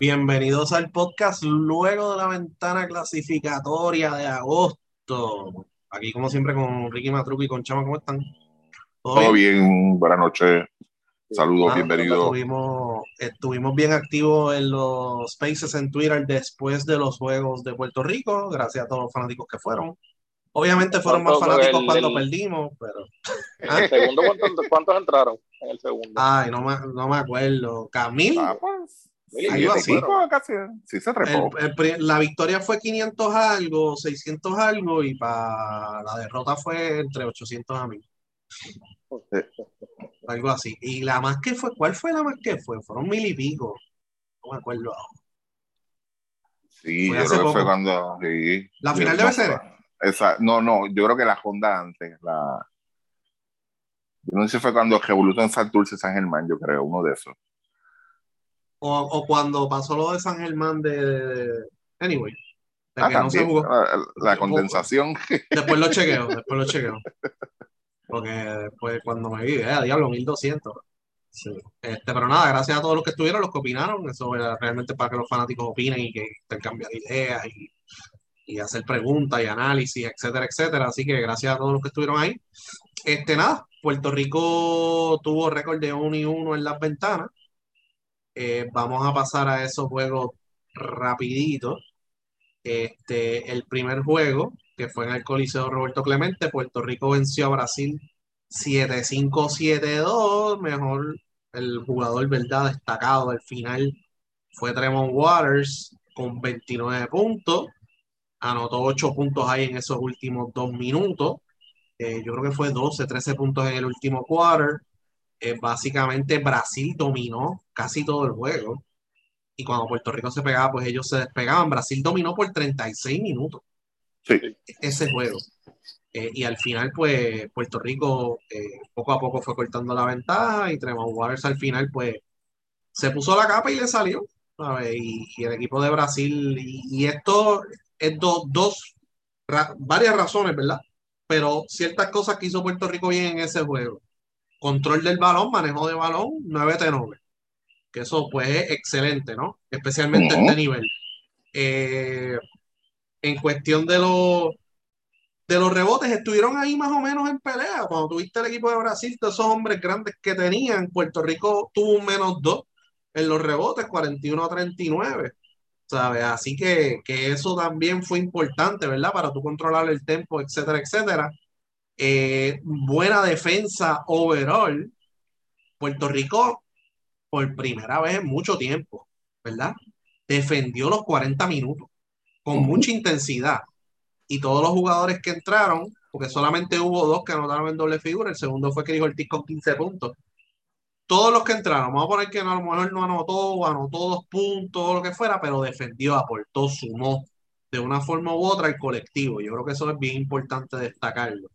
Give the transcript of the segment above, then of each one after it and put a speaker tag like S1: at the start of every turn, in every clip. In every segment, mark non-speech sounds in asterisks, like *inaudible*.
S1: Bienvenidos al podcast luego de la ventana clasificatoria de agosto. Aquí, como siempre, con Ricky Matruco y con Chama, ¿cómo están?
S2: ¿Todo, bien? buenas noches. Saludos,
S1: Ah,
S2: bienvenidos.
S1: Estuvimos, estuvimos bien activos en los spaces en Twitter después de los Juegos de Puerto Rico, gracias a todos los fanáticos que fueron. Obviamente fueron más
S3: ¿Cuánto fue
S1: fanáticos
S3: el-
S1: cuando
S3: el-
S1: perdimos, pero...
S3: En *laughs* el segundo, ¿cuántos, cuántos entraron en el segundo?
S1: Ay, no me, no me acuerdo. Camil,
S2: Ah, pues.
S1: Algo así.
S2: casi. Sí se trepó.
S1: el la victoria fue 500 algo, 600 algo, y para la derrota fue entre 800 a 1000. *laughs* Algo así. Y la más que fue, ¿cuál fue la más que fue? Fueron mil y pico. No me acuerdo.
S2: Sí,
S1: fue
S2: yo creo que fue cuando. Sí,
S1: ¿La final de
S2: no
S1: BCN?
S2: sé. Esa, no, no, yo creo que la Honda antes. La, yo no sé si fue cuando Revolution en Santurce San Germán, yo creo, uno de esos.
S1: O, o cuando pasó lo de San Germán de, de- Anyway. De
S2: Ah,
S1: que no se jugó.
S2: la, la condensación.
S1: Después lo chequeo, *laughs* después lo chequeo. Porque después cuando me vi, eh, diablo, 1200. Sí. Este, pero nada, gracias a todos los que estuvieron, los que opinaron. Eso era realmente para que los fanáticos opinen y que intercambiar ideas y, y hacer preguntas y análisis, etcétera, etcétera. Así que gracias a todos los que estuvieron ahí. Este, nada, Puerto Rico tuvo récord de 1 y 1 en las ventanas. Eh, vamos a pasar a esos juegos rapidito. Este, el primer juego, que fue en el Coliseo Roberto Clemente, Puerto Rico venció a Brasil 7-5-7-2. Mejor el jugador, ¿verdad? Destacado al final fue Tremont Waters con 29 puntos. Anotó 8 puntos ahí en esos últimos dos minutos. Eh, yo creo que fue 12, 13 puntos en el último quarter. Eh, básicamente Brasil dominó casi todo el juego. Y cuando Puerto Rico se pegaba, pues ellos se despegaban. Brasil dominó por 36 minutos
S2: Sí.
S1: ese juego. Eh, y al final, pues Puerto Rico eh, poco a poco fue cortando la ventaja y Tremont Waters al final, pues se puso la capa y le salió. ¿sabes? Y, y el equipo de Brasil, y, y esto es do- dos, ra- varias razones, ¿verdad? Pero ciertas cosas que hizo Puerto Rico bien en ese juego. Control del balón, manejo de balón, 9 de 9. Que eso pues es excelente, ¿no? Especialmente en este nivel. Eh, en cuestión de los de los rebotes, estuvieron ahí más o menos en pelea. Cuando tuviste el equipo de Brasil, todos esos hombres grandes que tenían, Puerto Rico tuvo un menos 2 en los rebotes, 41 a 39. ¿Sabes? Así que, que eso también fue importante, ¿verdad? Para tú controlar el tempo, etcétera, etcétera. Eh, buena defensa overall. Puerto Rico, por primera vez en mucho tiempo, ¿verdad? Defendió los 40 minutos con mucha intensidad. Y todos los jugadores que entraron, porque solamente hubo dos que anotaron en doble figura, el segundo fue Cris Ortiz con 15 puntos. Todos los que entraron, vamos a poner que a lo mejor no anotó, anotó dos puntos o lo que fuera, pero defendió, aportó, sumó de una forma u otra al colectivo. Yo creo que eso es bien importante destacarlo.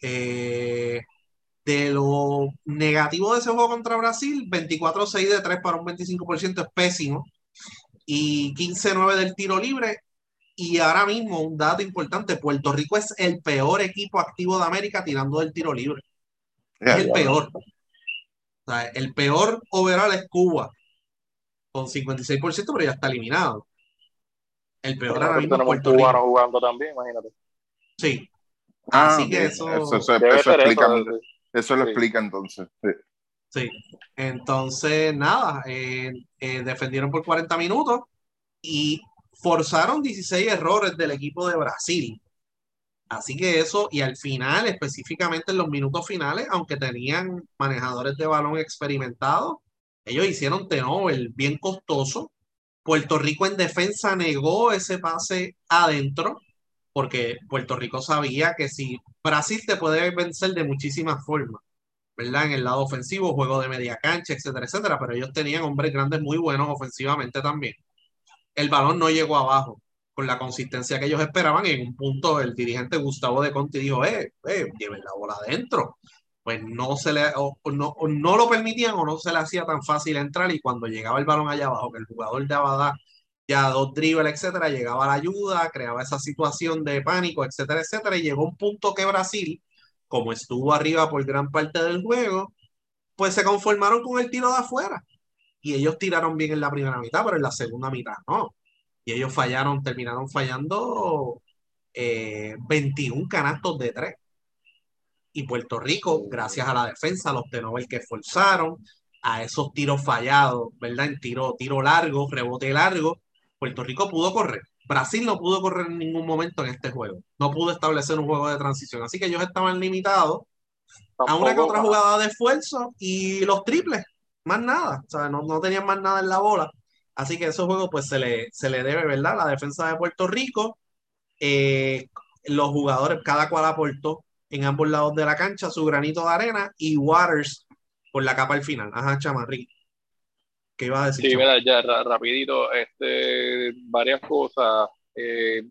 S1: Eh, de lo negativo de ese juego contra Brasil, 24-6 de 3 para un 25% es pésimo. Y 15-9 del tiro libre. Y ahora mismo, un dato importante: Puerto Rico es el peor equipo activo de América tirando del tiro libre. Es el peor. O sea, el peor overall es Cuba, con 56%, pero ya está eliminado. El peor ahora mismo es Puerto Rico.
S3: jugando también, imagínate.
S1: Sí.
S2: Ah,
S1: Así que eso-
S2: Eso, explica,
S3: eso,
S2: lo
S3: Sí.
S2: explica entonces. Sí.
S1: Sí, entonces nada, eh, eh, defendieron por 40 minutos y forzaron 16 errores del equipo de Brasil. Así que eso, y al final, específicamente en los minutos finales, aunque tenían manejadores de balón experimentados, ellos hicieron turnover bien costoso. Puerto Rico en defensa negó ese pase adentro, porque Puerto Rico sabía que si Brasil te puede vencer de muchísimas formas. ¿verdad? En el lado ofensivo, juego de media cancha, etcétera, etcétera, pero ellos tenían hombres grandes muy buenos ofensivamente también. El balón no llegó abajo con la consistencia que ellos esperaban y en un punto el dirigente Gustavo de Conti dijo, eh, eh, lleven la bola adentro. Pues no se le, o, no, no lo permitían o no se le hacía tan fácil entrar y cuando llegaba el balón allá abajo, que el jugador de Abadá ya dos dribbles, etcétera, llegaba a la ayuda, creaba esa situación de pánico, etcétera, etcétera, y llegó un punto que Brasil como estuvo arriba por gran parte del juego, pues se conformaron con el tiro de afuera. y ellos tiraron bien en la primera mitad, pero en la segunda mitad no. Y ellos fallaron, terminaron fallando 21 eh, canastos de tres. Y Puerto Rico, gracias a la defensa, los Tenovel que forzaron, a esos tiros fallados, ¿verdad? En tiro, tiro largo, rebote largo, Puerto Rico pudo correr. Brasil no pudo correr en ningún momento en este juego. No pudo establecer un juego de transición. Así que ellos estaban limitados a una que otra jugada de esfuerzo y los triples, más nada. O sea, no, no tenían más nada en la bola. Así que esos juegos pues se le, se le debe, ¿verdad? La defensa de Puerto Rico, eh, los jugadores, cada cual aportó en ambos lados de la cancha su granito de arena y Waters por la capa al final. Ajá, Chamarri. ¿Qué iba a decir?
S3: Sí, mira, ya rapidito, este, varias cosas. Eh,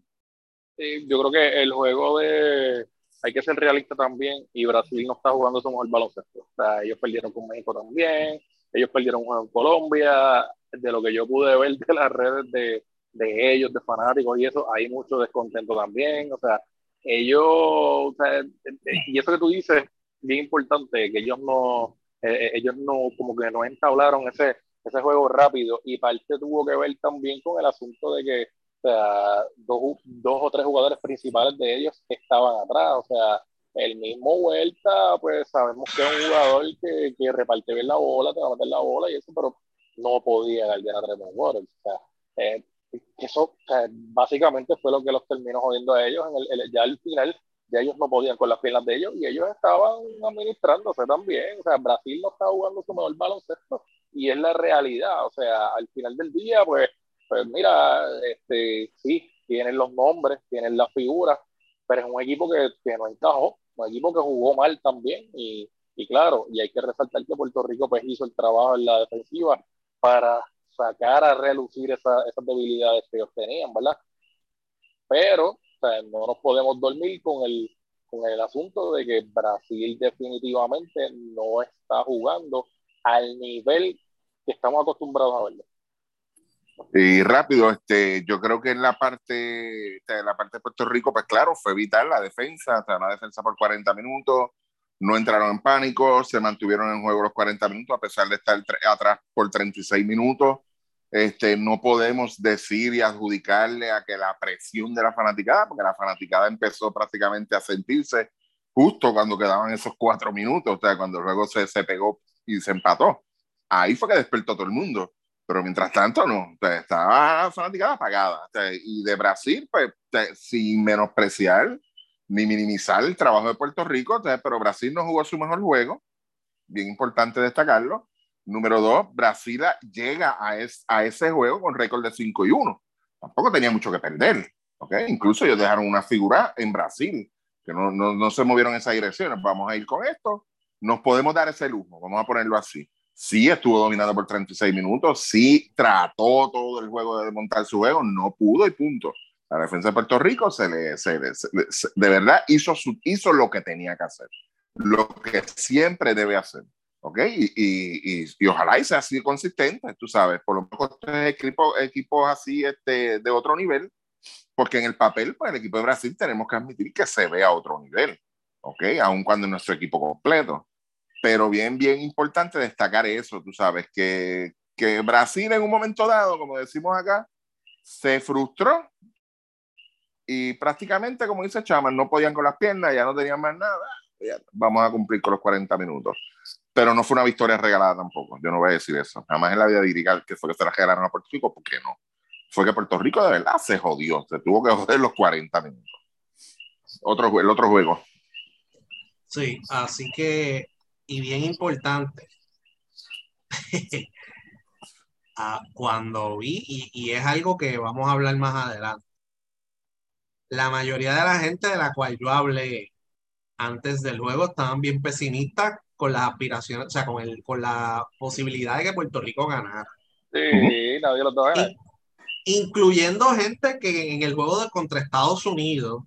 S3: eh, yo creo que el juego de hay que ser realista también y Brasil no está jugando su mejor baloncesto. O sea, ellos perdieron con México también, ellos perdieron en Colombia, de lo que yo pude ver de las redes de, de ellos, de fanáticos y eso, hay mucho descontento también. O sea, ellos, o sea, y eso que tú dices, bien importante, que ellos no, eh, ellos no, como que no entablaron ese, ese juego rápido y parte tuvo que ver también con el asunto de que o sea, dos, dos o tres jugadores principales de ellos estaban atrás, o sea, el mismo Vuelta, pues sabemos que es un jugador que, que reparte bien la bola, te va a meter la bola y eso, pero no podía dar a Tremont Waters. O sea, eh, eso básicamente fue lo que los terminó jodiendo a ellos. En el, ya al final, ya ellos no podían con las piernas de ellos y ellos estaban administrándose también. O sea, Brasil no estaba jugando su mejor baloncesto y es la realidad. O sea, al final del día, pues, pues mira, este, sí, tienen los nombres, tienen las figuras, pero es un equipo que, que no encajó, un equipo que jugó mal también y, y claro, y hay que resaltar que Puerto Rico pues hizo el trabajo en la defensiva para sacar a relucir esas debilidades que ellos tenían, ¿verdad? Pero no nos podemos dormir con el, con el asunto de que Brasil definitivamente no está jugando al nivel que estamos acostumbrados a verlo.
S2: Y rápido, este, yo creo que en la parte, en la parte de Puerto Rico, pues claro, fue vital la defensa, o la defensa por 40 minutos, no entraron en pánico, se mantuvieron en juego los 40 minutos a pesar de estar atrás por 36 minutos. Este, no podemos decir y adjudicarle a que la presión de la fanaticada, porque la fanaticada empezó prácticamente a sentirse justo cuando quedaban esos cuatro minutos, o sea, cuando luego se, se pegó y se empató. Ahí fue que despertó todo el mundo. Pero mientras tanto, no, estaba fanaticada apagada. y de Brasil, pues, sin menospreciar ni minimizar el trabajo de Puerto Rico, pero Brasil no jugó su mejor juego, bien importante destacarlo. Número dos, Brasil llega a, a ese juego con récord de 5 y 1. Tampoco tenía mucho que perder. ¿okay? Incluso ellos dejaron una figura en Brasil, que no, no, no se movieron en esa dirección. Vamos a ir con esto. Nos podemos dar ese lujo, vamos a ponerlo así. Sí estuvo dominado por 36 minutos, sí trató todo el juego de desmontar su juego, no pudo y punto. La defensa de Puerto Rico se le, se de verdad hizo, su, hizo lo que tenía que hacer, lo que siempre debe hacer. ¿Ok? Y, y, y, ojalá y sea así consistente, tú sabes, por lo menos equipos, equipos así este, de otro nivel, porque en el papel, pues el equipo de Brasil tenemos que admitir que se ve a otro nivel, ¿ok? Aun cuando es nuestro equipo completo. Pero bien, bien importante destacar eso, tú sabes, que, que Brasil en un momento dado, como decimos acá, se frustró y prácticamente, como dice Chama, no podían con las piernas, ya no tenían más nada. vamos a cumplir con los 40 minutos. Pero no fue una victoria regalada tampoco. Yo no voy a decir eso. Jamás en la vida diría que fue que se la regalaron a Puerto Rico, porque no. Fue que Puerto Rico de verdad se jodió. Se tuvo que joder los 40 minutos. Otro, el otro juego.
S1: Sí, así que, y bien importante, *laughs* ah, cuando vi, y, y es algo que vamos a hablar más adelante la mayoría de la gente de la cual yo hablé antes del juego estaban bien pesimistas con las aspiraciones, o sea, con, el, con la posibilidad de que Puerto Rico ganara.
S3: Sí, nadie lo toca.
S1: Incluyendo gente que en el juego de contra Estados Unidos,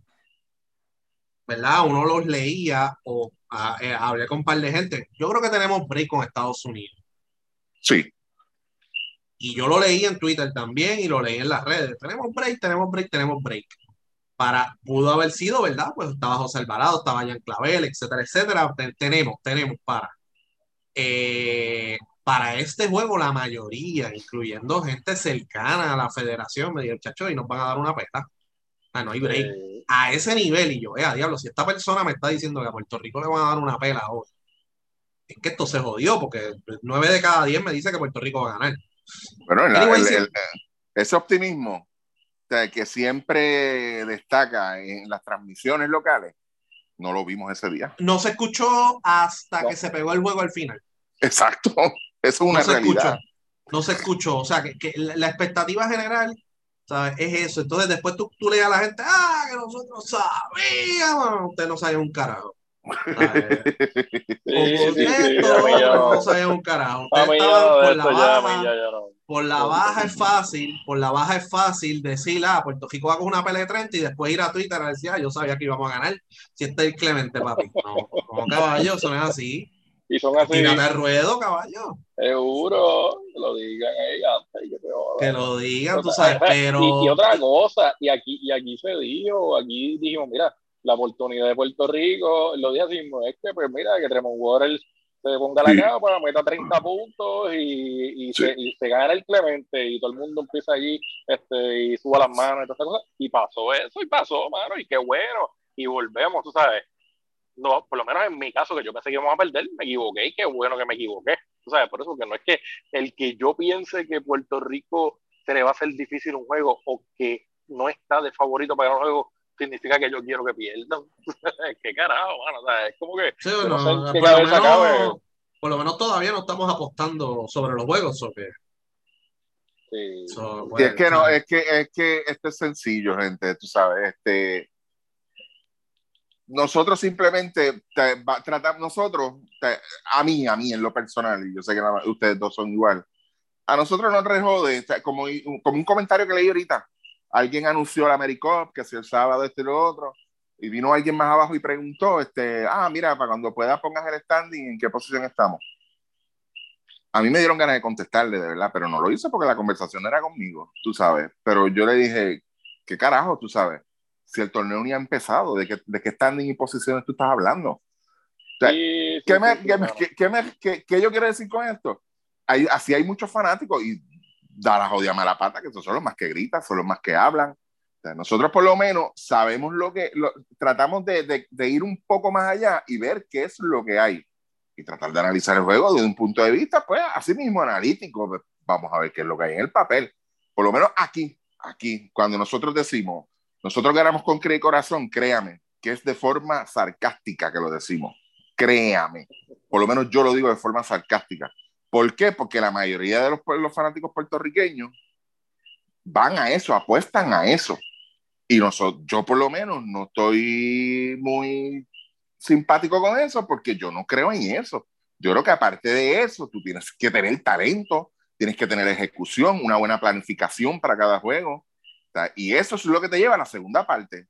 S1: ¿verdad? Uno los leía o eh, hablé con un par de gente. Yo creo que tenemos break con Estados Unidos.
S2: Sí.
S1: Y yo lo leí en Twitter también y lo leí en las redes. Tenemos break, tenemos break, tenemos break para, pudo haber sido, ¿verdad? Pues estaba José Alvarado, estaba Jan Clavel, etcétera, etcétera. tenemos, tenemos para. Eh, para este juego la mayoría, incluyendo gente cercana a la federación, me dijo, chacho, y nos van a dar una peta. Ah, no hay break. A ese nivel, y yo, eh, diablo, si esta persona me está diciendo que a Puerto Rico le van a dar una pela hoy, es que esto se jodió, porque nueve de cada diez me dice que Puerto Rico va a ganar.
S2: Bueno, ese optimismo que siempre destaca en las transmisiones locales, no lo vimos ese día.
S1: No se escuchó hasta que se pegó el juego al final.
S2: Exacto, *laughs* eso es una realidad.
S1: no se escuchó, o sea, que, que la expectativa general ¿sabes? Es eso. Entonces después tú, tú lees a la gente, ah, que nosotros sabíamos, usted no sabe un carajo. no sabía un carajo. por la baja. Por la baja es fácil, por la baja es fácil decir, ah, Puerto Rico hago una pelea de 30 y después ir a Twitter a decir, ah, yo sabía que íbamos a ganar si está Clemente, papi. No, como caballo, son así.
S3: Y son así.
S1: Tírate el ruedo, caballo.
S3: Seguro, que lo digan ahí antes.
S1: Que, que lo digan, tú sabes, *laughs* pero.
S3: Y, otra cosa, y aquí, y aquí se dijo, aquí dijimos, mira, la oportunidad de Puerto Rico, lo dijimos, es que, pues mira, que Tremont Waters se ponga la capa, meta 30 puntos y, y, se, y, se, gana el Clemente y todo el mundo empieza allí este, y suba las manos y todas esas cosas. Y pasó eso, y pasó, mano, y qué bueno. Y volvemos, tú sabes no, por lo menos en mi caso, que yo pensé que íbamos a perder, me equivoqué y qué bueno que me equivoqué. ¿Tú sabes? Por eso que no es que el que yo piense que Puerto Rico se le va a hacer difícil un juego o que no está de favorito para ganar un juego, significa que yo quiero que pierdan. *laughs* qué carajo, mano. O sea, es como que.
S1: Sí, no, sé por, lo menos, por, lo menos, todavía no estamos apostando sobre los juegos, ¿o qué?
S3: Sí.
S2: es que no, es que, es que esto es sencillo, gente, tú sabes, este, nosotros simplemente tratamos, nosotros, a mí, a mí en lo personal, y yo sé que ustedes dos son igual, a nosotros nos rejode, como, como un comentario que leí ahorita, alguien anunció la AmeriCup, que si el sábado este y lo otro, y vino alguien más abajo y preguntó, este, ah, mira, para cuando puedas pongas el standing, ¿en qué posición estamos? A mí me dieron ganas de contestarle, de verdad, pero no lo hice porque la conversación era conmigo, tú sabes, pero yo le dije, ¿qué carajo, tú sabes? Si el torneo ni ha empezado? ¿De qué, de qué standing y posiciones tú estás hablando? ¿qué, yo quiero decir con esto? Hay, así hay muchos fanáticos y da la jodida mala pata, que esos son los más que gritan, son los más que hablan. nosotros por lo menos sabemos lo que, tratamos de, de, ir un poco más allá y ver qué es lo que hay y tratar de analizar el juego desde un punto de vista, pues así mismo analítico, pues, vamos a ver qué es lo que hay en el papel. Por lo menos aquí, aquí, cuando nosotros decimos, nosotros ganamos con cree corazón, créame, que es de forma sarcástica que lo decimos. Créame. Por lo menos yo lo digo de forma sarcástica. ¿Por qué? Porque la mayoría de los, fanáticos puertorriqueños van a eso, apuestan a eso. Y nosotros, yo por lo menos no estoy muy simpático con eso porque yo no creo en eso. Yo creo que aparte de eso, tú tienes que tener talento, tienes que tener ejecución, una buena planificación para cada juego, y eso es lo que te lleva a la segunda parte.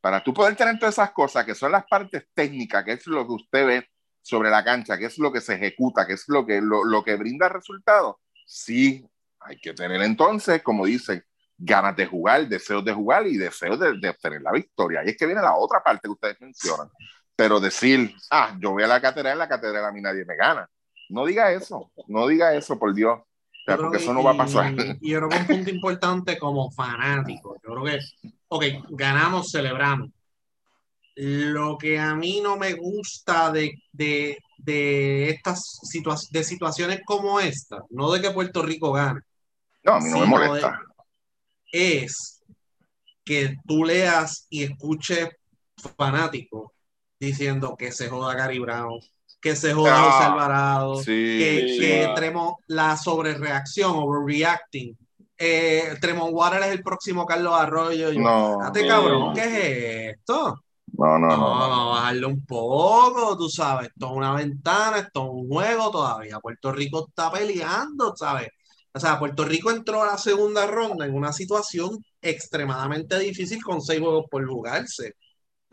S2: Para tú poder tener todas esas cosas, que son las partes técnicas, que es lo que usted ve sobre la cancha, que es lo que se ejecuta, que es lo que, lo, que brinda resultados, sí, hay que tener entonces, como dicen, ganas de jugar, deseos de jugar y deseos de, de obtener la victoria. Y es que viene la otra parte que ustedes mencionan. Pero decir, ah, yo voy a la catedral, en la catedral a mí nadie me gana. No diga eso, no diga eso, por Dios porque eso no va a pasar.
S1: Y, yo creo que un punto importante como fanático, yo creo que, ok, ganamos, celebramos. Lo que a mí no me gusta de, de, de estas de situaciones como esta, no de que Puerto Rico gane.
S2: No, a mí no me molesta.
S1: es que tú leas y escuches fanáticos diciendo que se joda Gary Brown, que se joda ah, José Alvarado, que, que tenemos la sobrereacción, overreacting. Eh, Tremont Water es el próximo Carlos Arroyo.
S2: no,
S1: cabrón, ¿qué es esto?
S2: No, no, no,
S1: Vamos a bajarlo un poco, tú sabes. Esto es una ventana, esto es un juego todavía. Puerto Rico está peleando, ¿sabes? O sea, Puerto Rico entró a la segunda ronda en una situación extremadamente difícil con seis juegos por jugarse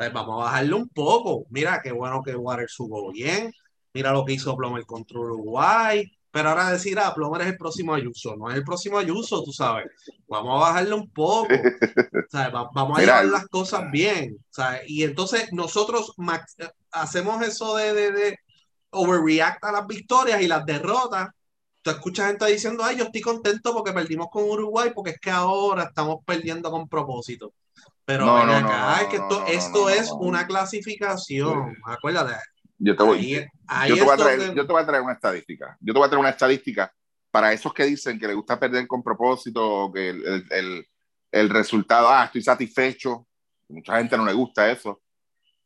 S1: vamos a bajarle un poco. Mira, qué bueno que Waters jugó bien. Mira lo que hizo Plomer contra Uruguay. Pero ahora decir, ah, Plomer es el próximo Ayuso. No es el próximo Ayuso, tú sabes. Vamos a bajarle un poco. *laughs* vamos a llevar las cosas bien. Y entonces nosotros hacemos eso de, de, de overreact a las victorias y las derrotas tú escuchas gente diciendo, ay, yo estoy contento porque perdimos con Uruguay, porque es que ahora estamos perdiendo con propósito. Pero
S2: No, no,
S1: acá,
S2: no,
S1: es que esto,
S2: no,
S1: esto
S2: no,
S1: es
S2: no.
S1: una clasificación. Acuérdate.
S2: Yo te voy,
S1: Ahí, ahí
S2: yo te voy a traer,
S1: donde-
S2: yo te voy a traer una estadística. Yo te voy a traer una estadística para esos que dicen que les gusta perder con propósito, o que el, el- el- el resultado, ah, estoy satisfecho. Mucha gente no le gusta eso.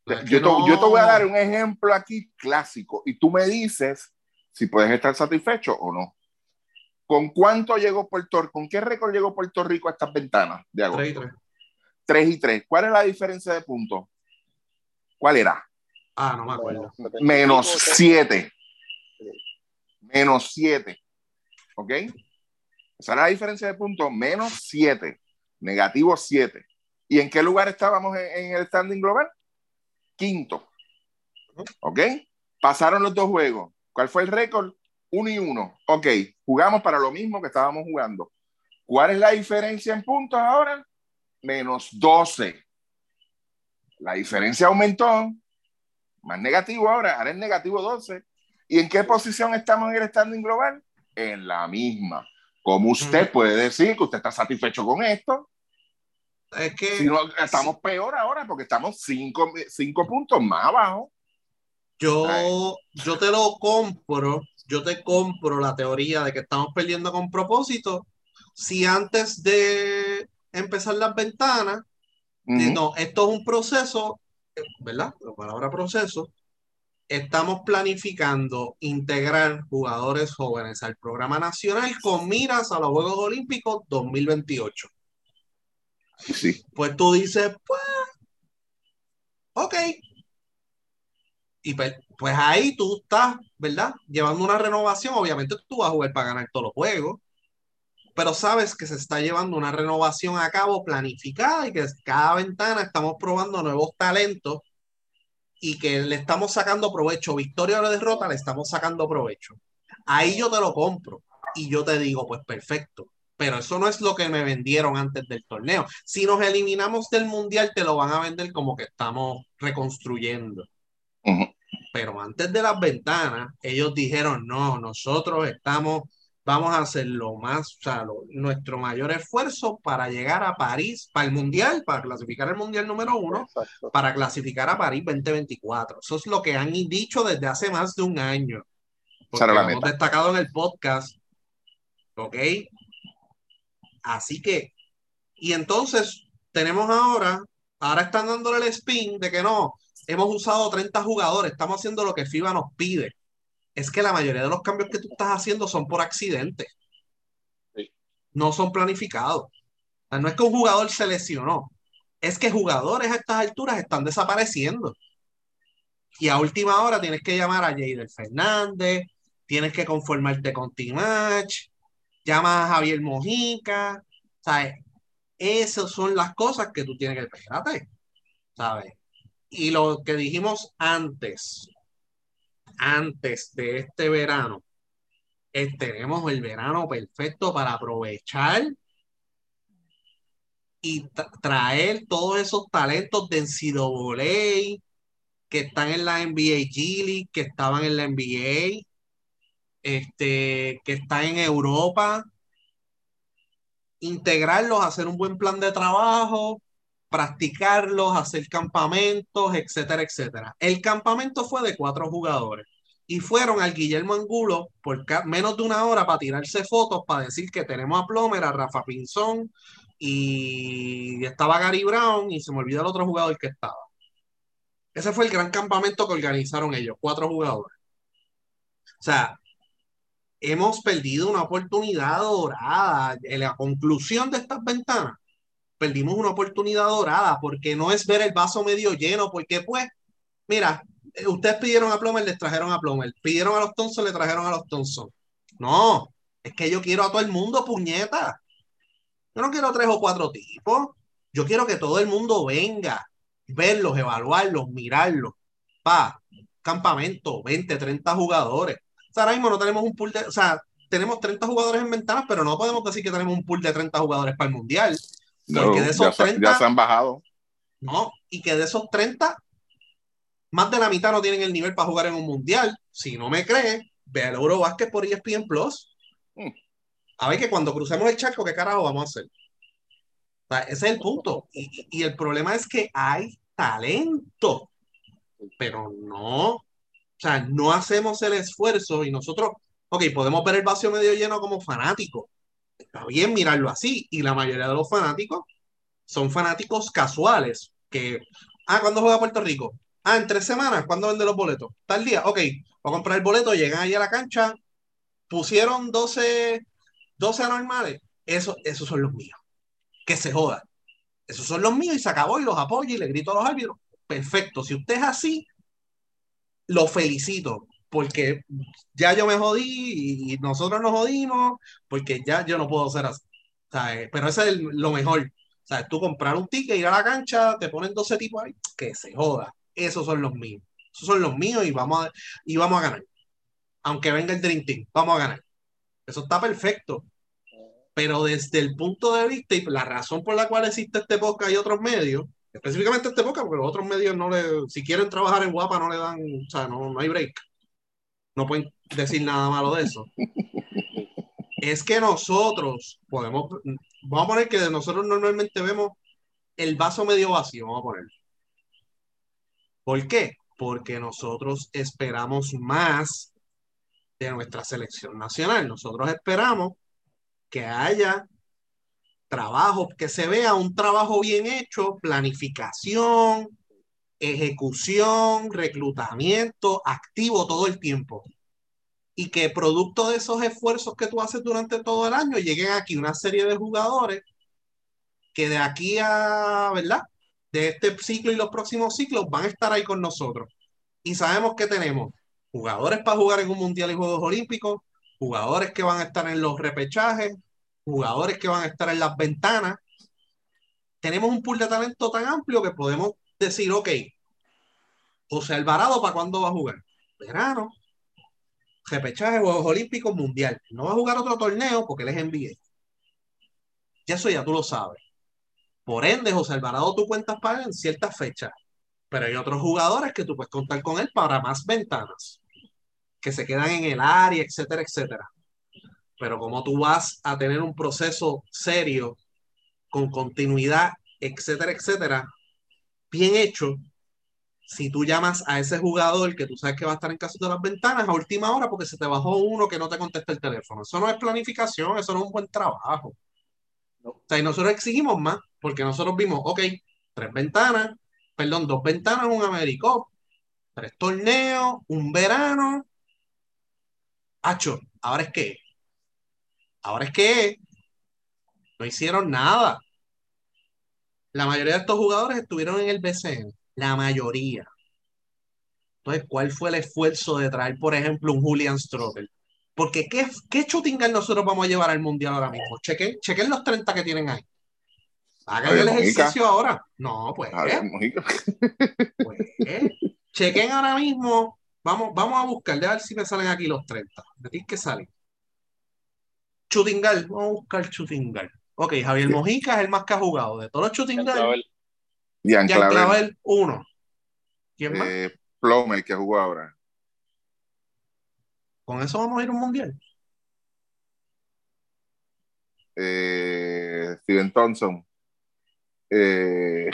S1: No, es que
S2: yo, te,
S1: no.
S2: yo te voy a dar un ejemplo aquí clásico y tú me dices si puedes estar satisfecho o no. ¿Con cuánto llegó Puerto Rico? ¿Con qué récord llegó Puerto Rico a estas ventanas de agosto?
S1: Tres y tres.
S2: 3 y 3. ¿Cuál es la diferencia de puntos? ¿Cuál era?
S1: Ah, no me acuerdo.
S2: Menos 7. Menos 7. ¿Ok? Esa era la diferencia de puntos. Menos 7. Negativo 7. ¿Y en qué lugar estábamos en, en el standing global? Quinto. ¿Ok? Pasaron los dos juegos. ¿Cuál fue el récord? 1 y 1. Ok. Jugamos para lo mismo que estábamos jugando. ¿Cuál es la diferencia en puntos ahora? Menos 12. La diferencia aumentó. Más negativo ahora. Ahora es negativo 12. ¿Y en qué posición estamos en el standing global? En la misma. ¿Cómo usted
S1: Ujú.
S2: puede decir que usted está satisfecho con esto?
S1: Es que
S2: Si no, estamos peor ahora porque estamos cinco, cinco puntos más abajo.
S1: yo, yo te lo compro, yo te compro la teoría de que estamos perdiendo con propósito. Si antes de empezar las ventanas, eh, no, esto es un proceso, ¿verdad? La palabra proceso. Estamos planificando integrar jugadores jóvenes al programa nacional con miras a los Juegos Olímpicos 2028.
S2: Sí.
S1: Pues tú dices, pues, ok. Y pues, pues ahí tú estás, ¿verdad? Llevando una renovación. Obviamente tú vas a jugar para ganar todos los juegos, pero sabes que se está llevando una renovación a cabo planificada y que cada ventana estamos probando nuevos talentos y que le estamos sacando provecho. Victoria o derrota, le estamos sacando provecho. Ahí yo te lo compro y yo te digo, pues perfecto. Pero eso no es lo que me vendieron antes del torneo. Si nos eliminamos del mundial, te lo van a vender como que estamos reconstruyendo. Pero antes de las ventanas, ellos dijeron, no, nosotros estamos, vamos a hacer lo más, o sea, lo- nuestro mayor esfuerzo para llegar a París, para el mundial, para clasificar el mundial número uno,
S3: Exacto.
S1: para clasificar a París 2024. Eso es lo que han dicho desde hace más de un año. Porque lo hemos destacado en el podcast. ¿Ok? Así que, y entonces tenemos ahora, ahora están dándole el spin de que no, hemos usado 30 jugadores, estamos haciendo lo que FIBA nos pide. Es que la mayoría de los cambios que tú estás haciendo son por accidente.
S3: Sí.
S1: No son planificados. O sea, no es que un jugador se lesionó, es que jugadores a estas alturas están desapareciendo. Y a última hora tienes que llamar a Jader Fernández, tienes que conformarte con T-Match, llamas a Javier Mojica, ¿sabes? Esas son las cosas que tú tienes que espérate, ¿sabes? Y lo que dijimos antes, antes de este verano, es, tenemos el verano perfecto para aprovechar y tra- traer todos esos talentos de NCAA que están en la NBA G League, que estaban en la NBA, este, que están en Europa, integrarlos, hacer un buen plan de trabajo, practicarlos, hacer campamentos, etcétera, etcétera. El campamento fue de cuatro jugadores y fueron al Guillermo Angulo por menos de una hora para tirarse fotos, para decir que tenemos a Plomer, a Rafa Pinzón y estaba Gary Brown y se me olvidó el otro jugador que estaba. Ese fue el gran campamento que organizaron ellos, cuatro jugadores. O sea, hemos perdido una oportunidad dorada. En la conclusión de estas ventanas, perdimos una oportunidad dorada porque no es ver el vaso medio lleno, porque pues, mira, eh, ustedes pidieron a Plomer, les trajeron a Plomer, pidieron a los Thompson, le trajeron a los Thompson. No, es que yo quiero a todo el mundo, puñeta. Yo no quiero tres o cuatro tipos. Yo quiero que todo el mundo venga, verlos, evaluarlos, mirarlos. Pa, campamento, 20, 30 jugadores. O sea, ahora mismo no tenemos un pool de, o sea, tenemos 30 jugadores en ventanas, pero no podemos decir que tenemos un pool de 30 jugadores para el mundial. Porque de esos
S2: ya, se-
S1: 30
S2: ya se han bajado.
S1: No, y que de esos 30, más de la mitad no tienen el nivel para jugar en un mundial. Si no me crees, ve al Eurobasket por E ESPN Plus. A ver que cuando crucemos el charco, ¿qué carajo vamos a hacer? O sea, ese es el punto. Y, y el problema es que hay talento, pero no, o sea, no hacemos el esfuerzo y nosotros, ok, podemos ver el vacío medio lleno como fanáticos. Está bien mirarlo así. Y la mayoría de los fanáticos son fanáticos casuales. Que, ah, ¿cuándo juega Puerto Rico? Ah, en tres semanas, ¿cuándo vende los boletos? Tal día, ok, voy a comprar el boleto, llegan ahí a la cancha, pusieron 12, 12 anormales. Eso, esos son los míos. Que se joda. Esos son los míos y se acabó y los apoyo y le grito a los árbitros. Perfecto. Si usted es así, lo felicito porque ya yo me jodí y nosotros nos jodimos porque ya yo no puedo ser así. ¿sabes? Pero eso es lo mejor. ¿Sabes? Tú comprar un ticket, ir a la cancha, te ponen 12 tipos ahí, que se joda. Esos son los míos. Esos son los míos y vamos a, y vamos a ganar. Aunque venga el Dream Team, vamos a ganar. Eso está perfecto. Pero desde el punto de vista y la razón por la cual existe este podcast y otros medios, específicamente este podcast, porque los otros medios no le, si quieren trabajar en guapa, no le dan, o sea, no, no hay break. No pueden decir nada malo de eso. es que nosotros podemos, vamos a poner que nosotros normalmente vemos el vaso medio vacío, vamos a poner. ¿Por qué? Porque nosotros esperamos más de nuestra selección nacional. Nosotros esperamos que haya trabajo, que se vea un trabajo bien hecho, planificación, ejecución, reclutamiento activo todo el tiempo. Y que producto de esos esfuerzos que tú haces durante todo el año lleguen aquí una serie de jugadores que de aquí a, ¿verdad? De este ciclo y los próximos ciclos van a estar ahí con nosotros. Y sabemos que tenemos jugadores para jugar en un Mundial y Juegos Olímpicos, jugadores que van a estar en los repechajes, jugadores que van a estar en las ventanas. Tenemos un pool de talento tan amplio que podemos decir, ok, José Alvarado, ¿para cuándo va a jugar? Verano, repechaje, Juegos Olímpicos, Mundial. No va a jugar otro torneo porque él es. Ya eso ya tú lo sabes. Por ende, José Alvarado tú cuentas para en ciertas fechas. Pero hay otros jugadores que tú puedes contar con él para más ventanas, que se quedan en el área, etcétera, etcétera. Pero como tú vas a tener un proceso serio, con continuidad, etcétera, etcétera, bien hecho, si tú llamas a ese jugador que tú sabes que va a estar en caso de las ventanas a última hora porque se te bajó uno que no te contesta el teléfono. Eso no es planificación, eso no es un buen trabajo. O sea, y nosotros exigimos más porque nosotros vimos, ok, tres ventanas, perdón, dos ventanas, un Americop, tres torneos, un verano. Hacho, ahora es que, ahora es que no hicieron nada. La mayoría de estos jugadores estuvieron en el BCN la mayoría. Entonces, ¿cuál fue el esfuerzo de traer, por ejemplo, un Julian Strobel? Porque ¿qué, qué nosotros vamos a llevar al Mundial ahora mismo? Chequen, chequen los 30 que tienen ahí. Hagan el ejercicio ahora. No, pues. pues chequen ahora mismo. Vamos, vamos a buscar, a ver si me salen aquí los 30. ¿De ti que salen? Chutingal, vamos a buscar Chutingal. Ok, Javier Mojica es el más que ha jugado. De todos los Chutingal,
S2: Jean
S1: Clavel, uno. ¿Quién más?
S2: Eh, Plomer, que jugó ahora.
S1: ¿Con eso vamos a ir a un mundial?
S2: Eh, Steven Thompson. Eh,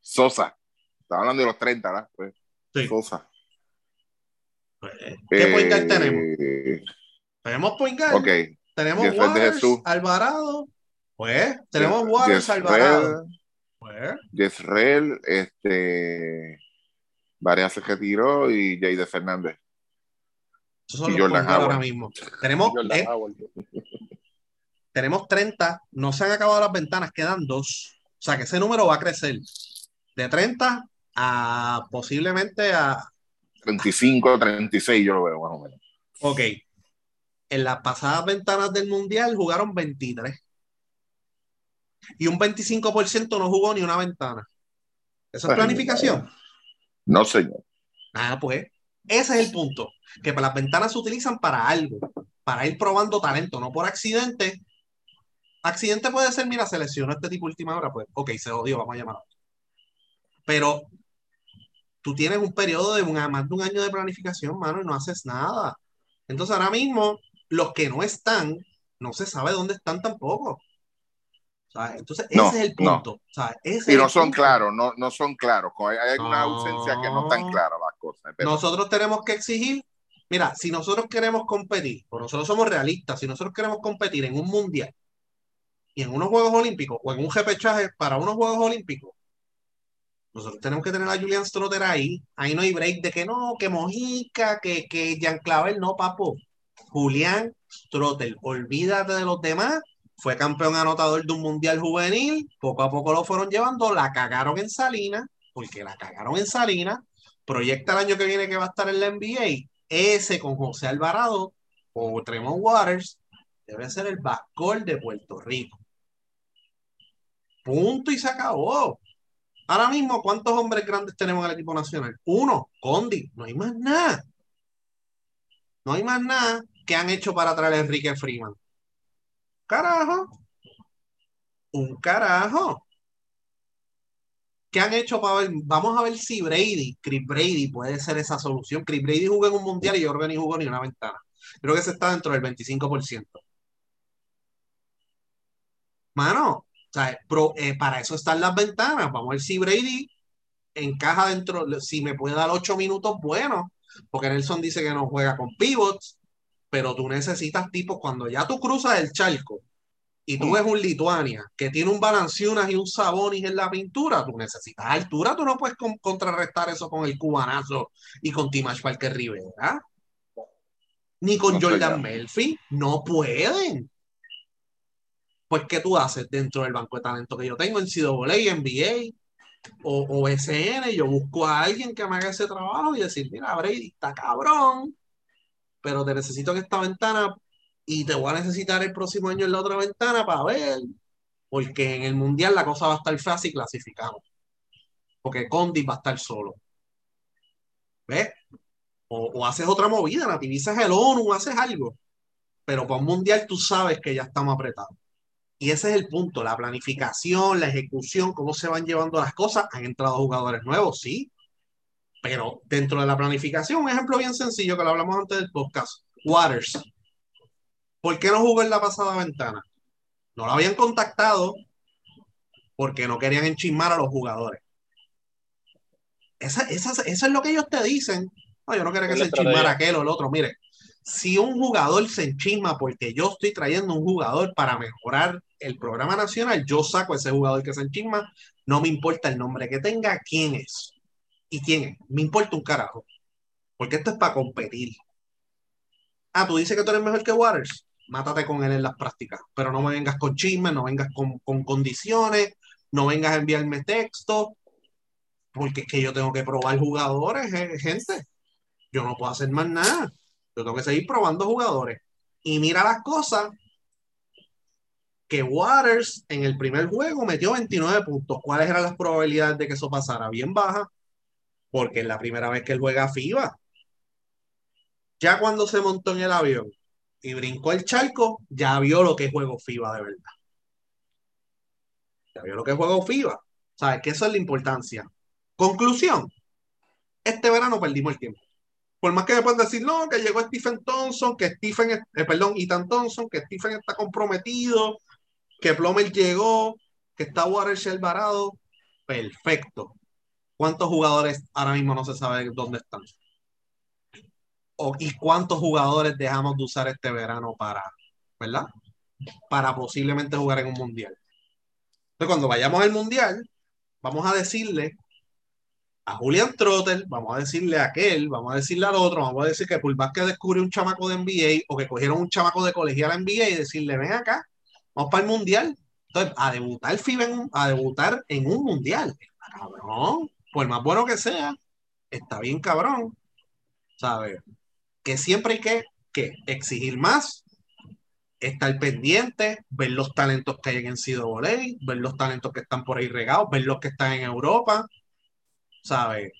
S2: Sosa. Estaba hablando de los 30, ¿verdad? Pues, sí. Sosa.
S1: Pues, ¿Qué point guard tenemos? Tenemos point guard.
S2: Ok.
S1: Tenemos Waters, Alvarado. Pues, tenemos Waters, Alvarado.
S2: Jezreel, este, Varias se retiró y Jade Fernández.
S1: y Jordan ahora mismo. Tenemos, eh, *laughs* tenemos 30, no se han acabado las ventanas, quedan dos. O sea que ese número va a crecer de 30 a posiblemente a
S2: 35, 36, yo lo veo más o menos.
S1: Ok. En las pasadas ventanas del Mundial jugaron 23 y un 25% no jugó ni una ventana. ¿Esa es planificación?
S2: No, señor.
S1: Ah, pues ese es el punto. Que las ventanas se utilizan para algo, para ir probando talento, no por accidente. Accidente puede ser, mira, seleccionó este tipo última hora, pues, ok, se odió, vamos a llamar. Pero tú tienes un periodo de más de un año de planificación, mano, y no haces nada. Entonces, ahora mismo, los que no están, no se sabe dónde están tampoco. Entonces, ese es el punto.
S2: y no son claros, no, no son claros. Hay, una ausencia que no están claras las cosas.
S1: Nosotros tenemos que exigir, mira, si nosotros queremos competir, o nosotros somos realistas, si nosotros queremos competir en un mundial y en unos Juegos Olímpicos o en un repechaje para unos Juegos Olímpicos, nosotros tenemos que tener a Julian Strotter ahí. Ahí no hay break de que no, que Mojica, que, que Jean Clavel, no, papo. Julián Strotter, olvídate de los demás. Fue campeón anotador de un mundial juvenil. Poco a poco lo fueron llevando. La cagaron en Salinas, porque la cagaron en Salinas. Proyecta el año que viene que va a estar en la NBA. Ese con José Alvarado o Tremont Waters debe ser el backcourt de Puerto Rico. Punto y se acabó. Ahora mismo, ¿cuántos hombres grandes tenemos en el equipo nacional? Uno, Condi, no hay más nada. No hay más nada que han hecho para traer a Enrique Freeman. Carajo. Un carajo. ¿Qué han hecho para ver? Vamos a ver si Brady, Chris Brady puede ser esa solución. Chris Brady jugó en un mundial y que ni jugó ni una ventana. Creo que se está dentro del 25%. Mano, sea, eh, para eso están las ventanas. Vamos a ver si Brady encaja dentro, si me puede dar ocho minutos, bueno, porque Nelson dice que no juega con pivots, pero tú necesitas tipos cuando ya tú cruzas el charco y tú mm. ves un Lituania que tiene un Balanciunas y un Sabonis en la pintura, tú necesitas altura, tú no puedes contrarrestar eso con el cubanazo y con Timash Parker Rivera. Ni con Jordan Melfi, no pueden pues ¿qué tú haces dentro del banco de talento que yo tengo en CWA, NBA o, o SN? Yo busco a alguien que me haga ese trabajo y decir, mira, Brady, está cabrón, pero te necesito en esta ventana y te voy a necesitar el próximo año en la otra ventana para ver, porque en el Mundial la cosa va a estar fácil y clasificamos. Porque Condi va a estar solo. ¿Ves? O, o, haces otra movida, nativizas el ONU, haces algo. Pero para un Mundial tú sabes que ya estamos apretados. Y ese es el punto, la planificación, la ejecución, cómo se van llevando las cosas. Han entrado jugadores nuevos, sí, pero dentro de la planificación, un ejemplo bien sencillo que lo hablamos antes del podcast, Waters. ¿Por qué no jugó en la pasada ventana? No lo habían contactado porque no querían enchismar a los jugadores. Esa, eso es lo que ellos te dicen. No, yo no quiero que se enchismara aquel o el otro. Mire, si un jugador se enchisma porque yo estoy trayendo un jugador para mejorar el programa nacional, yo saco a ese jugador que se enchisma, no me importa el nombre que tenga, quién es y quién es, me importa un carajo, porque esto es para competir. Ah, tú dices que tú eres mejor que Waters, mátate con él en las prácticas, pero no me vengas con chismes, no vengas con, con condiciones, no vengas a enviarme texto, porque es que yo tengo que probar jugadores, eh, gente. Yo no puedo hacer más nada. Yo tengo que seguir probando jugadores. Y mira las cosas que Waters en el primer juego metió 29 puntos. ¿Cuáles eran las probabilidades de que eso pasara? Bien baja, porque es la primera vez que él juega FIBA. Ya cuando se montó en el avión y brincó el charco, ya vio lo que es juego FIBA de verdad. Ya vio lo que es juego FIBA. ¿Sabes? Que eso es la importancia. Conclusión. Este verano perdimos el tiempo. Por más que me puedan decir, no, que llegó Stephen Thompson, que Stephen, eh, perdón, Ethan Thompson, que Stephen está comprometido, que Plomer llegó, que está Waters Alvarado, perfecto. ¿Cuántos jugadores ahora mismo no se sabe dónde están? O, ¿Y cuántos jugadores dejamos de usar este verano para, ¿verdad? Para posiblemente jugar en un mundial. Entonces, cuando vayamos al mundial, vamos a decirle a Julian Trotter, vamos a decirle a aquel, vamos a decirle al otro, vamos a decir que por que descubrió un chamaco de NBA o que cogieron un chamaco de colegial NBA y decirle, ven acá, Vamos para el mundial. Entonces, a debutar FIBA en a debutar en un mundial. cabrón. Por más bueno que sea, está bien cabrón. ¿Sabes? Que siempre hay que, que exigir más, estar pendiente, ver los talentos que hay en voley, ver los talentos que están por ahí regados, ver los que están en Europa, ¿sabes?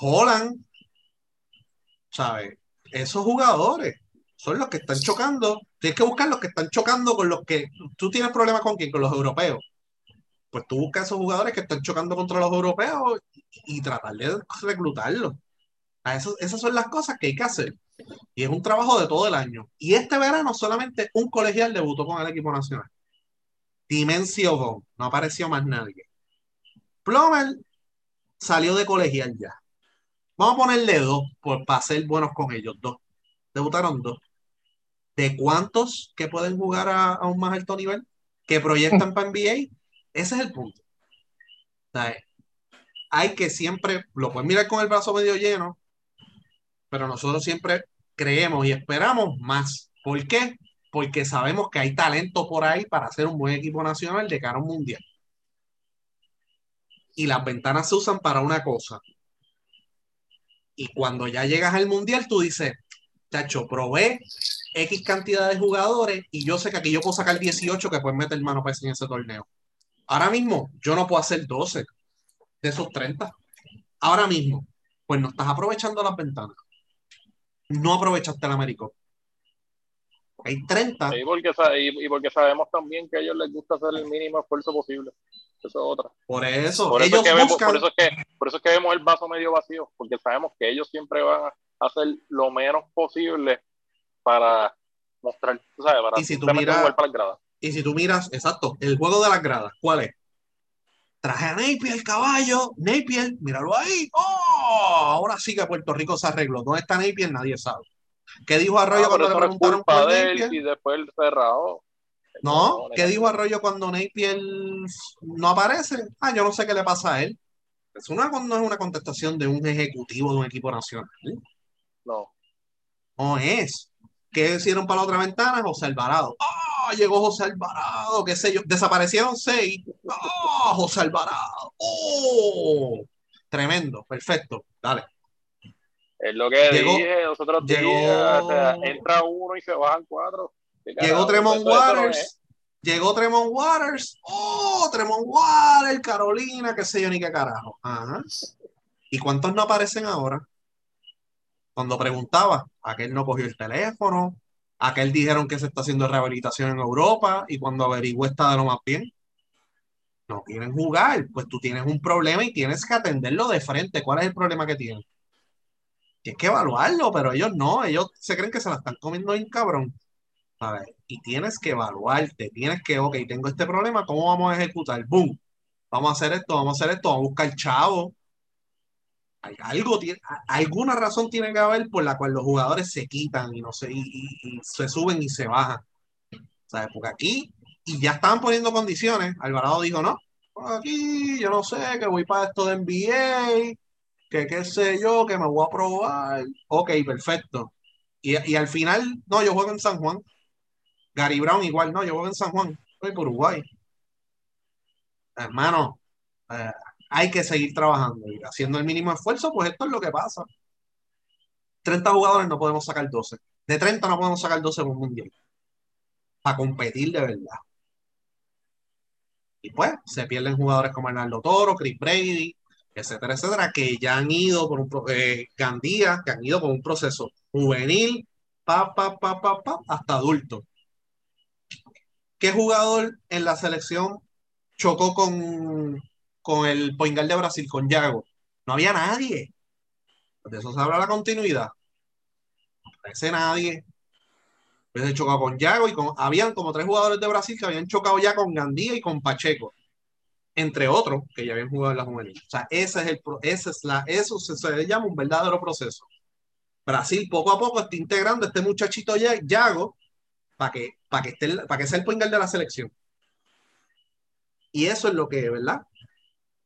S1: Holland, ¿sabes? Esos jugadores son los que están chocando. Tienes que buscar los que están chocando con los que tú tienes problemas con quién, con los europeos. Pues tú buscas a esos jugadores que están chocando contra los europeos y, tratar de reclutarlos. Eso, esas son las cosas que hay que hacer. Y es un trabajo de todo el año. Y este verano solamente un colegial debutó con el equipo nacional. Dimensio. No apareció más nadie. Plomer salió de colegial ya. Vamos a ponerle dos por, para ser buenos con ellos. Dos. Debutaron dos. ¿De cuántos que pueden jugar a, a un más alto nivel? Que proyectan *laughs* para NBA. Ese es el punto. Hay que siempre, lo pueden mirar con el brazo medio lleno, pero nosotros siempre creemos y esperamos más. ¿Por qué? Porque sabemos que hay talento por ahí para hacer un buen equipo nacional de cara a un mundial. Y las ventanas se usan para una cosa. Y cuando ya llegas al mundial, tú dices, chacho, probé X cantidad de jugadores y yo sé que aquí yo puedo sacar 18 que pueden meter mano para en ese torneo. Ahora mismo, yo no puedo hacer 12 de esos 30. Ahora mismo, pues no estás aprovechando las ventanas. No aprovechaste el América. Hay 30.
S3: Y porque, y porque sabemos también que a ellos les gusta hacer el mínimo esfuerzo posible. Eso es otra.
S1: Por eso,
S3: por
S1: eso,
S3: ellos es que vemos, por, eso es que, por eso es que vemos el vaso medio vacío, porque sabemos que ellos siempre van a hacer lo menos posible para mostrar, tú sabes, para
S1: y si tú miras,
S3: para las gradas.
S1: Y si tú miras, exacto, el juego de las gradas, ¿cuál es? Traje a Napier, el caballo. Napier, míralo ahí. ¡Oh! Ahora sí que Puerto Rico se arregló. ¿Dónde está Napier? Nadie sabe. ¿Qué dijo Arroyo
S3: Ah,
S1: cuando le preguntaron
S3: culpa
S1: por
S3: de
S1: Napier?
S3: él y después él cerrado.
S1: No, ¿qué dijo Arroyo cuando Napier no aparece? Ah, yo no sé qué le pasa a él. Es una, no es una contestación de un ejecutivo de un equipo nacional.
S3: No.
S1: No es. ¿Qué hicieron para la otra ventana? José Alvarado. ¡Ah! llegó José Alvarado, qué sé yo. Desaparecieron seis. ¡Ah! José Alvarado. ¡Oh! Tremendo, perfecto. Dale.
S3: Es lo que
S1: Llegó-
S3: dije los otros
S1: llegó-
S3: días. O sea, entra uno y se bajan cuatro. ¿Qué
S1: Llegó? Tremont Waters.
S3: es.
S1: Llegó Tremont Waters. ¡Oh! Tremont Waters, Carolina, qué sé yo, ni qué carajo. Ajá. ¿Y cuántos no aparecen ahora? Cuando preguntaba, aquel no cogió el teléfono, aquel dijeron que se está haciendo rehabilitación en Europa y cuando averiguó está de lo más bien. No quieren jugar, pues tú tienes un problema y tienes que atenderlo de frente. ¿Cuál es el problema que tienen? Tienes que evaluarlo, pero ellos no, ellos se creen que se la están comiendo bien cabrón. ¿sabes? Y tienes que evaluarte, tienes que, ok, tengo este problema, ¿cómo vamos a ejecutar? ¡Boom! Vamos a hacer esto, vamos a hacer esto, vamos a buscar chavo. Algo, tiene, alguna razón tiene que haber por la cual los jugadores se quitan y no sé, y, se suben y se bajan. ¿Sabes? Porque aquí, y ya estaban poniendo condiciones, Alvarado dijo, no, aquí yo no sé, que voy para esto de NBA, que qué sé yo, que me voy a probar. Ok, perfecto. Y, y al final, no, yo juego en San Juan. Gary Brown igual, no, yo juego en San Juan, estoy por Uruguay. Hermano, eh, hay que seguir trabajando y haciendo el mínimo esfuerzo, pues esto es lo que pasa. 30 jugadores no podemos sacar 12. De 30 no podemos sacar 12 por un mundial. Para competir de verdad. Y pues se pierden jugadores como Hernando Toro, Chris Brady, etcétera, etcétera, que ya han ido por un eh, Gandía, que han ido por un proceso juvenil, pa, pa, pa, pa, pa, hasta adulto. ¿Qué jugador en la selección chocó con, con el Poingal de Brasil, con Yago? No había nadie. De eso se habla la continuidad. No aparece nadie. Pues chocado con Yago y con, habían como tres jugadores de Brasil que habían chocado ya con Gandía y con Pacheco, entre otros que ya habían jugado en la juvenil. O sea, ese es el, ese es la, eso se, se llama un verdadero proceso. Brasil poco a poco está integrando a este muchachito Ya- Yago para que, para que, esté, para que sea el point guard de la selección. Y eso es lo que, ¿verdad?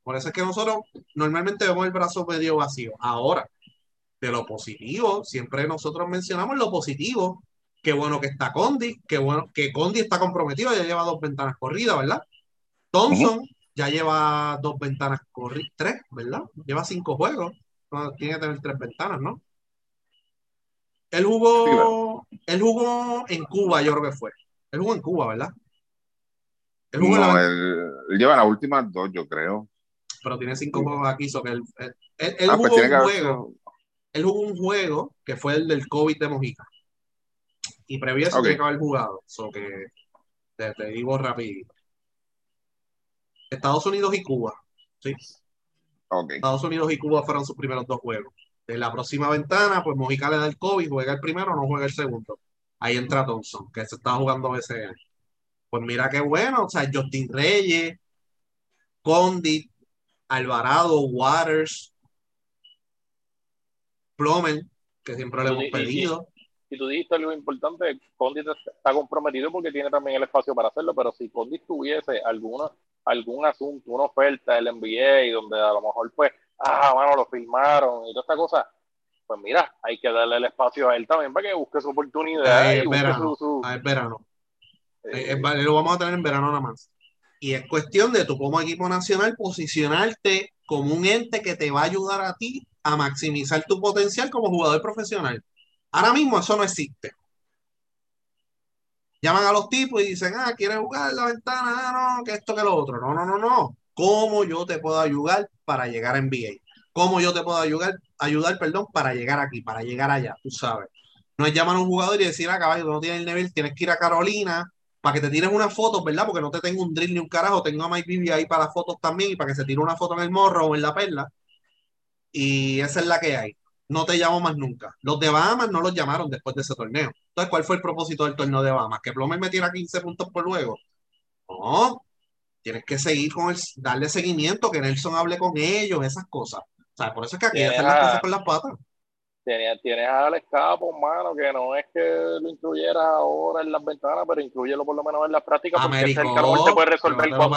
S1: Por eso es que nosotros normalmente vemos el brazo medio vacío. Ahora, de lo positivo, siempre nosotros mencionamos lo positivo. Qué bueno que está Condi, qué bueno que Condi está comprometido, ya lleva dos ventanas corridas, ¿verdad? Thompson ya lleva dos ventanas corridas, tres, ¿verdad? Lleva cinco juegos. No, tiene que tener tres ventanas, ¿no? Él jugó, él jugó en Cuba, yo creo que fue. Él jugó en Cuba, ¿verdad? Él jugó en la-
S2: No, él, él lleva las últimas dos, yo creo.
S1: Pero tiene cinco juegos aquí, so que él, él- él- él
S2: Ah,
S1: jugó
S2: pues tiene
S1: un
S2: que
S1: juego, él jugó un juego que fue el del COVID de Mojica. Y previo a eso
S2: Ok.
S1: tiene que haber jugado. So que te, te digo rapidito. Estados Unidos y Cuba. ¿sí? Estados Unidos y Cuba fueron sus primeros dos juegos. En la próxima ventana, pues Mojica le da el COVID, juega el primero, no juega el segundo. Ahí entra Thompson, que se está jugando ese Pues mira qué bueno, o sea, Justin Reyes, Condit, Alvarado, Waters, Plomen, que siempre le hemos pedido.
S3: Y, tú dijiste algo importante, Condit está comprometido porque tiene también el espacio para hacerlo, pero si Condit tuviese alguna, algún asunto, una oferta del NBA, donde a lo mejor pues, ah, bueno, lo filmaron y toda esta cosa, pues mira, hay que darle el espacio a él también para que busque su oportunidad.
S1: y verano, su, verano. Eh, eh, lo vamos a tener en verano nada más. Y es cuestión de tú como equipo nacional posicionarte como un ente que te va a ayudar a ti a maximizar tu potencial como jugador profesional. Ahora mismo eso no existe. Llaman a los tipos y dicen, ah, ¿quieres jugar en la ventana? Ah, no, que esto, que lo otro. No, no, no, no. ¿Cómo yo te puedo ayudar para llegar a NBA? ¿Cómo yo te puedo ayudar, ayudar perdón, para llegar aquí, para llegar allá? Tú sabes. No es llamar a un jugador y decir, ah, caballo, no tienes el nivel, tienes que ir a Carolina para que te tires una foto, ¿verdad? Porque no te tengo un drill ni un carajo, tengo a Mike Bibi ahí para las fotos también y para que se tire una foto en el morro o en la perla y esa es la que hay. No te llamo más nunca. Los de Bahamas no los llamaron después de ese torneo. Entonces, ¿cuál fue el propósito del torneo de Bahamas? ¿Que Plomer metiera 15 puntos por luego? No, tienes que seguir con el, darle seguimiento, que Nelson hable con ellos, esas cosas. O sea, por eso es que aquí hacen las cosas con las patas.
S3: Tienes, tienes al escapo, mano, que no es que lo incluyera ahora en las ventanas, pero incluyelo por lo menos en las prácticas, porque
S1: es el
S3: que puede resolver
S1: cuando...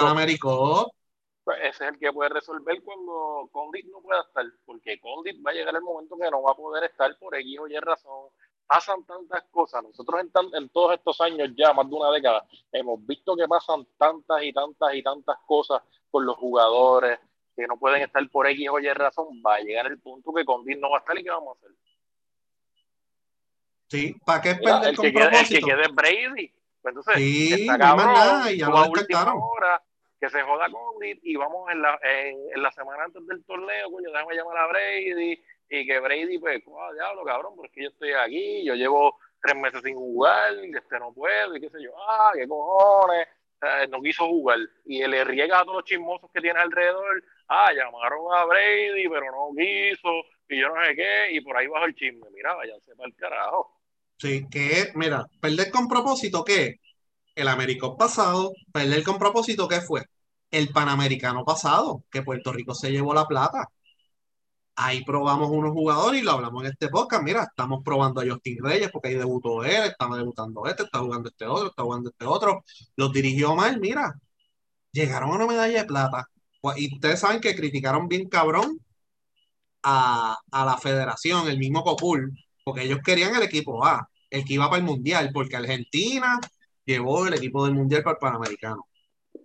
S3: Pues, ese es el que puede resolver cuando Condit no pueda estar, porque Condit va a llegar el momento que no va a poder estar por X o Y razón. Pasan tantas cosas. Nosotros en, en todos estos años, ya más de una década, hemos visto que pasan tantas y tantas y tantas cosas con los jugadores que no pueden estar por X o Y razón. Va a llegar el punto que Condit no va a estar y ¿qué vamos a hacer?
S1: Sí, ¿para qué perder
S3: el con que propósito? el que quede Brady. Pues entonces,
S1: sí, no más nada, y ya lo descartaron
S3: que se joda Condit y vamos en la, en, la semana antes del torneo, coño, déjame llamar a Brady y que Brady, pues, oh, diablo, cabrón, porque yo estoy aquí, yo llevo tres meses sin jugar, y este no puedo, y qué sé yo, ah, qué cojones, no quiso jugar, y le riega a todos los chismosos que tiene alrededor, ah, llamaron a Brady, pero no quiso, y yo no sé qué, y por ahí bajo el chisme, mira, váyanse para el carajo.
S1: Sí, que mira, perder con propósito, ¿qué? el Américo pasado, perder con propósito, ¿qué fue? El Panamericano pasado, que Puerto Rico se llevó la plata. Ahí probamos unos jugadores y lo hablamos en este podcast. Mira, estamos probando a Justin Reyes porque ahí debutó él, estaba debutando este, está jugando este otro, está jugando este otro. Los dirigió mal, mira. Llegaron a una medalla de plata. Pues, y ustedes saben que criticaron bien cabrón a, a la federación, el mismo Copul, porque ellos querían el equipo A, el que iba para el Mundial, porque Argentina llevó el equipo del Mundial para el Panamericano.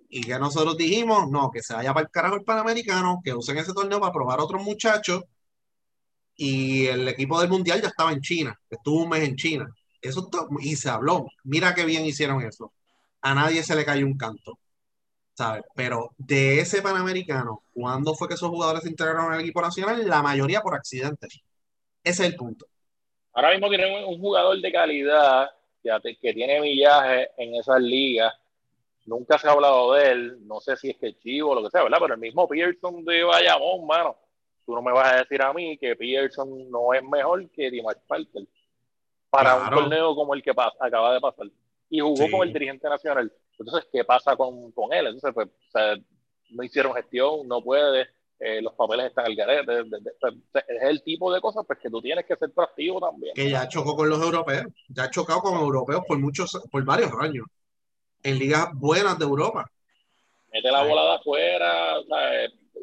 S1: Y ya nosotros dijimos, no, que se vaya para el carajo el Panamericano, que usen ese torneo para probar a otros muchachos. Y el equipo del Mundial ya estaba en China, estuvo un mes en China. Eso y se habló. Mira qué bien hicieron eso. A nadie se le cayó un canto. ¿Sabes? Pero de ese Panamericano, ¿cuándo fue que esos jugadores se integraron al equipo nacional? La mayoría por accidente. Ese es el punto.
S3: Ahora mismo tienen un jugador de calidad que tiene millaje en esas ligas. Nunca se ha hablado de él, no sé si es que Chivo o lo que sea, ¿verdad? Pero el mismo Pearson de Bayamón, mano. Tú no me vas a decir a mí que Pearson no es mejor que Dimash Parker para un torneo como el que pasa, acaba de pasar. Y jugó con el dirigente nacional. Entonces, ¿qué pasa con, con él? Entonces, pues, o sea, no hicieron gestión, no puede. Eh, los papeles están al garete. es el tipo de cosas pues, que tú tienes que ser proactivo también.
S1: Que ya chocó con los europeos, ya ha chocado con europeos por muchos, por varios años, en ligas buenas de Europa.
S3: Mete la bola de afuera,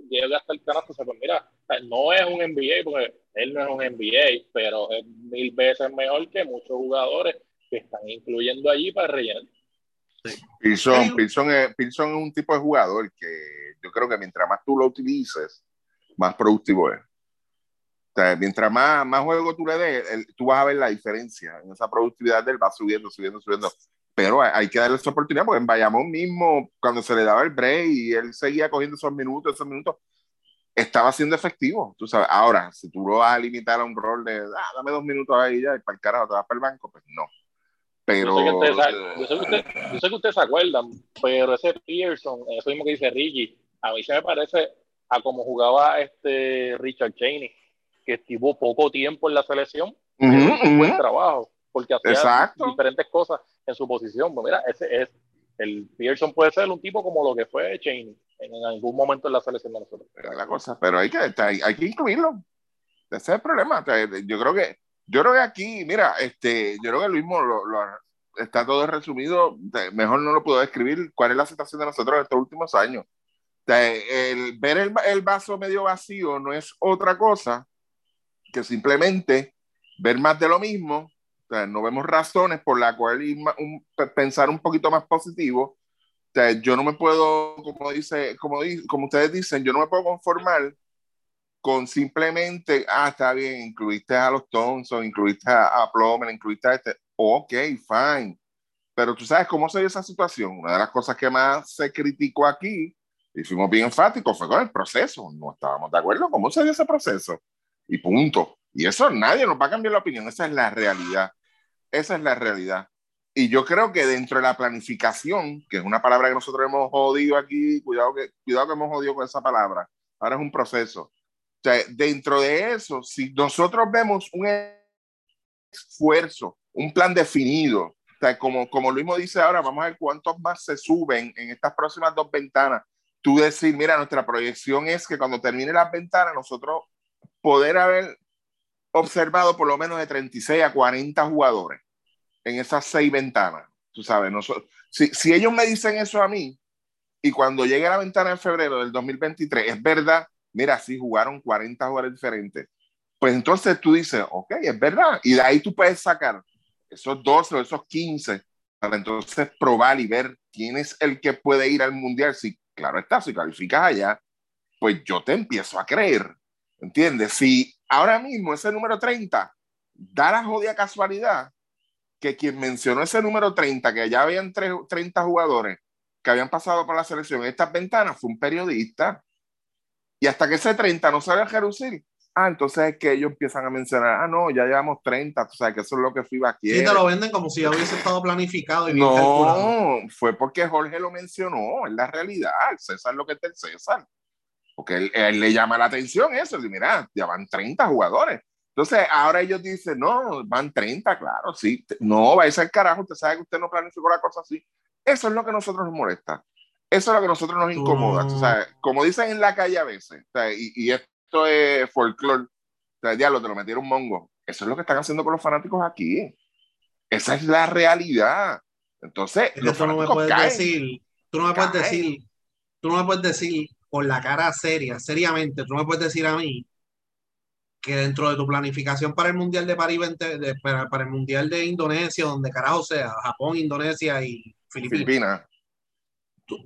S3: llega hasta el canasto, pues mira, no es un NBA, porque él no es un NBA, pero es mil veces mejor que muchos jugadores que están incluyendo allí para rellenar.
S2: Sí. Pilson, es, es un tipo de jugador que yo creo que mientras más tú lo utilices, más productivo es. O sea, mientras más, más juego tú le des, tú vas a ver la diferencia en esa productividad del va subiendo, subiendo, subiendo. Pero hay, que darle esa oportunidad, porque en Bayamón mismo, cuando se le daba el break y él seguía cogiendo esos minutos, esos minutos, estaba siendo efectivo. Tú sabes, ahora, si tú lo vas a limitar a un rol de, ah, dame dos minutos ahí ya y para el carajo te vas para el banco, pues no. Pero. Yo sé,
S3: que ustedes, se acuerdan, pero ese Pearson, eso mismo que dice Ricky, a mí se me parece a como jugaba este Richard Cheney, que estuvo poco tiempo en la selección, un buen trabajo, porque hacía diferentes cosas en su posición. Pues mira, ese es el Pearson puede ser un tipo como lo que fue Cheney en, algún momento en la selección de nosotros.
S2: La cosa, pero hay que, hay, que incluirlo. Ese es el problema. Yo creo que, yo creo que aquí, mira, este, yo creo que lo mismo lo, está todo resumido. Mejor no lo puedo describir cuál es la situación de nosotros en estos últimos años. El, ver el, el vaso medio vacío no es otra cosa que simplemente ver más de lo mismo no vemos razones por las cuales pensar un poquito más positivo. yo no me puedo, como, dice, como, como ustedes dicen, yo no me puedo conformar con simplemente, ah, está bien, incluiste a los Thompson, incluiste a, a Plomer, incluiste a este. Ok, fine. Pero tú sabes cómo se dio esa situación. Una de las cosas que más se criticó aquí, y fuimos bien enfáticos, fue con el proceso. No estábamos de acuerdo cómo se dio ese proceso. Y punto. Y eso nadie nos va a cambiar la opinión. Esa es la realidad. Esa es la realidad. Y yo creo que dentro de la planificación, que es una palabra que nosotros hemos jodido aquí, cuidado que, cuidado que hemos jodido con esa palabra, ahora es un proceso. O sea, dentro de eso, si nosotros vemos un esfuerzo, un plan definido, o sea, como, como Luis dice ahora, vamos a ver cuántos más se suben en estas próximas dos ventanas. Tú decir, mira, nuestra proyección es que cuando termine las ventanas, nosotros poder haber observado por lo menos de 36 a 40 jugadores en esas seis ventanas. Tú sabes, si, si ellos me dicen eso a mí y cuando llegue la ventana en febrero del 2023, es verdad, mira, sí jugaron 40 jugadores diferentes. Pues entonces tú dices, ok, es verdad. Y de ahí tú puedes sacar esos 12 o esos 15 para entonces probar y ver quién es el que puede ir al mundial. Si, claro está, si calificas allá, pues yo te empiezo a creer. ¿Entiendes? Si ahora mismo ese número 30 da la jodida casualidad que quien mencionó ese número 30, que ya habían 30 jugadores que habían pasado por la selección en estas ventanas, fue un periodista. Y hasta que ese 30 no sale a Jerusalén, ah, entonces es que ellos empiezan a mencionar, ah, no, ya llevamos 30, tú sabes que eso es lo que FIBA quiere.
S1: Sí, te lo venden como si ya hubiese estado planificado y
S2: No, fue porque Jorge lo mencionó, es la realidad, César lo que es del César. Porque él, le llama la atención eso, y mira, ya van 30 jugadores. Entonces, ahora ellos dicen, no, van 30, claro, sí. No, va a ser carajo, usted sabe que usted no planificó la cosa así. Eso es lo que a nosotros nos molesta. Eso es lo que a nosotros nos incomoda. O sea, como dicen en la calle a veces, y, esto es folclore, o sea, diablo, te lo metieron mongo. Eso es lo que están haciendo con los fanáticos aquí. Esa es la realidad. Entonces,
S1: los tú no me puedes decir, tú no me puedes decir, tú no me puedes decir con la cara seria, seriamente, tú no me puedes decir a mí que dentro de tu planificación para el Mundial de París 20, para, el Mundial de Indonesia, donde carajo sea, Japón, Indonesia y Filipinas,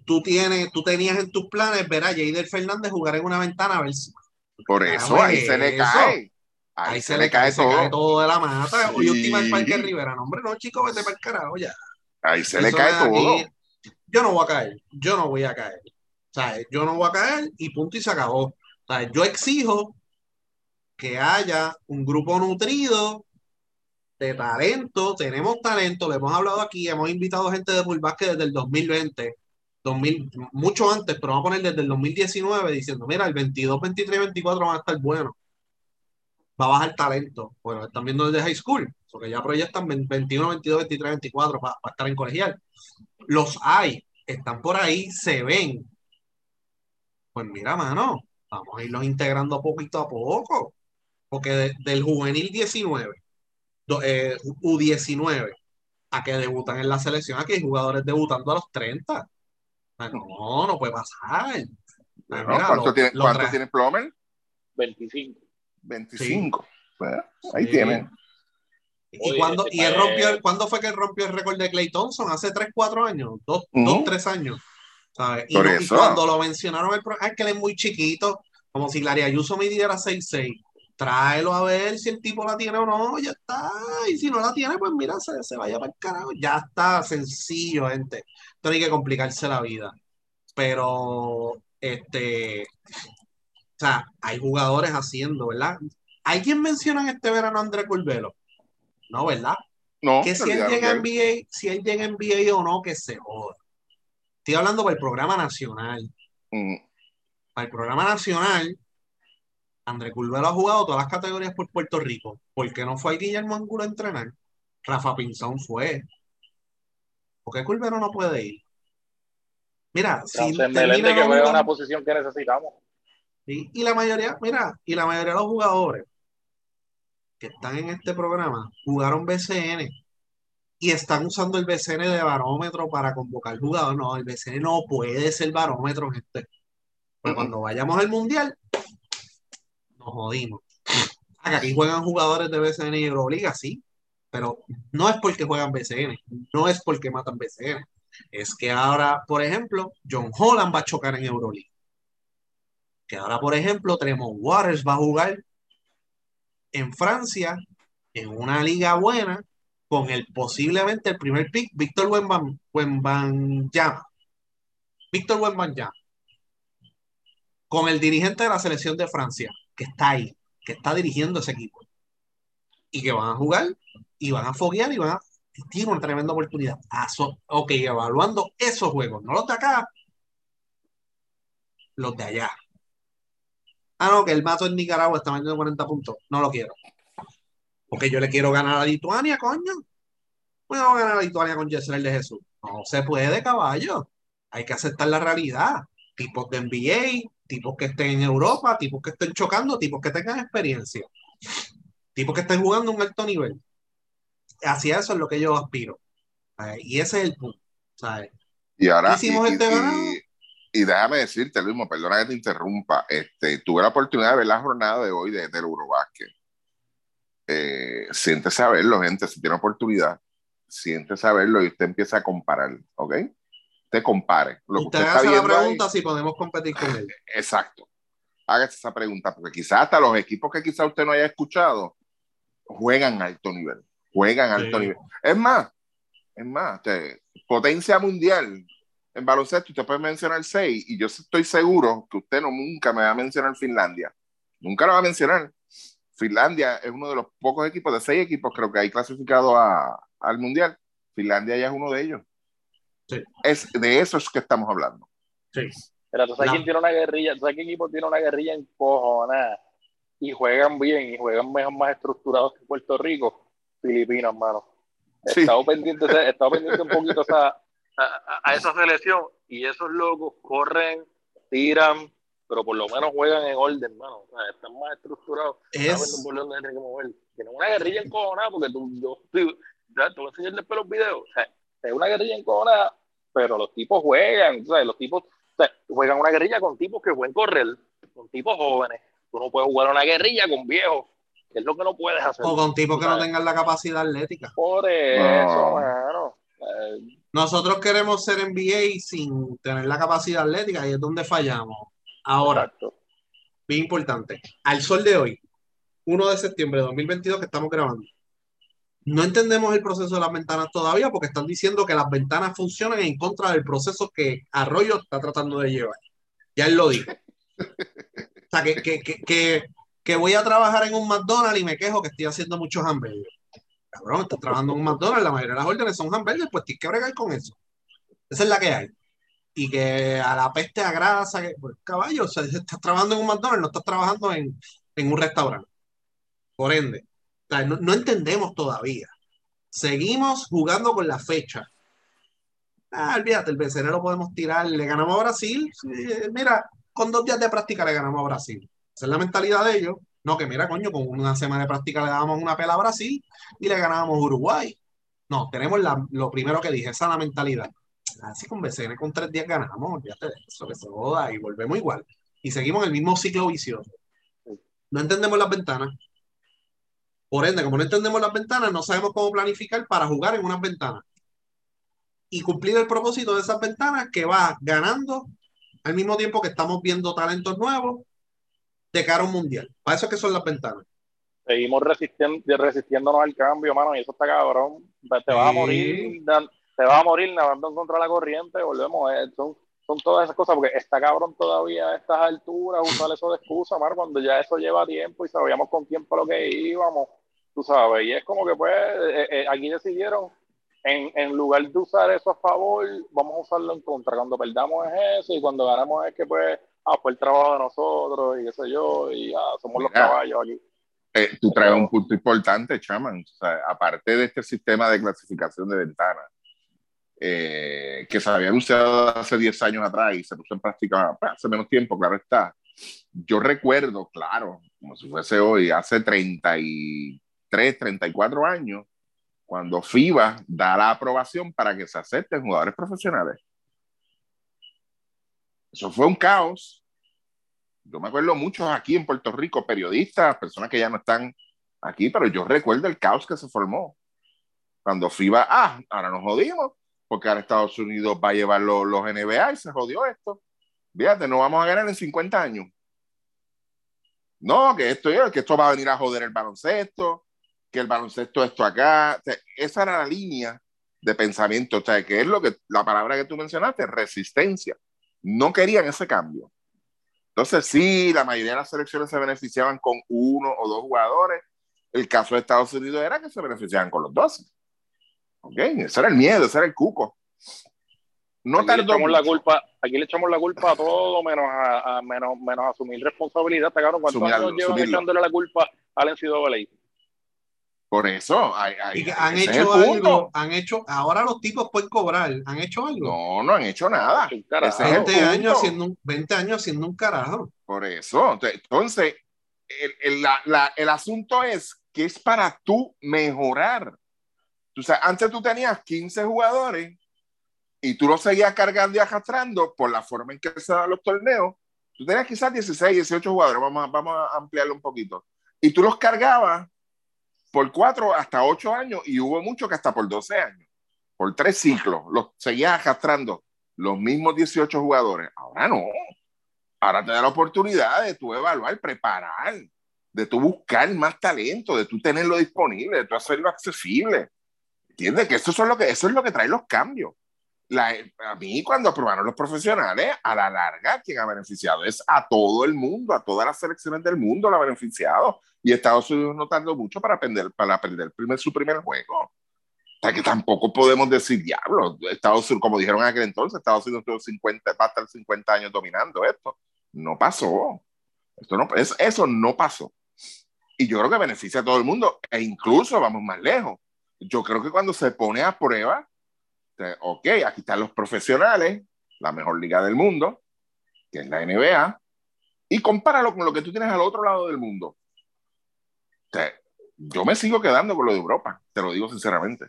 S1: Tú, tienes, tú tenías en tus planes ver a Jader Fernández jugar en una ventana a ver si...
S2: Por eso, ahí se le cae.
S1: Ahí, se, le cae, todo. todo de la mata. Sí. Oye, el Parque Rivera. No, hombre, no, chico, vete para el carajo ya.
S2: Ahí se le cae todo.
S1: yo no voy a caer. Yo no voy a caer. ¿sabes? Yo no voy a caer y punto y se acabó. ¿sabes? Yo exijo que haya un grupo nutrido de talento. Tenemos talento, le hemos hablado aquí, hemos invitado gente de Bullbasket desde el 2020. 2000, mucho antes, pero vamos a poner desde el 2019 diciendo, mira, el 22, 23, 24 van a estar buenos. Va a bajar talento. Bueno, están viendo desde high school, porque ya proyectan 21, 22, 23, 24 para, estar en colegial. Los hay, están por ahí, se ven, pues mira, mano, vamos a irlos integrando poquito a poco. Porque del juvenil 19, eh, U19, a que debutan en la selección, aquí hay jugadores debutando a los 30. No, no puede pasar.
S2: ¿Cuánto, tiene, ¿cuánto Plomer?
S3: 25.
S2: 25. Pues, ahí tienen.
S1: ¿Y, cuándo, y él rompió, ¿cuándo fue que rompió el récord de Clay Thompson? ¿Hace 3, 4 años? ¿2, 3 años? Y, cuando lo mencionaron, el es que él es muy chiquito, como si Larry Ayuso midiera 6'6". Tráelo a ver si el tipo la tiene o no, ya está. Y si no la tiene, pues mira, se, vaya para el carajo. Ya está sencillo, gente. Hay que complicarse la vida. Pero, este, o sea, hay jugadores haciendo, ¿verdad? ¿Hay quien menciona este verano a André Curvelo? No, ¿verdad?
S2: No.
S1: Que si él llega a NBA, si él llega a NBA o no, que se joda. Estoy hablando para el programa nacional. Mm. Para el programa nacional, André Curvelo ha jugado todas las categorías por Puerto Rico. ¿Por qué no fue Guillermo Angulo a entrenar? Rafa Pinzón fue. ¿Por qué Curvelo no puede ir? Mira, si
S3: termina que juega una posición que necesitamos.
S1: Y, la mayoría, mira, y la mayoría de los jugadores que están en este programa jugaron BCN y están usando el BCN de barómetro para convocar jugadores. No, el BCN no puede ser barómetro, gente. Pues cuando vayamos al mundial, nos jodimos. Aquí juegan jugadores de BCN y Euroliga, sí, pero no es porque juegan BCN, no es porque matan BCN. Es que ahora, por ejemplo, John Holland va a chocar en Euroliga. Que ahora, por ejemplo, Tremont Waters va a jugar en Francia, en una liga buena, con el posiblemente el primer pick, Víctor Wembanyama. Víctor Wembanyama. Con el dirigente de la selección de Francia, que está ahí, que está dirigiendo ese equipo. Y que van a jugar y van a foguear y van a. Tiene una tremenda oportunidad. Ah, ok, evaluando esos juegos, no los de acá, los de allá. Ah, no, que el mato en Nicaragua está metiendo 40 puntos. No lo quiero. Porque yo le quiero ganar a Lituania, coño. Bueno, a ganar a Lituania con Yesel de Jesús. No se puede, caballo. Hay que aceptar la realidad. Tipos de NBA, tipos que estén en Europa, tipos que estén chocando, tipos que tengan experiencia, tipos que estén jugando a un alto nivel. Hacia eso es lo que yo aspiro. Y ese es el punto.
S2: Y ahora, hicimos este y, déjame decirte, Luis, perdona que te interrumpa. Este, tuve la oportunidad de ver la jornada de hoy de, del Eurobásquet. Eh, siéntese a verlo, gente, si tiene oportunidad. Siéntese a verlo y usted empieza a comparar, ¿ok? compare.
S1: Lo usted, usted hace la pregunta si podemos competir con él. *laughs*
S2: Exacto. Hágase esa pregunta, porque quizás hasta los equipos que quizás usted no haya escuchado juegan alto nivel. Juegan alto nivel. Es más, es más, potencia mundial en baloncesto, usted puede mencionar seis, y yo estoy seguro que usted no nunca me va a mencionar Finlandia. Nunca lo va a mencionar. Finlandia es uno de los pocos equipos, de seis equipos creo que hay clasificado a, al mundial. Finlandia ya es uno de ellos. Es de eso es que estamos hablando.
S3: Sí. Pero tú sabes quién tiene una guerrilla, tú sabes qué equipo tiene una guerrilla en cojones y juegan bien y juegan mejor, más estructurados que Puerto Rico, Filipinas, mano. He estado pendiente, he estado pendiente un poquito a, a, esa selección y esos locos corren, tiran, pero por lo menos juegan en orden, mano. O sea, están más estructurados. Es... Tienen una guerrilla encojonada porque tú, yo, te voy a enseñar después los videos. O sea, es una guerrilla encojonada pero los tipos juegan, ¿sabes? Los tipos juegan una guerrilla con tipos que pueden correr, con tipos jóvenes. Tú no puedes jugar una guerrilla con viejos, que es lo que no puedes hacer.
S1: O con tipos que no tengan la capacidad atlética.
S3: Por eso, no. Eh,
S1: Nosotros queremos ser NBA sin tener la capacidad atlética y es donde fallamos. Ahora, bien importante, al sol de hoy, 1 de septiembre de 2022 que estamos grabando, no entendemos el proceso de las ventanas todavía porque están diciendo que las ventanas funcionan en contra del proceso que Arroyo está tratando de llevar. Ya él lo dijo. O sea, que, que, que, que, voy a trabajar en un McDonald's y me quejo que estoy haciendo muchos hamburgues. Cabrón, estás trabajando en un McDonald's, la mayoría de las órdenes son hamburgues, pues tienes que bregar con eso. Esa es la que hay. Y que a la peste a grasa, que, pues, caballo, estás trabajando en un McDonald's, no estás trabajando en, un restaurante. Por ende, no, entendemos todavía. Seguimos jugando con la fecha. Ah, olvídate, el BCN podemos tirar. Le ganamos a Brasil. mira, con dos días de práctica le ganamos a Brasil. Esa es la mentalidad de ellos. No, que mira, coño, con una semana de práctica le damos una pela a Brasil y le ganábamos Uruguay. No, tenemos lo primero que dije, esa es la mentalidad. Así con BCN con tres días ganamos, olvídate de eso, que se joda y volvemos igual. Y seguimos el mismo ciclo vicioso. No entendemos las ventanas, por ende, como no entendemos las ventanas, no sabemos cómo planificar para jugar en unas ventanas. Y cumplir el propósito de esas ventanas que va ganando al mismo tiempo que estamos viendo talentos nuevos de cara a un mundial. Para eso es que son las ventanas.
S3: Seguimos resistiendo, resistiéndonos al cambio, mano, y eso está cabrón. Te vas a morir, te vas a morir nadando contra la corriente, volvemos. Eh, son, son todas esas cosas, porque está cabrón todavía a estas alturas usar eso de excusa, mano, cuando ya eso lleva tiempo y sabíamos con tiempo lo que íbamos tú sabes, y es como que pues eh, eh, aquí decidieron, en, en, lugar de usar eso a favor, vamos a usarlo en contra, cuando perdamos es eso y cuando ganamos es que pues ah, fue el trabajo de nosotros y qué sé yo, y ah, somos los caballos aquí.
S2: Eh, tú traes un punto importante, Chaman. O sea, aparte de este sistema de clasificación de ventanas, eh, que se había anunciado hace 10 años atrás y se puso en práctica pues, hace menos tiempo, claro está. Yo recuerdo, claro, como si fuese hoy, hace 33, 34 años, cuando FIBA da la aprobación para que se acepten jugadores profesionales. Eso fue un caos. Yo me acuerdo muchos aquí en Puerto Rico, periodistas, personas que ya no están aquí, pero yo recuerdo el caos que se formó. Cuando FIBA, ah, ahora nos jodimos, porque ahora Estados Unidos va a llevar los, los NBA y se jodió esto. Fíjate, no vamos a ganar en 50 años. No, que esto, que esto va a venir a joder el baloncesto, que el baloncesto esto acá. esa era la línea de pensamiento, o sea, que es lo que la palabra que tú mencionaste, resistencia. No querían ese cambio. Entonces, sí, la mayoría de las selecciones se beneficiaban con uno o dos jugadores. El caso de Estados Unidos era que se beneficiaban con los dos. ¿Ok? Ese era el miedo, ese era el cuco.
S3: No aquí tardó. Le la culpa, aquí le echamos la culpa a todo menos a, menos, menos asumir responsabilidad. ¿Cuántos años llevan echándole la culpa al NCAA?
S2: Por eso,
S1: han hecho algo, han hecho, ahora los tipos pueden cobrar, ¿han hecho algo?
S2: No, no han hecho nada.
S1: 20, años haciendo un, 20 años haciendo un carajo.
S2: Por eso, entonces, el, el, la, el asunto es que es para tú mejorar o sea, antes tú tenías 15 jugadores y tú los seguías cargando y arrastrando por la forma en que se dan los torneos. Tú tenías quizás 16, 18 jugadores, vamos vamos a ampliarlo un poquito. Y tú los cargabas por 4 hasta 8 años y hubo muchos que hasta por 12 años, por tres ciclos, los seguías arrastrando los mismos 18 jugadores. Ahora no. Ahora te da la oportunidad de tú evaluar, preparar, de tú buscar más talento, de tú tenerlo disponible, de tú hacerlo accesible. ¿Entiendes? Que eso, son lo que eso es lo que trae los cambios. La, a mí, cuando aprobaron los profesionales, a la larga, quien ha beneficiado es a todo el mundo, a todas las selecciones del mundo lo ha beneficiado. Y Estados Unidos no tardó mucho para aprender, para aprender primer, su primer juego. O sea, que tampoco podemos decir, diablo, Estados Unidos, como dijeron aquel entonces, Estados Unidos tuvo 50, va a estar 50 años dominando esto. No pasó. Esto no, eso, eso no pasó. Y yo creo que beneficia a todo el mundo, e incluso vamos más lejos yo creo que cuando se pone a prueba, ok, aquí están los profesionales, la mejor liga del mundo, que es la NBA, y compáralo con lo que tú tienes al otro lado del mundo. yo me sigo quedando con lo de Europa, te lo digo sinceramente,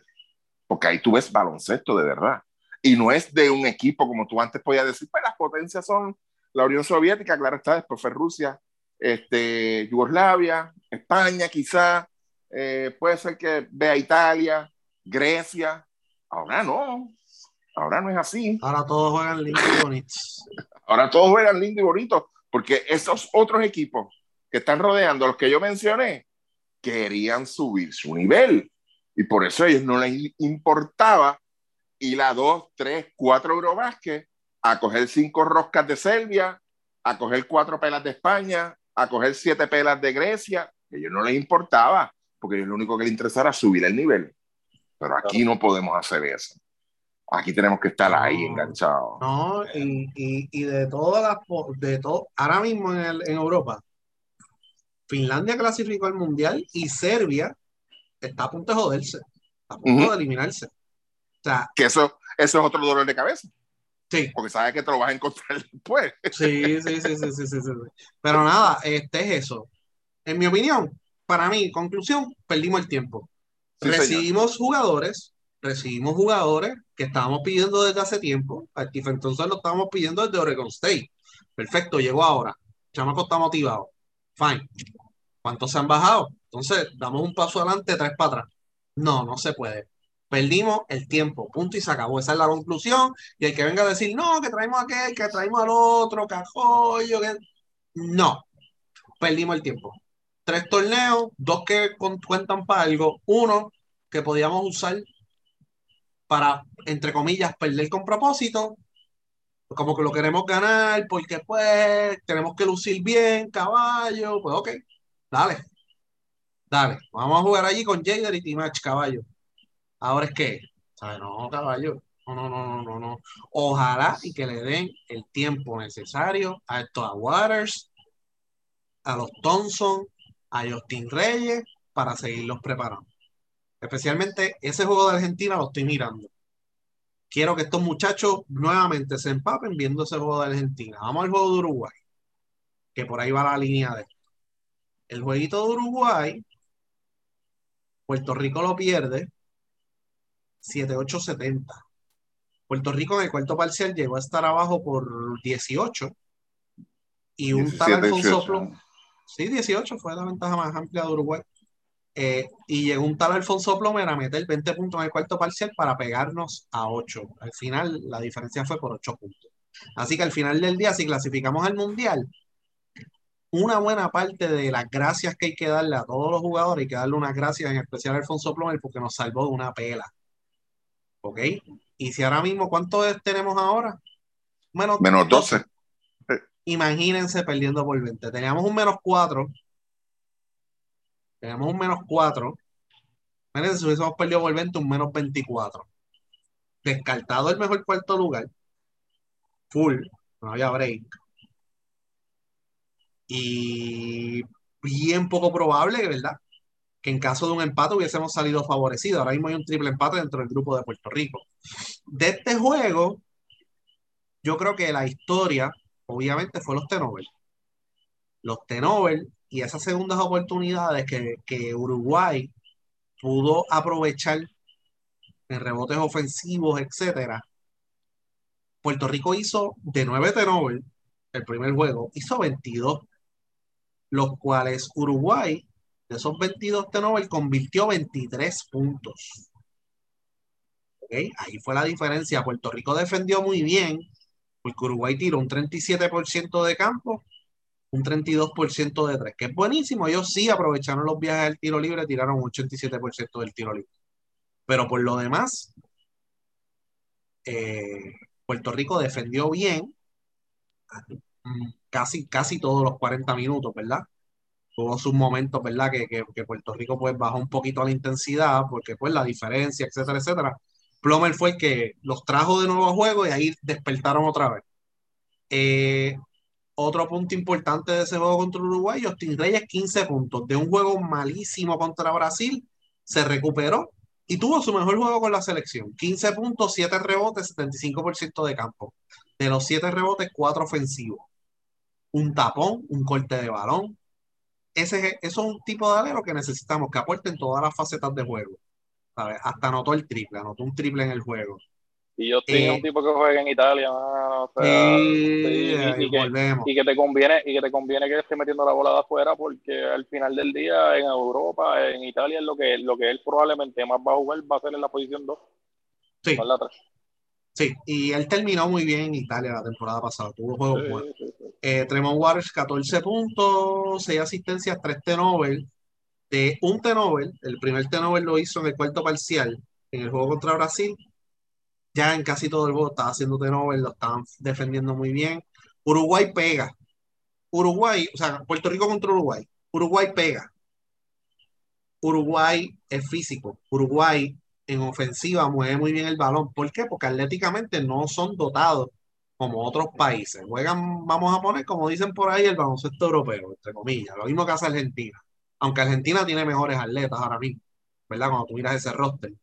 S2: porque ahí tú ves baloncesto de verdad. Y no es de un equipo como tú antes podías decir, pues las potencias son la Unión Soviética, claro está, después fue Rusia, este, Yugoslavia, España quizá, eh, puede ser que vea Italia, Grecia. Ahora no. Ahora no es así.
S1: Ahora todos juegan lindo y bonito. *laughs*
S2: Ahora todos juegan lindo y bonito. Porque esos otros equipos que están rodeando, los que yo mencioné, querían subir su nivel. Y por eso a ellos no les importaba ir a dos, tres, cuatro Eurobásquet a coger cinco roscas de Serbia, a coger cuatro pelas de España, a coger siete pelas de Grecia. A ellos no les importaba porque lo único que le interesa era subir el nivel. Pero aquí no podemos hacer eso. Aquí tenemos que estar ahí enganchados.
S1: No, y, y, de todas las, de todo, ahora mismo en, el, en Europa, Finlandia clasificó al mundial y Serbia está a punto de joderse, a punto de eliminarse. O sea,
S2: que eso, eso es otro dolor de cabeza.
S1: Sí.
S2: Porque sabes que te lo vas a encontrar *laughs* después.
S1: Sí, sí, sí, sí, sí, sí, sí. Pero nada, este es eso. En mi opinión, para mí, conclusión, perdimos el tiempo. Recibimos jugadores, recibimos jugadores que estábamos pidiendo desde hace tiempo. entonces lo estábamos pidiendo desde Oregon State. Perfecto, llegó ahora. Chamaco está motivado. Fine. ¿Cuántos se han bajado? Entonces, damos un paso adelante, tres para atrás. No, no se puede. Perdimos el tiempo, punto y se acabó. Esa es la conclusión. Y el que venga a decir, no, que traemos a aquel, que traemos al otro, que que... No, perdimos el tiempo tres torneos, dos que cuentan para algo, uno que podíamos usar para, entre comillas, perder con propósito, como que lo queremos ganar, porque pues tenemos que lucir bien, caballo, pues ok, dale, dale, vamos a jugar allí con Jader y Timach, caballo. Ahora es que, ¿sabes? No, caballo, No, no, no, no, no. Ojalá y que le den el tiempo necesario a estos Waters, a los Thompson, a Justin Reyes para seguirlos preparando. Especialmente ese juego de Argentina lo estoy mirando. Quiero que estos muchachos nuevamente se empapen viendo ese juego de Argentina. Vamos al juego de Uruguay, que por ahí va la línea de El jueguito de Uruguay, Puerto Rico lo pierde 7-8-70. Puerto Rico en el cuarto parcial llegó a estar abajo por 18 y un tal Alfonso. Sí, 18 fue la ventaja más amplia de Uruguay. Eh, y llegó un tal Alfonso Plomer a meter 20 puntos en el cuarto parcial para pegarnos a 8. Al final, la diferencia fue por 8 puntos. Así que al final del día, si clasificamos al Mundial, una buena parte de las gracias que hay que darle a todos los jugadores, hay que darle unas gracias en especial a Alfonso Plomer porque nos salvó de una pela. ¿Ok? Y si ahora mismo, ¿cuántos tenemos ahora?
S2: Menos, menos 12.
S1: Imagínense perdiendo por 20. Teníamos un menos 4. Teníamos un menos 4. Imagínense si hubiésemos perdido por 20, un menos 24. Descartado el mejor cuarto lugar. Full. No había break. Y bien poco probable, ¿verdad? Que en caso de un empate hubiésemos salido favorecidos. Ahora mismo hay un triple empate dentro del grupo de Puerto Rico. De este juego, yo creo que la historia, obviamente, fue los T-Nobel. Los T-Nobel y esas segundas oportunidades que, que Uruguay pudo aprovechar en rebotes ofensivos, etcétera. Puerto Rico hizo de 9 T-Nobel el primer juego, hizo 22, los cuales Uruguay, de esos 22 T-Nobel, convirtió 23 puntos. Ahí fue la diferencia. Puerto Rico defendió muy bien, porque Uruguay tiró un 37% de campo, un 32% de tres, que es buenísimo. Ellos sí aprovecharon los viajes del tiro libre, tiraron un 87% del tiro libre. Pero por lo demás, eh, Puerto Rico defendió bien casi, casi todos los 40 minutos, ¿verdad? Tuvo sus momentos, ¿verdad? Que, que, Puerto Rico pues bajó un poquito la intensidad porque pues la diferencia, etcétera, etcétera. Plomer fue el que los trajo de nuevo a juego y ahí despertaron otra vez. Eh, otro punto importante de ese juego contra Uruguay, Justin Reyes 15 puntos. De un juego malísimo contra Brasil, se recuperó y tuvo su mejor juego con la selección. 15 puntos, 7 rebotes, 75% de campo. De los 7 rebotes, 4 ofensivos. Un tapón, un corte de balón. Ese, eso es un tipo de alero que necesitamos, que aporten todas las facetas de juego. Hasta anotó el triple, anotó un triple en el juego.
S3: Y yo tengo un eh, tipo que juega en Italia, y, que, te conviene, y que te conviene que esté metiendo la bola de afuera, porque al final del día en Europa, en Italia, es lo que, lo que él probablemente más va a jugar, va a ser en la posición 2.
S1: Sí. Sí, y él terminó muy bien en Italia la temporada pasada, tuvo juegos buenos. Eh, Tremont Waters, 14 puntos, 6 asistencias, 3 t un T-Nobel, el primer T-Nobel lo hizo en el cuarto parcial, en el juego contra Brasil. Ya en casi todo el juego estaba haciendo T-Nobel, lo estaban defendiendo muy bien. Uruguay pega. Uruguay, o sea, Puerto Rico contra Uruguay. Uruguay pega. Uruguay es físico. Uruguay en ofensiva mueve muy bien el balón. ¿Por qué? Porque atléticamente no son dotados como otros países. Juegan, vamos a poner, como dicen por ahí, el baloncesto europeo, entre comillas. Lo mismo que hace Argentina aunque Argentina tiene mejores atletas ahora mismo, ¿verdad? Cuando tú miras ese roster.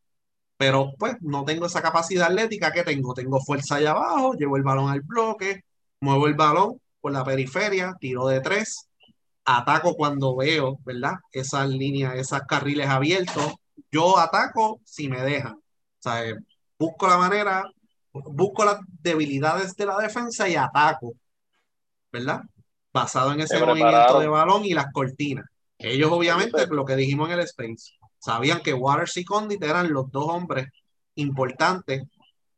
S1: Pero pues no tengo esa capacidad atlética que tengo. Tengo fuerza allá abajo, llevo el balón al bloque, muevo el balón por la periferia, tiro de tres, ataco cuando veo, ¿verdad? Esas líneas, esas carriles abiertos. Yo ataco si me dejan. O sea, busco la manera, busco las debilidades de la defensa y ataco, ¿verdad? Basado en ese movimiento de balón y las cortinas. Ellos obviamente, lo que dijimos en el Space, sabían que Waters y Condit eran los dos hombres importantes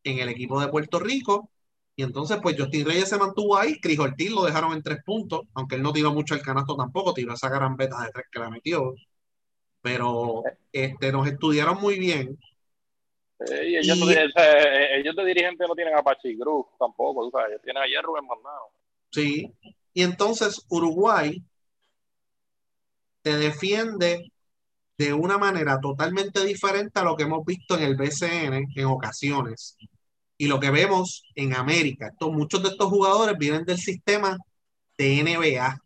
S1: en el equipo de Puerto Rico. Y entonces, pues Justin Reyes se mantuvo ahí. Chris Ortiz lo dejaron en tres puntos, aunque él no tiró mucho el canasto tampoco, tiró esa gran beta de tres que la metió. Pero este, nos estudiaron muy bien.
S3: y ellos, eh, ellos, de dirigente no tienen a Pachi Cruz tampoco, tú ellos tienen a en mandado.
S1: Sí, y entonces Uruguay te defiende de una manera totalmente diferente a lo que hemos visto en el BCN en ocasiones. Y lo que vemos en América, muchos de estos jugadores vienen del sistema de NBA,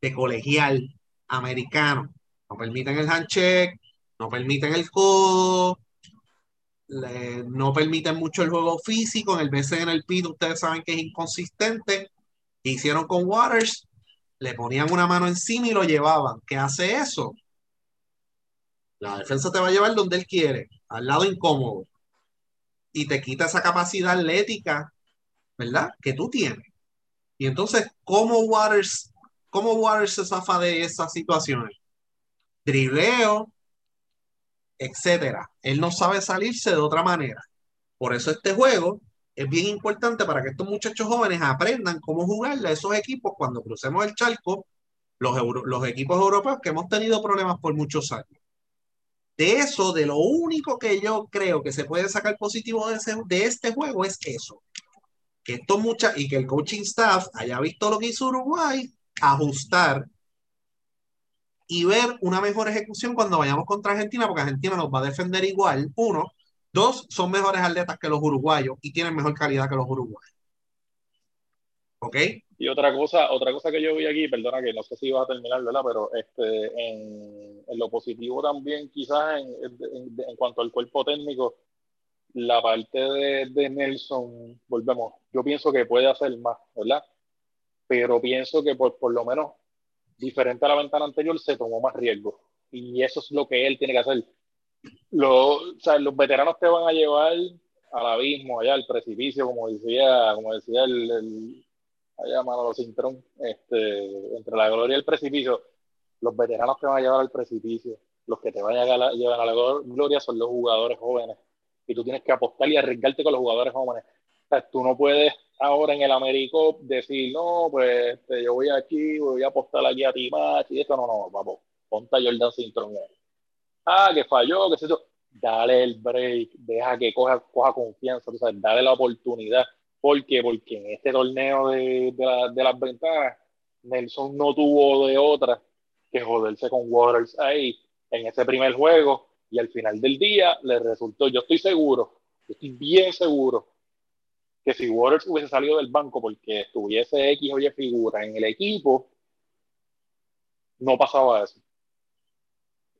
S1: de colegial americano. No permiten el handshake, no permiten el codo, no permiten mucho el juego físico. En el BC en el PIT, ustedes saben que es inconsistente. hicieron con Waters? Le ponían una mano encima y lo llevaban. ¿Qué hace eso? La defensa te va a llevar donde él quiere, al lado incómodo. Y te quita esa capacidad atlética, ¿verdad? Que tú tienes. Y entonces, ¿cómo Waters, cómo Waters se zafa de esas situaciones? Dribleo, etcétera. Él no sabe salirse de otra manera. Por eso este juego es bien importante para que estos muchachos jóvenes aprendan cómo jugarle a esos equipos cuando crucemos el charco, los, los equipos europeos que hemos tenido problemas por muchos años. De eso, de lo único que yo creo que se puede sacar positivo de, de este juego es eso. Que estos muchachos y que el coaching staff haya visto lo que hizo Uruguay, ajustar y ver una mejor ejecución cuando vayamos contra Argentina, porque Argentina nos va a defender igual. Uno, dos, son mejores atletas que los uruguayos y tienen mejor calidad que los uruguayos. ¿Ok?
S3: Y otra cosa, otra cosa que yo vi aquí, perdona que no sé si iba a terminar, ¿verdad? Pero este, en, lo positivo también, quizás en, en, cuanto al cuerpo técnico, la parte de, de Nelson, volvemos, yo pienso que puede hacer más, ¿verdad? Pero pienso que por, por lo menos diferente a la ventana anterior, se tomó más riesgo. Y eso es lo que él tiene que hacer. Lo, o sea, los veteranos te van a llevar al abismo, allá al precipicio, como decía, como decía el, el allá Manolo Cintrón, este, entre la gloria y el precipicio, los veteranos te van a llevar al precipicio. Los que te van a llevar a la gloria son los jugadores jóvenes. Y tú tienes que apostar y arriesgarte con los jugadores jóvenes. O sea, tú no puedes ahora en el Américo decir, no, pues este, yo voy aquí, voy a apostar aquí a Timach y esto, no, no, vamos, ponta Jordan Sintron. Ah, que falló, que se eso. Dale el break, deja que coja, coja confianza, o sea, dale la oportunidad. ¿Por qué? Porque en este torneo de, de, de las ventanas, Nelson no tuvo de otra que joderse con Waters ahí en ese primer juego y al final del día le resultó, yo estoy seguro, estoy bien seguro que si Waters hubiese salido del banco porque estuviese X o Y figura en el equipo, no pasaba eso.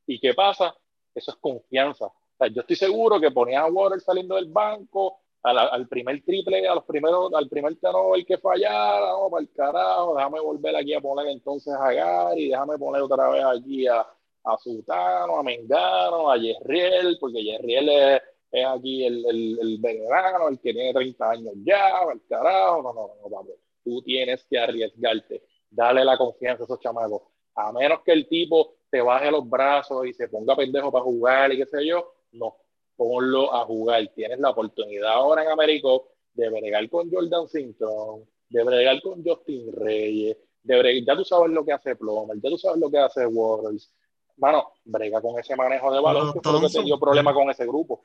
S3: ¿Y qué pasa? Eso es confianza. yo estoy seguro que ponía a Waters saliendo del banco, al, primer triple, a los primeros, al primer el que fallara, no, para el carajo, déjame volver aquí a poner entonces a Gary, déjame poner otra vez aquí a, a Sutano, a Mengano, a Yerriel, porque Yerriel es es aquí el, el, el veterano, el que tiene 30 años ya, el carajo, no, no, no, papi. Tú tienes que arriesgarte, dale la confianza a esos chamacos. A menos que el tipo te baje los brazos y se ponga pendejo para jugar y qué sé yo, no, ponlo a jugar. Tienes la oportunidad ahora en América de bregar con Jordan Simpson, de bregar con Justin Reyes, de bregar, ya tú sabes lo que hace Plomer, ya tú sabes lo que hace Waters. Mano, brega con ese manejo de balón, que fue lo que te dio problema con ese grupo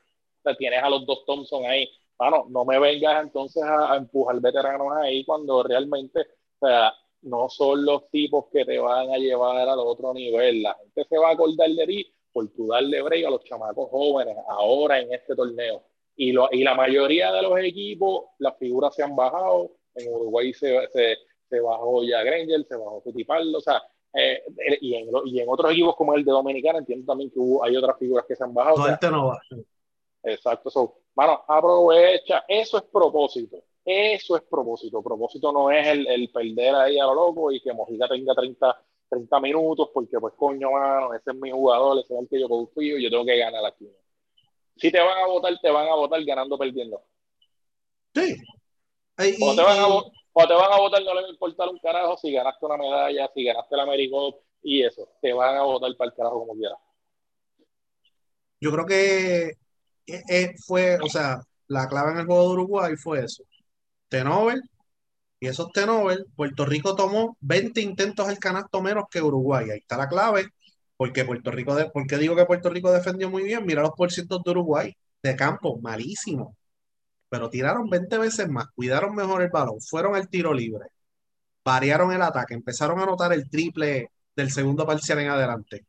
S3: tienes a los dos Thompson ahí. Bueno, no me vengas entonces a, empujar veteranos ahí cuando realmente, o sea, no son los tipos que te van a llevar al otro nivel. La gente se va a acordar de ti por tu darle break a los chamacos jóvenes ahora en este torneo. Y, lo, y la mayoría de los equipos, las figuras se han bajado. En Uruguay se, se, se bajó ya Granger, se bajó Fittipaldo, o sea, eh, y, en, y en otros equipos como el de Dominicana entiendo también que hubo, hay otras figuras que se han bajado. no va. Exacto. So, bueno, aprovecha. Eso es propósito. Eso es propósito. Propósito no es el, el perder ahí a lo loco y que Mojica tenga 30, 30 minutos porque, pues, coño, mano, ese es mi jugador, ese es el que yo confío y yo tengo que ganar aquí. Si te van a votar, te van a votar ganando perdiendo.
S1: Sí.
S3: o, te van a, o te van a votar, no le va a importar un carajo si ganaste una medalla, si ganaste el American y eso. Te van a votar para el carajo como quieras.
S1: Yo creo que eh, eh, fue, o sea, la clave en el juego de Uruguay fue eso. Tenovel, y esos Tenovel, Puerto Rico tomó 20 intentos al canasto menos que Uruguay. Ahí está la clave, porque Puerto Rico, de, porque digo que Puerto Rico defendió muy bien, mira los porcientos de Uruguay, de campo, malísimo. Pero tiraron 20 veces más, cuidaron mejor el balón, fueron al tiro libre, variaron el ataque, empezaron a anotar el triple del segundo parcial en adelante.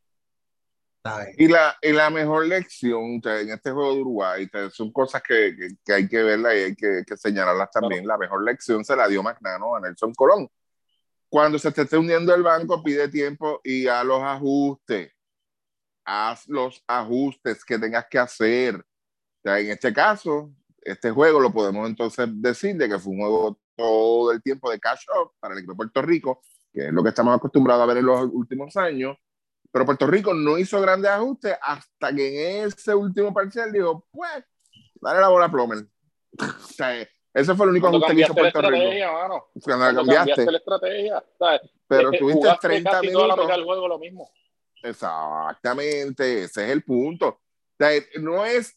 S2: Y la, y la mejor lección en este juego de Uruguay, son cosas que, que, hay que verla y hay que, que señalarlas también. La mejor lección se la dio Magnano a Nelson Colón. Cuando se te esté hundiendo el banco, pide tiempo y a los ajustes. Haz los ajustes que tengas que hacer. en este caso, este juego lo podemos entonces decir de que fue un juego todo el tiempo de cash up para el equipo de Puerto Rico, que es lo que estamos acostumbrados a ver en los últimos años pero Puerto Rico no hizo grandes ajustes hasta que en ese último parcial dijo, pues, dale la bola a Plomer. o sea, ese fue el único ajuste que hizo Puerto Rico. Mano. Cuando, Cuando cambiaste. la estrategia. Pero eh, tuviste 30 minutos. Toda la juego lo mismo. Exactamente, ese es el punto. O sea, no es,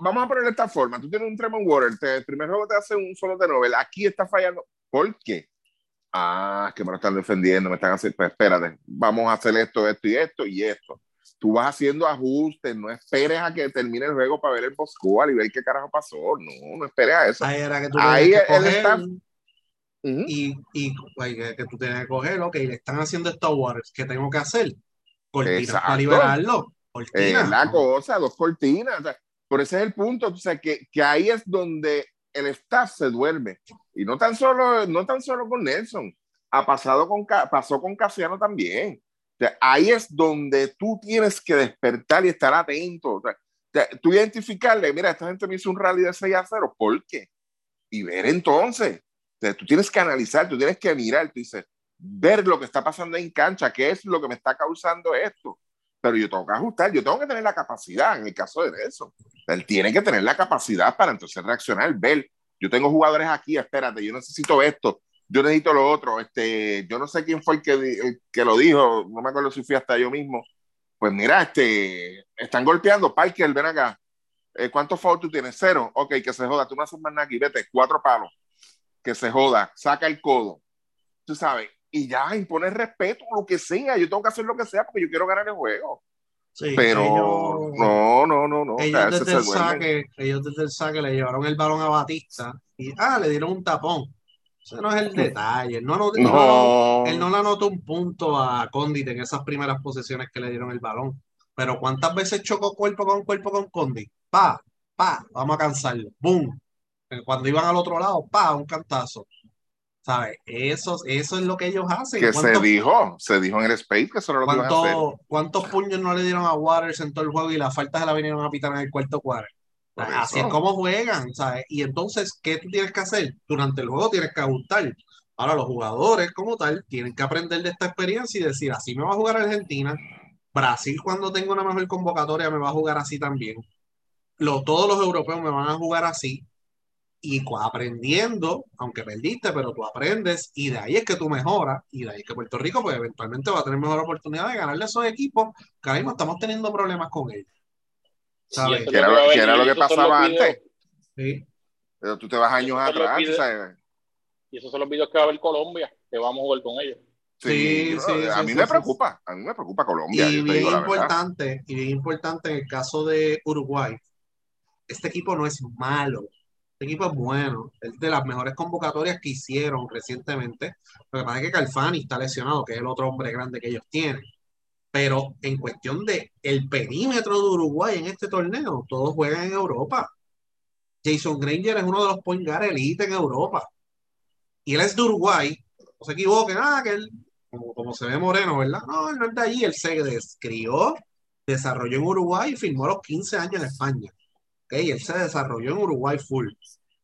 S2: vamos a ponerlo de esta forma, tú tienes un Tremont Water, el primer juego te hace un solo de novel, aquí está fallando, ¿por qué? Ah, que me lo están defendiendo, me están haciendo, pues espérate, vamos a hacer esto, esto y esto y esto. Tú vas haciendo ajustes, no esperes a que termine el juego para ver el post y ver qué carajo pasó. No, no esperes a eso.
S1: Ahí era que tú Ahí él está. Y, y que, tú tienes que coger, ok, le están haciendo estos waters, ¿qué tengo que hacer? Cortinas para liberarlo.
S2: Cortinas. la cosa, dos cortinas. por ese es el punto. O sea, que, que ahí es donde el staff se duerme. Y no tan solo, no tan solo con Nelson, ha pasado con, pasó con Casiano también. ahí es donde tú tienes que despertar y estar atento. O sea, tú identificarle, mira, esta gente me hizo un rally de 6 a 0, ¿por qué? Y ver entonces. tú tienes que analizar, tú tienes que mirar, tú dices, ver lo que está pasando en cancha, qué es lo que me está causando esto. Pero yo tengo que ajustar, yo tengo que tener la capacidad, en el caso de Nelson. Él tiene que tener la capacidad para entonces reaccionar, ver yo tengo jugadores aquí, espérate, yo necesito esto, yo necesito lo otro, este, yo no sé quién fue el que, que lo dijo, no me acuerdo si fui hasta yo mismo, pues mira, este, están golpeando, Parker, ven acá, eh, ¿cuántos fouls tú tienes? Cero, ok, que se joda, tú no haces más nada aquí, vete, cuatro palos, que se joda, saca el codo, tú sabes, y ya impone respeto, lo que sea, yo tengo que hacer lo que sea porque yo quiero ganar el juego pero no, no, no, no.
S1: Ellos, desde el saque, ellos desde el saque le llevaron el balón a Batista y ah, le dieron un tapón. Ese no es el *laughs* detalle. Él no, no, no. él no le anotó un punto a Condit en esas primeras posesiones que le dieron el balón. Pero ¿cuántas veces chocó cuerpo con cuerpo con Condit? Pa, pa, vamos a cansarlo. Boom. Cuando iban al otro lado, pa, un cantazo. ¿Sabes? Eso, eso es lo que ellos hacen.
S2: Que se dijo, se dijo en el Space que eso lo iban a hacer.
S1: ¿Cuántos puños no le dieron a Waters en todo el juego y las faltas se la vinieron a pitar en el cuarto cuadro? Así es como juegan, ¿sabes? Y entonces, ¿qué tú tienes que hacer? Durante el juego tienes que ajustar. Ahora, los jugadores, como tal, tienen que aprender de esta experiencia y decir, así me va a jugar Argentina. Brasil, cuando tenga una mejor convocatoria, me va a jugar así también. todos los europeos me van a jugar así y aprendiendo, aunque perdiste, pero tú aprendes y de ahí es que tú mejoras y de ahí es que Puerto Rico pues eventualmente va a tener mejor oportunidad de ganarle a esos equipos que ahora mismo estamos teniendo problemas con ellos.
S2: ¿Sabes? Que era, lo que pasaba antes. Sí. Pero tú te vas años atrás, ¿sabes?
S3: Y esos son los videos que va a ver Colombia, que vamos a jugar con ellos.
S2: Sí, sí, a mí me preocupa, a mí me preocupa Colombia.
S1: Y bien importante, y bien importante en el caso de Uruguay, este equipo no es malo, equipo es bueno, es de las mejores convocatorias que hicieron recientemente. Lo que pasa es que Calfani está lesionado, que es el otro hombre grande que ellos tienen. Pero en cuestión de el perímetro de Uruguay en este torneo, todos juegan en Europa. Jason Granger es uno de los point guard elite en Europa. Y él es de Uruguay. No se equivoquen, ah, que él, como, se ve moreno, ¿verdad? No, él no es de allí. Él se descrió, desarrolló en Uruguay y firmó a los 15 años en España. Él se desarrolló en Uruguay full.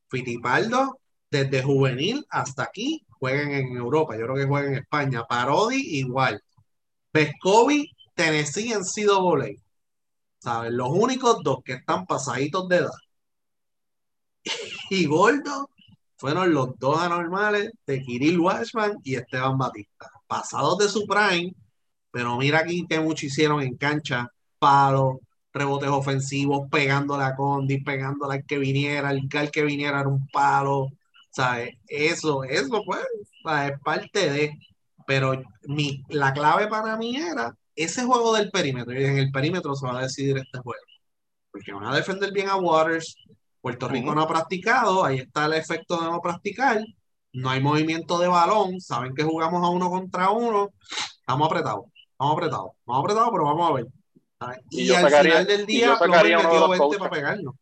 S1: Fitipaldo, desde juvenil hasta aquí, juegan en Europa. Yo creo que juega en España. Parodi, igual. Pescovi, Tennessee en sido voley. ¿Sabes? Los únicos dos que están pasaditos de edad. *laughs* y Gordo fueron los dos anormales de Kirill Washman y Esteban Batista. Pasados de su prime, pero mira aquí que mucho hicieron en cancha. Palo, rebotes ofensivos, pegándole a Condi, pegándole al que viniera, el que viniera era un palo, ¿sabes? Eso, eso pues, es parte de, pero mi, la clave para mí era ese juego del perímetro, y en el perímetro se va a decidir este juego, porque van a defender bien a Waters, Puerto Rico no ha practicado, ahí está el efecto de no practicar, no hay movimiento de balón, saben que jugamos a uno contra uno, estamos apretados, estamos apretados, estamos apretados, pero vamos a ver Y, y, al final del día,
S3: sacaría
S1: uno de los coaches, para pegarlo.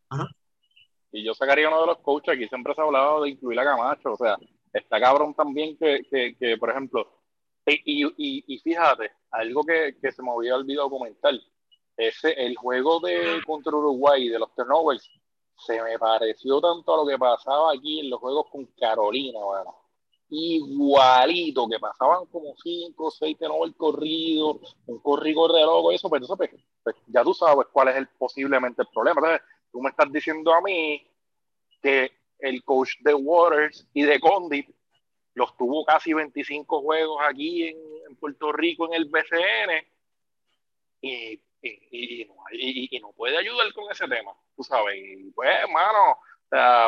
S3: Y yo sacaría uno de los coaches, aquí siempre se ha hablado de incluir a Camacho, o sea, está cabrón también que, que, que por ejemplo, y, y, y, fíjate, algo que, que, se me había olvidado comentar, ese, el juego de contra Uruguay de los turnovers se me pareció tanto a lo que pasaba aquí en los juegos con Carolina, bueno. Igualito, que pasaban como cinco o seis turnovers corridos, un corrido de loco, eso, pues, pues, pues, ya tú sabes cuál es el, posiblemente el problema. Entonces, tú me estás diciendo a mí que el coach de Waters y de Condit los tuvo casi 25 juegos aquí en, Puerto Rico en el BCN y, y, no, puede ayudar con ese tema, tú sabes. Y pues, hermano,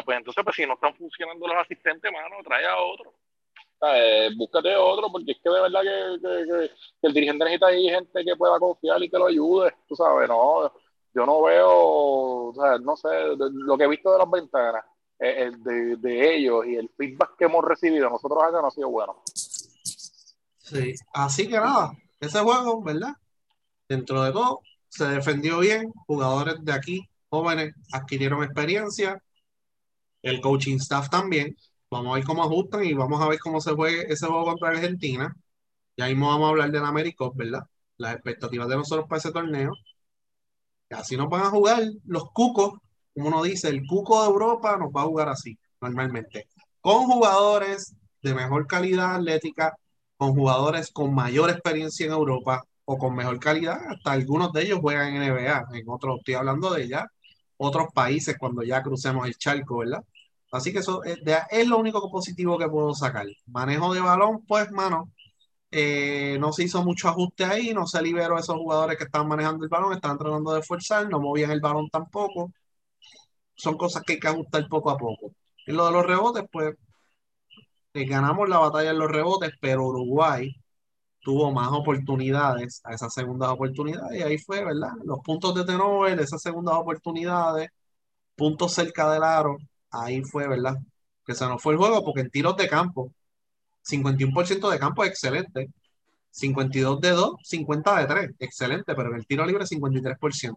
S3: pues entonces, pues si no están funcionando los asistentes, mano, trae a otro. Búscate otro, porque es que de verdad que, el dirigente necesita ahí gente que pueda confiar y que lo ayude, tú sabes, no, yo no veo, no sé, lo que he visto de las ventanas, eh, de, de, ellos y el feedback que hemos recibido nosotros acá no ha sido bueno.
S1: Sí, así que nada, ese juego, ¿verdad? Dentro de todo, se defendió bien, jugadores de aquí, jóvenes, adquirieron experiencia, el coaching staff también. Vamos a ver cómo ajustan y vamos a ver cómo se juegue ese juego contra Argentina. Ya mismo vamos a hablar de la Americop, ¿verdad? Las expectativas de nosotros para ese torneo. Y así nos van a jugar los cucos como uno dice, el cuco de Europa nos va a jugar así, normalmente, con jugadores de mejor calidad atlética, con jugadores con mayor experiencia en Europa o con mejor calidad, hasta algunos de ellos juegan en NBA, en otros, estoy hablando de ya otros países cuando ya crucemos el charco, ¿verdad? Así que eso es, es lo único positivo que puedo sacar. Manejo de balón, pues, mano, eh, no se hizo mucho ajuste ahí, no se liberó a esos jugadores que estaban manejando el balón, estaban tratando de forzar, no movían el balón tampoco son cosas que hay que ajustar poco a poco. En lo de los rebotes, pues eh, ganamos la batalla en los rebotes, pero Uruguay tuvo más oportunidades a esas segundas oportunidades y ahí fue, ¿verdad? Los puntos de Tenovel, esas segundas oportunidades, puntos cerca del aro, ahí fue, ¿verdad? Que se nos fue el juego porque en tiros de campo, 51% de campo es excelente, 52 de 2, 50 de 3, excelente, pero en el tiro libre 53%.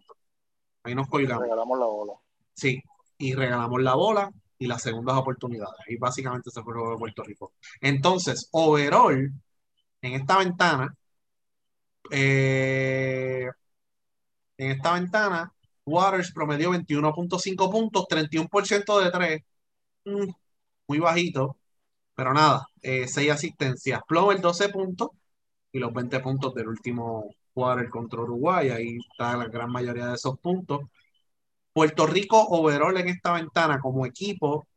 S1: Ahí nos colgamos.
S3: Regalamos la bola.
S1: Sí, y regalamos la bola y las segundas oportunidades. Y básicamente se fue el juego de Puerto Rico. Entonces, overall, en esta ventana, eh, en esta ventana, Waters promedió 21.5 puntos, 31% de 3, mm, muy bajito, pero nada, 6 eh, asistencias. Plomer 12 puntos y los 20 puntos del último Water contra Uruguay, ahí está la gran mayoría de esos puntos. Puerto Rico overall en esta ventana como equipo,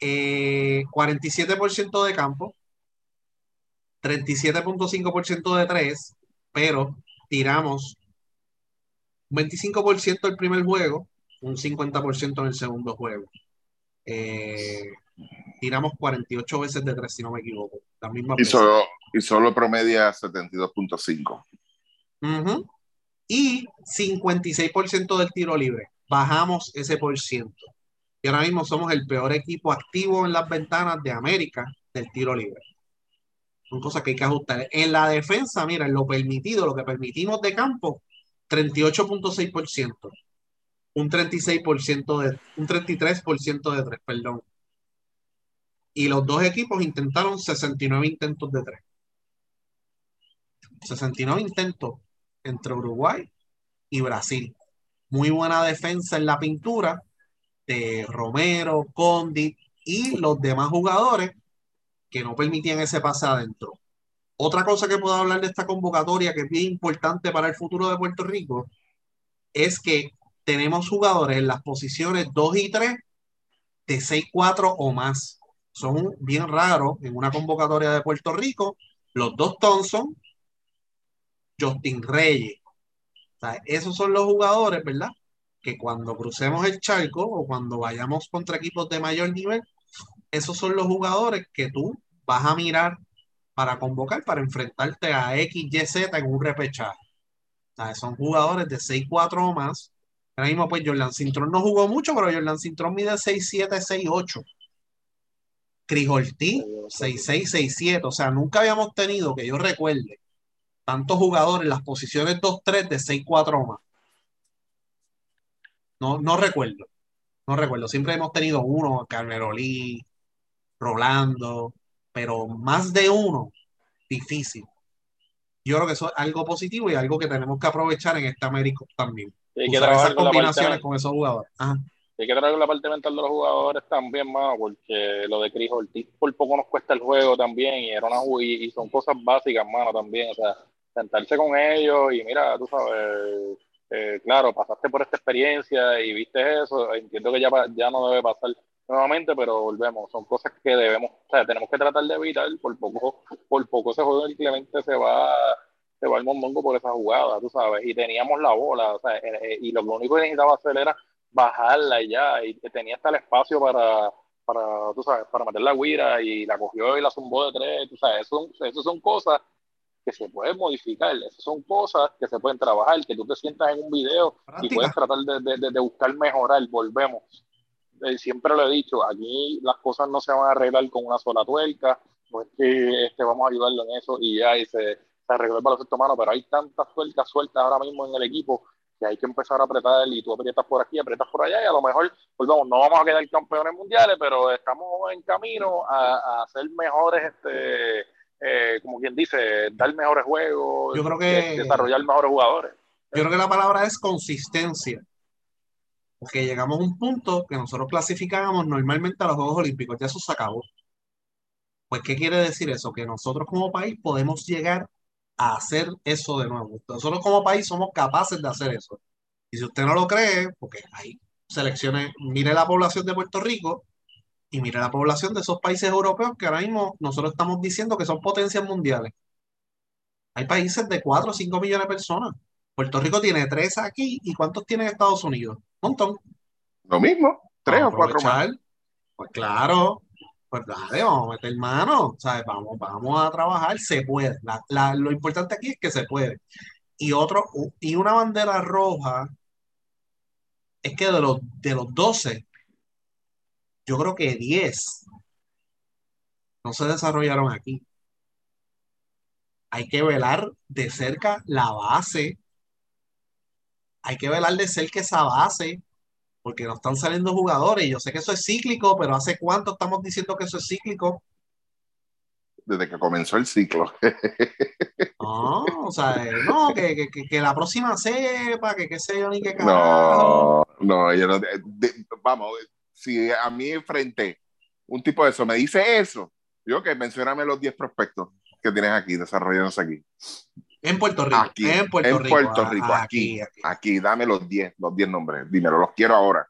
S1: 47% eh, de campo, 37.5% de tres, pero tiramos 25% el primer juego, un 50% en el segundo juego. Eh, tiramos 48 veces de tres, si no me equivoco.
S2: y, solo, y solo promedia 72.5.
S1: Y 56% del tiro libre bajamos ese por ciento. Y ahora mismo somos el peor equipo activo en las ventanas de América del tiro libre. Son cosas que hay que ajustar. En la defensa, mira, en lo permitido, lo que permitimos de campo, 38.6%. Un 36% de, un 33% de tres, perdón. Y los dos equipos intentaron 69 intentos de tres. 69 intentos entre Uruguay y Brasil muy buena defensa en la pintura de Romero, Condit y los demás jugadores que no permitían ese pase adentro. Otra cosa que puedo hablar de esta convocatoria que es bien importante para el futuro de Puerto Rico es que tenemos jugadores en las posiciones 2 y 3 de 6-4 o más. Son bien raros en una convocatoria de Puerto Rico. Los dos Thompson, Justin Reyes, esos son los jugadores, ¿verdad? Que cuando crucemos el charco o cuando vayamos contra equipos de mayor nivel, esos son los jugadores que tú vas a mirar para convocar, para enfrentarte a X, Y, Z en un repechaje. son jugadores de 6-4 o más. Ahora mismo, pues Jordan Cintrón no jugó mucho, pero Jordan Cintrón mide 6-7, 6-8. Crijoltí, 6-6, 6-7. O sea, nunca habíamos tenido, que yo recuerde, tantos jugadores en las posiciones 2-3 de 6-4 o más. No, no recuerdo. No recuerdo. Siempre hemos tenido uno, Carnerolí, Rolando, pero más de uno, difícil. Yo creo que eso es algo positivo y algo que tenemos que aprovechar en este América también.
S3: Hay que
S1: Usar
S3: trabajar
S1: esas combinaciones con esos jugadores. Ajá.
S3: Hay que traer la parte mental de los jugadores también, más porque lo de Chris Ortiz por poco nos cuesta el juego también y, era una, y, y son cosas básicas, mano, también. O sea, sentarse con ellos y mira, tú sabes, eh, claro, pasaste por esta experiencia y viste eso, entiendo que ya, ya no debe pasar nuevamente, pero volvemos, son cosas que debemos, o sea, tenemos que tratar de evitar, por poco, por poco ese juego del Clemente se va, se va el mondongo por esa jugada, tú sabes, y teníamos la bola, o sea, eh, eh, y lo, único que necesitaba hacer era bajarla y ya, y tenía hasta el espacio para, para, tú sabes, para meter la guira y la cogió y la zumbó de tres, tú sabes, eso, eso son cosas que se pueden modificar, esas son cosas que se pueden trabajar, que tú te sientas en un video y puedes tratar de- de- de buscar mejorar, volvemos. Eh, siempre lo he dicho, aquí las cosas no se van a arreglar con una sola tuerca, no es que este, vamos a ayudarlo en eso y ya y se, se arregló el baloncesto mano, pero hay tantas tuercas sueltas ahora mismo en el equipo que hay que empezar a apretar y tú aprietas por aquí, aprietas por allá y a lo mejor, volvemos, no vamos a quedar campeones mundiales, pero estamos en camino a, a ser mejores este, eh, como quien dice, dar mejores juegos,
S1: Yo creo que-
S3: de- desarrollar mejores jugadores.
S1: Yo creo que la palabra es consistencia. Porque llegamos a un punto que nosotros clasificábamos normalmente a los Juegos Olímpicos, ya eso se acabó. Pues, ¿qué quiere decir eso? Que nosotros como país podemos llegar a hacer eso de nuevo. Nosotros como país somos capaces de hacer eso. Y si usted no lo cree, porque hay selecciones, mire la población de Puerto Rico y mire la población de esos países europeos que ahora mismo nosotros estamos diciendo que son potencias mundiales. Hay países de 4 o 5 millones de personas. Puerto Rico tiene 3 aquí y ¿cuántos tiene Estados Unidos? Montón.
S2: Lo mismo, tres
S1: Vamos
S2: o cuatro más.
S1: Pues claro, pues dale, vamos a meter mano, ¿sabes? Vamos, vamos a trabajar, se puede. La- la- lo importante aquí es que se puede. Y otro, y una bandera roja es que de los, de los 12, yo creo que 10 no se desarrollaron aquí. Hay que velar de cerca la base. Hay que velar de cerca esa base porque no están saliendo jugadores. Yo sé que eso es cíclico, pero ¿hace cuánto estamos diciendo que eso es cíclico?
S2: Desde que comenzó el ciclo. *laughs*
S1: No, o sea, eh, no, que, que, que- que la próxima sepa, que qué sé yo, ni qué carajo.
S2: No, no, yo no. de- de- vamos, si a mí enfrente un tipo de eso me dice eso, yo que mencioname los 10 prospectos que tienes aquí, desarrollándose aquí.
S1: En Puerto Rico,
S2: Aquí,
S1: en Puerto
S2: en
S1: Rico,
S2: Puerto Rico,
S1: aquí,
S2: aquí,
S1: aquí.
S2: aquí, dame los 10, los 10 nombres, dímelo, los quiero ahora,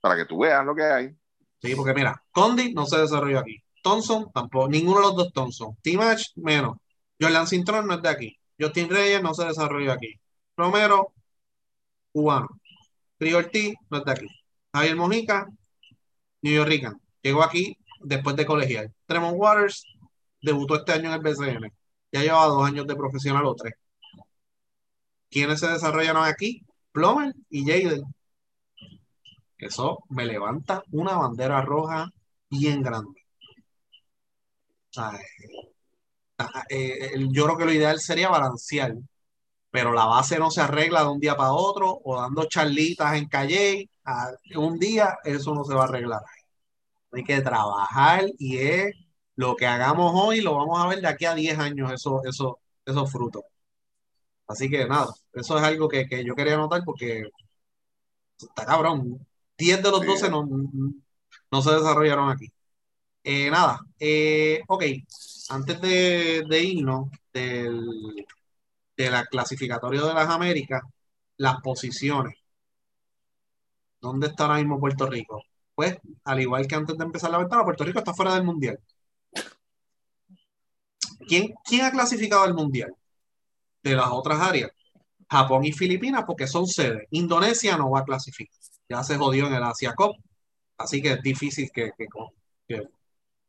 S2: para que tú veas lo que hay.
S1: Sí, porque mira, Condi no se desarrolló aquí. Thompson tampoco, ninguno de los dos Thompson. T-Match, menos. Jordan Cintrón no es de aquí. Justin Reyes no se desarrolló aquí. Romero, cubano. Trio Ortiz no es de aquí. Javier Mojica, New York Llegó aquí después de colegial. Tremont Waters debutó este año en el BCN. Ya lleva dos años de profesional o tres. ¿Quiénes se desarrollaron aquí? Plomer y Jaden. Eso me levanta una bandera roja bien grande. Eh, yo creo que lo ideal sería balancear, pero la base no se arregla de un día para otro o dando charlitas en calle. un día eso no se va a arreglar. Hay que trabajar y es lo que hagamos hoy, lo vamos a ver de aquí a 10 años, eso, eso, esos frutos. Así que nada, eso es algo que, que yo quería anotar porque está cabrón. 10 de los
S2: Sí.
S1: 12 no, no se desarrollaron aquí. Eh, nada, eh, ok, antes de, de irnos del, de la clasificatoria de las Américas, las posiciones. ¿Dónde está ahora mismo Puerto Rico? Pues, al igual que antes de empezar la ventana, Puerto Rico está fuera del Mundial. ¿Quién, ha clasificado al Mundial? De las otras áreas. Japón y Filipinas, porque son sedes. Indonesia no va a clasificar. Ya se jodió en el Asia Cup. Así que es difícil que,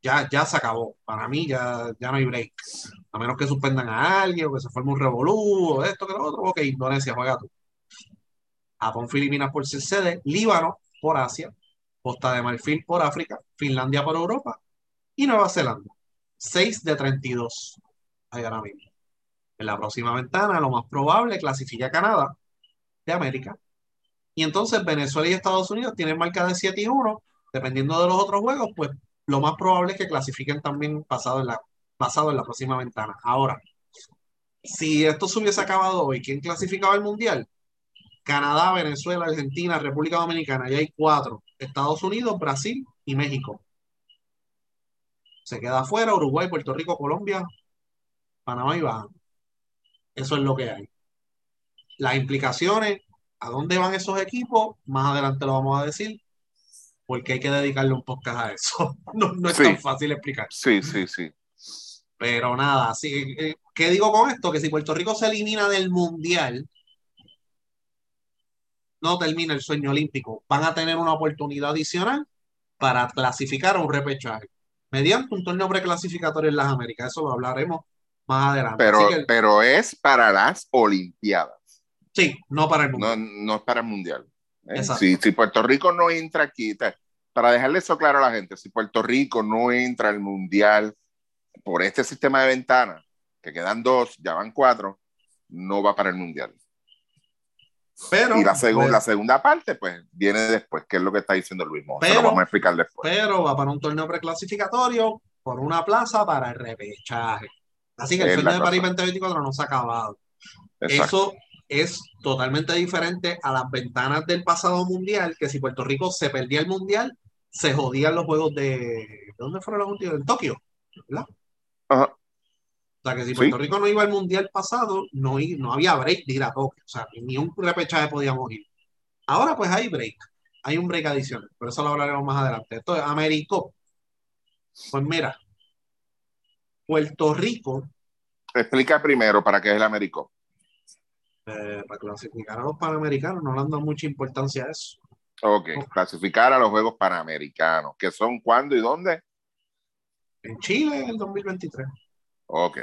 S1: ya, ya se acabó. Para mí ya, ya no hay break. A menos que suspendan a alguien o que se forme un revolú esto que lo otro. Ok, Indonesia, juega tú. Japón, Filipinas por ser sede. Líbano por Asia. Costa de Marfil por África. Finlandia por Europa. Y Nueva Zelanda. 6 de 32. Ahí ahora mismo. En la próxima ventana, lo más probable, clasifica a Canadá de América. Y entonces Venezuela y Estados Unidos tienen marca de 7 y 1. Dependiendo de los otros juegos, pues lo más probable es que clasifiquen también pasado en la, basado en la próxima ventana. Ahora, si esto se hubiese acabado hoy, ¿quién clasificaba el Mundial? Canadá, Venezuela, Argentina, República Dominicana. Y hay cuatro. Estados Unidos, Brasil y México. Se queda afuera Uruguay, Puerto Rico, Colombia, Panamá y Baja. Eso es lo que hay. Las implicaciones, a dónde van esos equipos, más adelante lo vamos a decir, porque hay que dedicarle un podcast a eso. *laughs* No, es tan fácil explicar.
S2: Sí, sí, sí.
S1: Pero nada, eh, ¿qué digo con esto? Que si Puerto Rico se elimina del Mundial, no termina el sueño olímpico. Van a tener una oportunidad adicional para clasificar a un repechaje mediante un torneo preclasificatorio en las Américas. Eso lo hablaremos más adelante.
S2: Pero, pero es para las Olimpiadas.
S1: Sí, no para el Mundial.
S2: No, no es para el Mundial. ¿eh? Si, si, Puerto Rico no entra aquí, para dejarle eso claro a la gente, si Puerto Rico no entra al Mundial por este sistema de ventanas, que quedan dos, ya van cuatro, no va para el Mundial. Pero, y la, pues, la segunda parte, pues, viene después, que es lo que está diciendo Luis Montt. Pero, lo vamos a explicar después.
S1: Pero va para un torneo preclasificatorio por una plaza para el repechaje. Así que el sueño de París 2024 no se ha acabado. Eso es totalmente diferente a las ventanas del pasado mundial, que si Puerto Rico se perdía el mundial, se jodían los juegos de. ¿De dónde fueron los últimos? En Tokio, ¿verdad? Ajá. O sea, que si Puerto Rico no iba al mundial pasado, no, no había break de ir a Tokio. O sea, ni un repechaje podíamos ir. Ahora, pues hay break. Hay un break adicional. Pero eso lo hablaremos más adelante. Esto es Américo. Pues mira, Puerto Rico.
S2: Explica primero para qué es el Américo.
S1: Eh, para clasificar a los panamericanos, no le han dado mucha importancia a eso.
S2: Ok, clasificar a los Juegos Panamericanos, que son cuándo y dónde?
S1: En Chile en el 2023.
S2: Ok.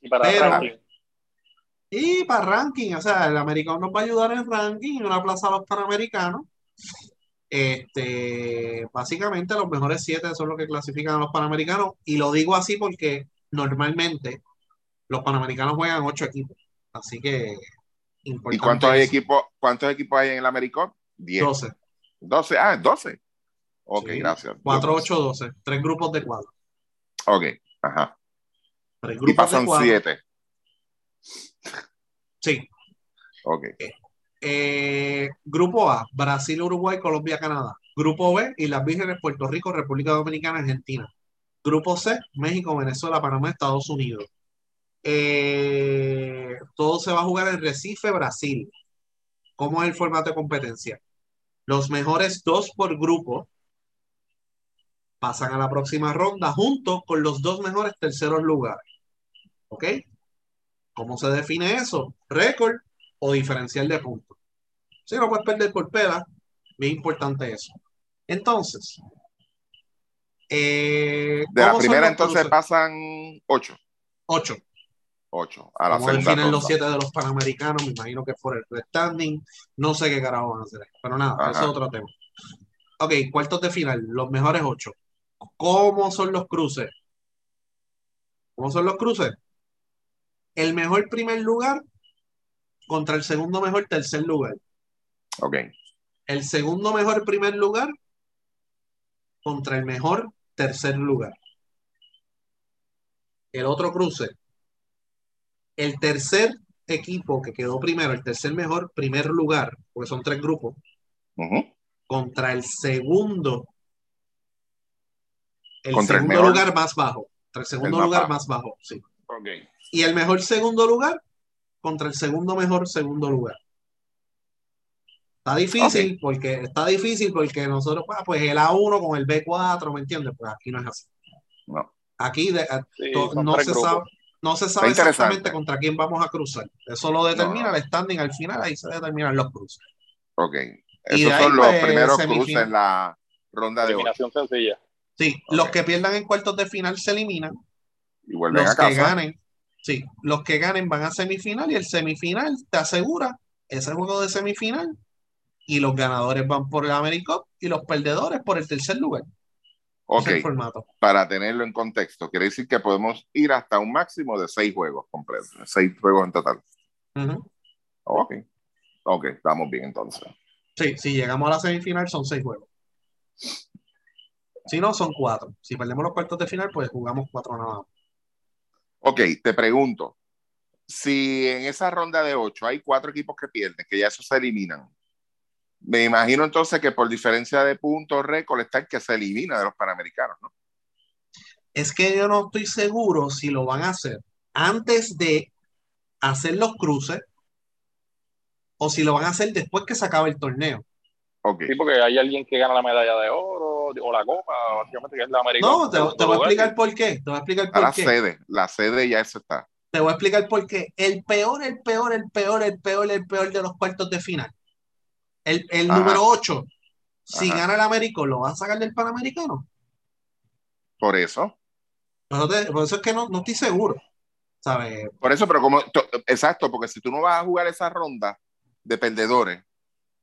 S3: Y para ranking.
S1: Y para ranking, o sea, el americano nos va a ayudar en ranking y una plaza a los panamericanos. Este, básicamente los mejores siete son los que clasifican a los panamericanos. Y lo digo así porque normalmente los panamericanos juegan ocho equipos. Así que.
S2: ¿Y cuántos hay equipos, cuántos equipos hay en el americano? Diez. Doce. Doce, ah, doce. Ok, gracias.
S1: Cuatro, ocho, doce. Tres grupos de cuatro.
S2: Ok, ajá y pasan siete.
S1: Sí.
S2: Ok.
S1: Eh, grupo A, Brasil, Uruguay, Colombia, Canadá. Grupo B, y las Vírgenes, Puerto Rico, República Dominicana, Argentina. Grupo C, México, Venezuela, Panamá, Estados Unidos. Eh, todo se va a jugar en Recife, Brasil. ¿Cómo es el formato de competencia? Los mejores dos por grupo pasan a la próxima ronda junto con los dos mejores terceros lugares. ¿Ok? ¿Cómo se define eso? ¿Récord o diferencial de puntos? Si no puedes perder por peda, bien importante eso. Entonces,
S2: eh, de la primera entonces pasan ocho.
S1: Ocho.
S2: Ocho.
S1: A la ¿Cómo definen los siete de los panamericanos? Me imagino que por el standing. No sé qué carajo van a hacer. Pero nada, eso es otro tema. Ok, cuartos de final, los mejores ocho. ¿Cómo son los cruces? ¿Cómo son los cruces? El mejor primer lugar contra el segundo mejor tercer lugar.
S2: Ok.
S1: El segundo mejor primer lugar contra el mejor tercer lugar. El otro cruce. El tercer equipo que quedó primero, el tercer mejor primer lugar, porque son tres grupos, contra el segundo, el segundo lugar más bajo, contra el segundo lugar más bajo, sí.
S2: Okay
S1: y el mejor segundo lugar contra el segundo mejor segundo lugar. Está difícil porque está difícil porque nosotros, ah, pues el A1 con el B4, ¿me entiendes? Pues aquí no es así.
S2: No.
S1: Aquí no, se sabe, no se sabe exactamente contra quién vamos a cruzar. Eso lo determina el standing al final, ahí se determinan los cruces.
S2: Ok. Esos son los pues, primeros cruces en la ronda de
S3: eliminación sencilla.
S1: Sí, los que pierdan en cuartos de final se eliminan.
S2: Y vuelven
S1: los
S2: a casa.
S1: que ganen Sí, los que ganen van a semifinal y el semifinal te asegura ese juego de semifinal y los ganadores van por el AmeriCup y los perdedores por el tercer lugar.
S2: Ok,
S1: el formato.
S2: para tenerlo en contexto, quiere decir que podemos ir hasta un máximo de seis juegos completos, seis juegos en total.
S1: Ujú.
S2: Ok, ok, estamos bien entonces.
S1: Sí, si llegamos a la semifinal son seis juegos. Si no, son cuatro. Si perdemos los cuartos de final, pues jugamos cuatro nada más.
S2: Ok, te pregunto, si en esa ronda de ocho hay cuatro equipos que pierden, que ya esos se eliminan, me imagino entonces que por diferencia de puntos récord está el que se elimina de los Panamericanos, ¿no?
S1: Es que yo no estoy seguro si lo van a hacer antes de hacer los cruces o si lo van a hacer después que se acabe el torneo.
S2: Ok,
S3: Sí, porque hay alguien que gana la medalla de oro o la copa, básicamente, que es la americana.
S1: No, te, te voy a explicar por qué. Te voy a explicar
S2: a
S1: por
S2: la
S1: qué.
S2: sede, la sede ya eso está.
S1: Te voy a explicar por qué. El peor, el peor, el peor, el peor, el peor de los cuartos de final. El, el número 8. Si
S2: Ajá.
S1: gana el Américo, ¿lo van a sacar del Panamericano?
S2: Por eso,
S1: Por eso, te- por eso es que no, no estoy seguro. ¿Sabes?
S2: por eso, pero como, to- exacto, porque si tú no vas a jugar esa ronda de perdedores,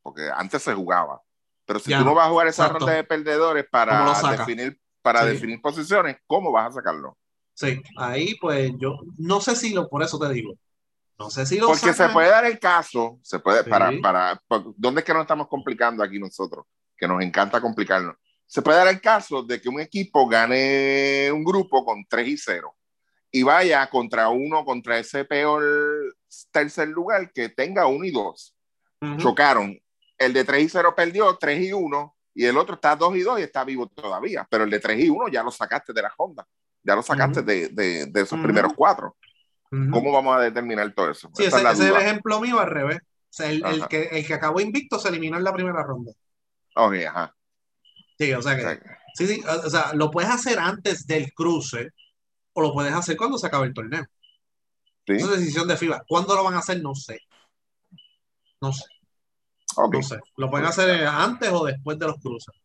S2: porque antes se jugaba, pero si
S1: Ya,
S2: tú no vas a jugar esa
S1: exacto.
S2: ronda de perdedores
S1: ¿Cómo lo
S2: para definir, para
S1: Sí.
S2: definir posiciones, ¿cómo vas a sacarlo?
S1: Sí, ahí pues yo no sé si lo, por eso te digo. No sé si lo
S2: Porque se
S1: sacan.
S2: puede dar el caso, se puede,
S1: Sí.
S2: para, para, por- ¿dónde es que nos estamos complicando aquí nosotros? Que nos encanta complicarnos. Se puede dar el caso de que un equipo gane un grupo con 3 y 0 y vaya contra uno, contra ese peor tercer lugar que tenga 1 y 2.
S1: Ujú.
S2: Chocaron. El de 3 y 0 perdió 3 y 1 y el otro está 2 y 2 y está vivo todavía. Pero el de 3 y 1 ya lo sacaste de la Honda. Ya lo sacaste
S1: Ujú.
S2: de, de- de esos
S1: Ujú.
S2: primeros cuatro.
S1: Ujú.
S2: ¿Cómo vamos a determinar todo eso?
S1: Sí,
S2: Esa
S1: ese,
S2: es
S1: ese es el ejemplo mío al revés. O sea, el, el que, el que acabó invicto se eliminó en la primera ronda.
S2: Ok, ajá.
S1: Sí, o sea que,
S2: O sea,
S1: sí, sí, o, sea, lo puedes hacer antes del cruce o lo puedes hacer cuando se acabe el torneo.
S2: sí.
S1: Esa es decisión de FIBA. ¿Cuándo lo van a hacer? No sé. No sé,
S2: Ok.
S1: no sé. Lo pueden hacer antes o después de los cruces.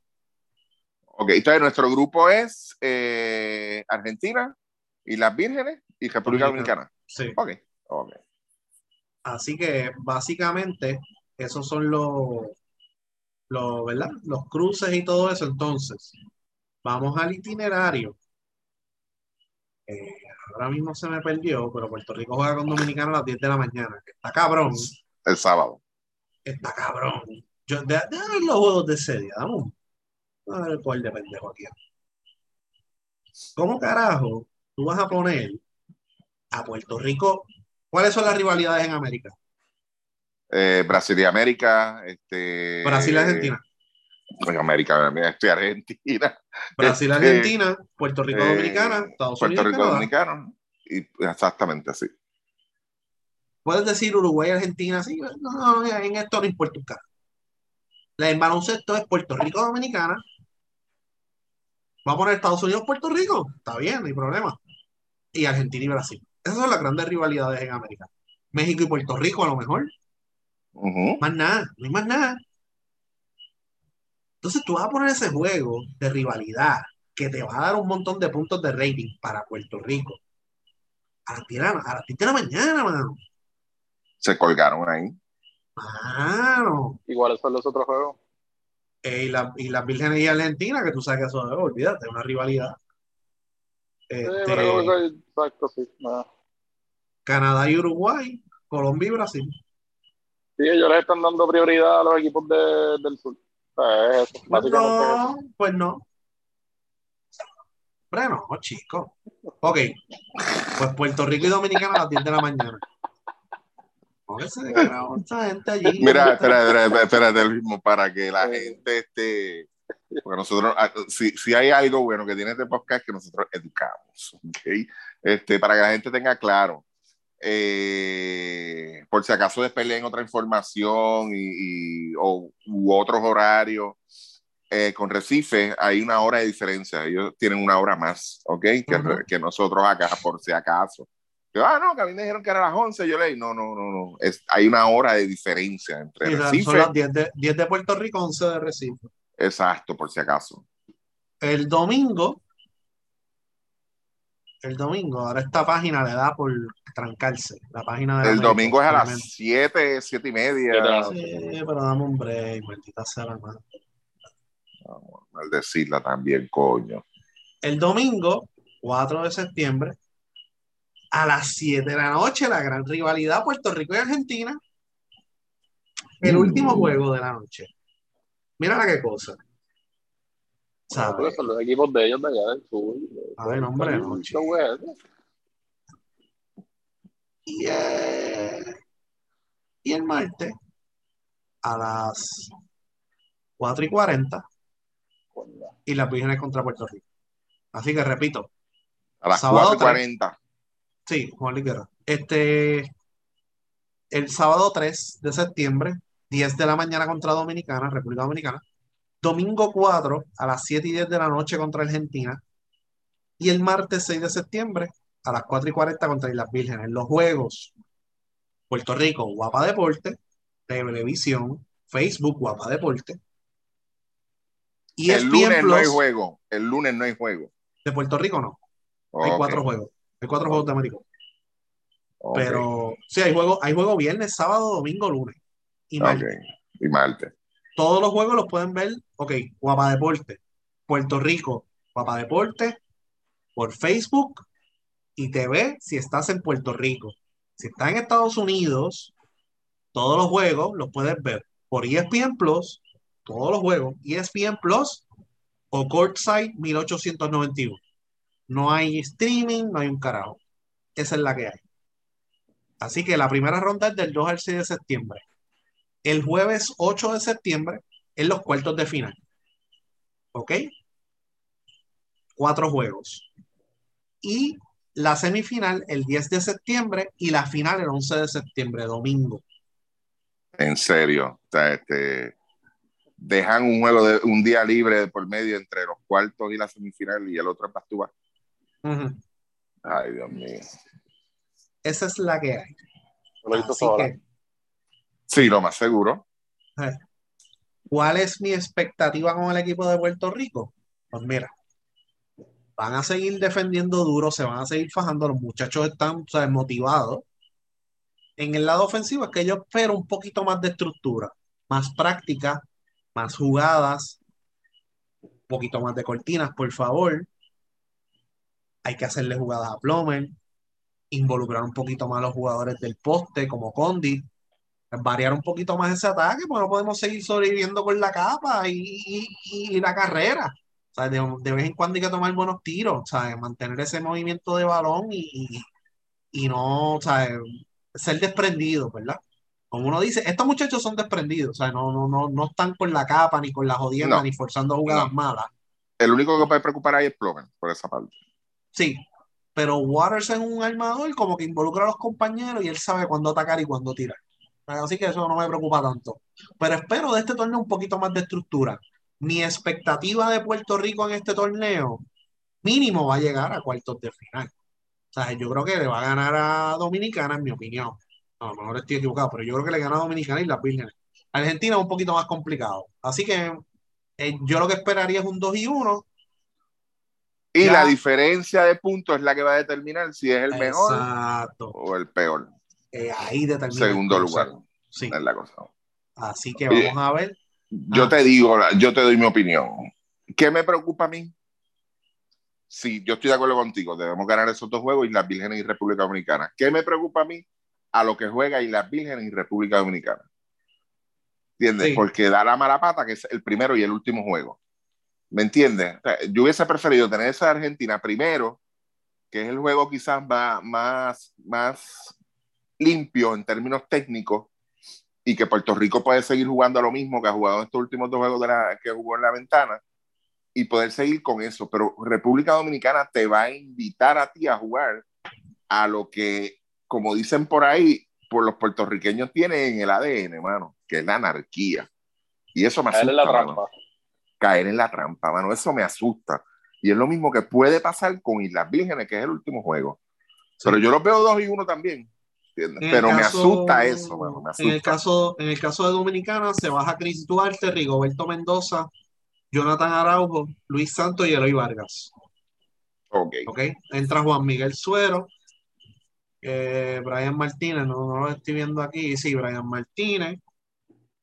S2: Ok, entonces nuestro grupo es eh, Argentina, Islas Vírgenes y República
S1: Dominicana.
S2: Dominicana.
S1: Sí.
S2: Ok, ok.
S1: Así que básicamente esos son los, los, ¿verdad? Los cruces y todo eso. Entonces, vamos al itinerario. Eh, ahora mismo se me perdió, pero Puerto Rico juega con Dominicana a las 10 de la mañana. que Está cabrón,
S2: El sábado.
S1: Está cabrón. Yo, ver los juegos de ese día, vamos. A ver cuál de pendejo aquí. ¿Cómo carajo tú vas a poner a Puerto Rico? ¿Cuáles son las rivalidades en América?
S2: Eh, Brasil y América. Este,
S1: Brasil y Argentina.
S2: En América, estoy Argentina.
S1: Brasil,
S2: Este,
S1: Argentina, Puerto Rico,
S2: eh,
S1: Dominicana, Estados
S2: Puerto
S1: Unidos,
S2: Rico
S1: Canadá.
S2: Dominicano. Y exactamente así.
S1: Puedes decir Uruguay, Argentina, sí. No, no, no, en esto no importa un carajo. La en baloncesto es Puerto Rico, Dominicana. Va a poner Estados Unidos, Puerto Rico. Está bien, no hay problema. Y Argentina y Brasil. Esas son las grandes rivalidades en América. México y Puerto Rico, a lo mejor. Más nada, no hay más nada. Entonces tú vas a poner ese juego de rivalidad que te va a dar un montón de puntos de rating para Puerto Rico. A las 10 de la, a las 10 de la mañana, mano.
S2: Se colgaron ahí.
S1: Mano.
S3: Iguales son los otros juegos.
S1: Eh, y, la- y las Vírgenes y Argentina, que tú sabes que eso, olvídate, es una rivalidad.
S3: Sí,
S1: Este,
S3: pero eso es- exacto, sí. Nada.
S1: Canadá y Uruguay, Colombia y Brasil.
S3: Sí, ellos les están dando prioridad a los equipos de- del sur. O sea, es eso,
S1: Pues no, pues no. Bueno, chico. Ok. Pues Puerto Rico y Dominicana a las 10 de la mañana. Póngase de carajo, esta gente allí.
S2: Mira, espera, espera, espérate, el mismo, para que la gente esté. Porque nosotros, ah, si, si hay algo bueno que tiene este podcast, es que nosotros educamos, ¿ok? Este, para que la gente tenga claro. Eh, por si acaso después leen otra información y, y- o, u otros horarios. eh, con Recife hay una hora de diferencia. Ellos tienen una hora más, ¿ok? Que, que nosotros acá, por si acaso. Yo, ah, no, que a mí me dijeron que era las 11. Yo leí, no, no, no, no. Es, hay una hora de diferencia entre Recife.
S1: son las 10 de, 10 de Puerto Rico, 11 de Recife.
S2: Exacto, por si acaso.
S1: El domingo, el domingo, ahora esta página le da por trancarse. La página de la
S2: El
S1: América,
S2: domingo es a las
S1: experimenta.
S2: 7, 7 y media.
S1: Sí, pero dame un break, maldita sea la madre.
S2: Al decirla también, coño.
S1: El domingo, 4 de septiembre, a las 7 de la noche, la gran rivalidad Puerto Rico y Argentina. El
S2: Mm.
S1: último juego de la noche. Mira la qué cosa.
S3: Bueno,
S1: ¿Sabes?
S3: son los equipos de ellos de allá del sur.
S1: A ver, hombre, no,
S3: Qué bueno.
S1: Y, eh, y el martes, a las 4 y 40, y las Vírgenes contra Puerto Rico. Así que repito,
S2: A las
S1: Sábado
S2: 4 y 40.
S1: Sí, Juan Luis Guerra. Este, el sábado 3 de septiembre, 10 de la mañana contra Dominicana, República Dominicana. Domingo 4 a las 7 y 10 de la noche contra Argentina. Y el martes 6 de septiembre a las 4 y 40 contra Islas Vírgenes. Los juegos, Puerto Rico, Guapa Deporte, Televisión, Facebook, Guapa Deporte. Y
S2: El lunes no hay
S1: Plus,
S2: juego. El lunes no hay juego.
S1: de Puerto Rico no. Hay
S2: Ok,
S1: cuatro juegos. Hay cuatro juegos de América. Pero sí, hay juegos, hay juego viernes, sábado, domingo, lunes. Y martes.
S2: Y martes.
S1: Todos los juegos los pueden ver, ok, Guapa Deporte, Puerto Rico, Guapa Deporte, por Facebook y TV si estás en Puerto Rico. Si estás en Estados Unidos, todos los juegos los puedes ver por ESPN Plus, todos los juegos, ESPN Plus o Courtside 1891. No hay streaming, no hay un carajo. Esa es la que hay. Así que la primera ronda es del 2 al 6 de septiembre. El jueves 8 de septiembre en los cuartos de final. ¿Ok? Cuatro juegos. Y la semifinal el 10 de septiembre y la final el 11 de septiembre, domingo.
S2: En serio. O sea, este, dejan un juego de un día libre por medio entre los cuartos y la semifinal y el otro es. Ay, Dios mío.
S1: Esa es la que hay.
S3: Lo
S1: Así
S3: sola.
S1: que,
S2: Sí, lo más seguro.
S1: ¿cuál es mi expectativa con el equipo de Puerto Rico? Pues mira, van a seguir defendiendo duro, se van a seguir fajando, los muchachos están o sea, motivados. En el lado ofensivo es que yo espero un poquito más de estructura, más práctica, más jugadas, un poquito más de cortinas, por favor. Hay que hacerle jugadas a Plomer, involucrar un poquito más a los jugadores del poste, como Condi, variar un poquito más ese ataque, porque no podemos seguir sobreviviendo con la capa y, y- y la carrera. O sea, de, de vez en cuando hay que tomar buenos tiros, sea, mantener ese movimiento de balón y, y- no, sea, ser desprendido, ¿verdad? Como uno dice, estos muchachos son desprendidos, sea, no, no, no, no están con la capa, ni con la jodienda,
S2: No.
S1: ni forzando jugadas
S2: No.
S1: malas.
S2: El único que puede preocupar ahí es Plomer, por esa parte.
S1: Sí, pero Waters es un armador como que involucra a los compañeros y él sabe cuándo atacar y cuándo tirar. Así que eso no me preocupa tanto. Pero espero de este torneo un poquito más de estructura. Mi expectativa de Puerto Rico en este torneo, mínimo va a llegar a cuartos de final. O sea, yo creo que le va a ganar a Dominicana, en mi opinión. A lo mejor estoy equivocado, pero yo creo que le gana a Dominicana y las Vírgenes. Argentina es un poquito más complicado. Así que eh, yo lo que esperaría es un 2 y 1.
S2: Y
S1: Ya.
S2: la diferencia de puntos es la que va a determinar si es el mejor
S1: Exacto.
S2: o el peor.
S1: Eh, ahí determina.
S2: Segundo lugar.
S1: Sí.
S2: Es la cosa.
S1: Así que
S2: Oye.
S1: vamos a ver.
S2: Yo
S1: Ah.
S2: te digo, yo te doy mi opinión. ¿Qué me preocupa a mí? Sí, yo estoy de acuerdo contigo. Debemos ganar esos dos juegos, Islas Vírgenes y República Dominicana. ¿Qué me preocupa a mí? A lo que juega Islas Vírgenes y República Dominicana. ¿Entiendes?
S1: Sí.
S2: Porque da la mala pata que es el primero y el último juego. ¿Me entiendes? O sea, yo hubiese preferido tener esa Argentina primero, que es el juego quizás más, más, más limpio en términos técnicos, y que Puerto Rico puede seguir jugando a lo mismo que ha jugado en estos últimos dos juegos de la, que jugó en la ventana y poder seguir con eso. Pero República Dominicana te va a invitar a ti a jugar a lo que, como dicen por ahí, por los puertorriqueños tienen en el ADN, hermano, que es la anarquía. Y eso me asusta.
S3: la trampa.
S2: Caer en la trampa, mano. Eso me asusta. Y es lo mismo que puede pasar con Islas Vírgenes, que es el último juego. Pero yo los veo dos y uno también. Pero me asusta eso, mano. Me
S1: En el, caso, en el caso de Dominicana, se baja Chris Duarte, Rigoberto Mendoza, Jonathan Araujo, Luis Santos y Eloy Vargas.
S2: Ok.
S1: ¿ok? Entra Juan Miguel Suero, eh, Brian Martínez, no, no lo estoy viendo aquí. Sí, Brian Martínez,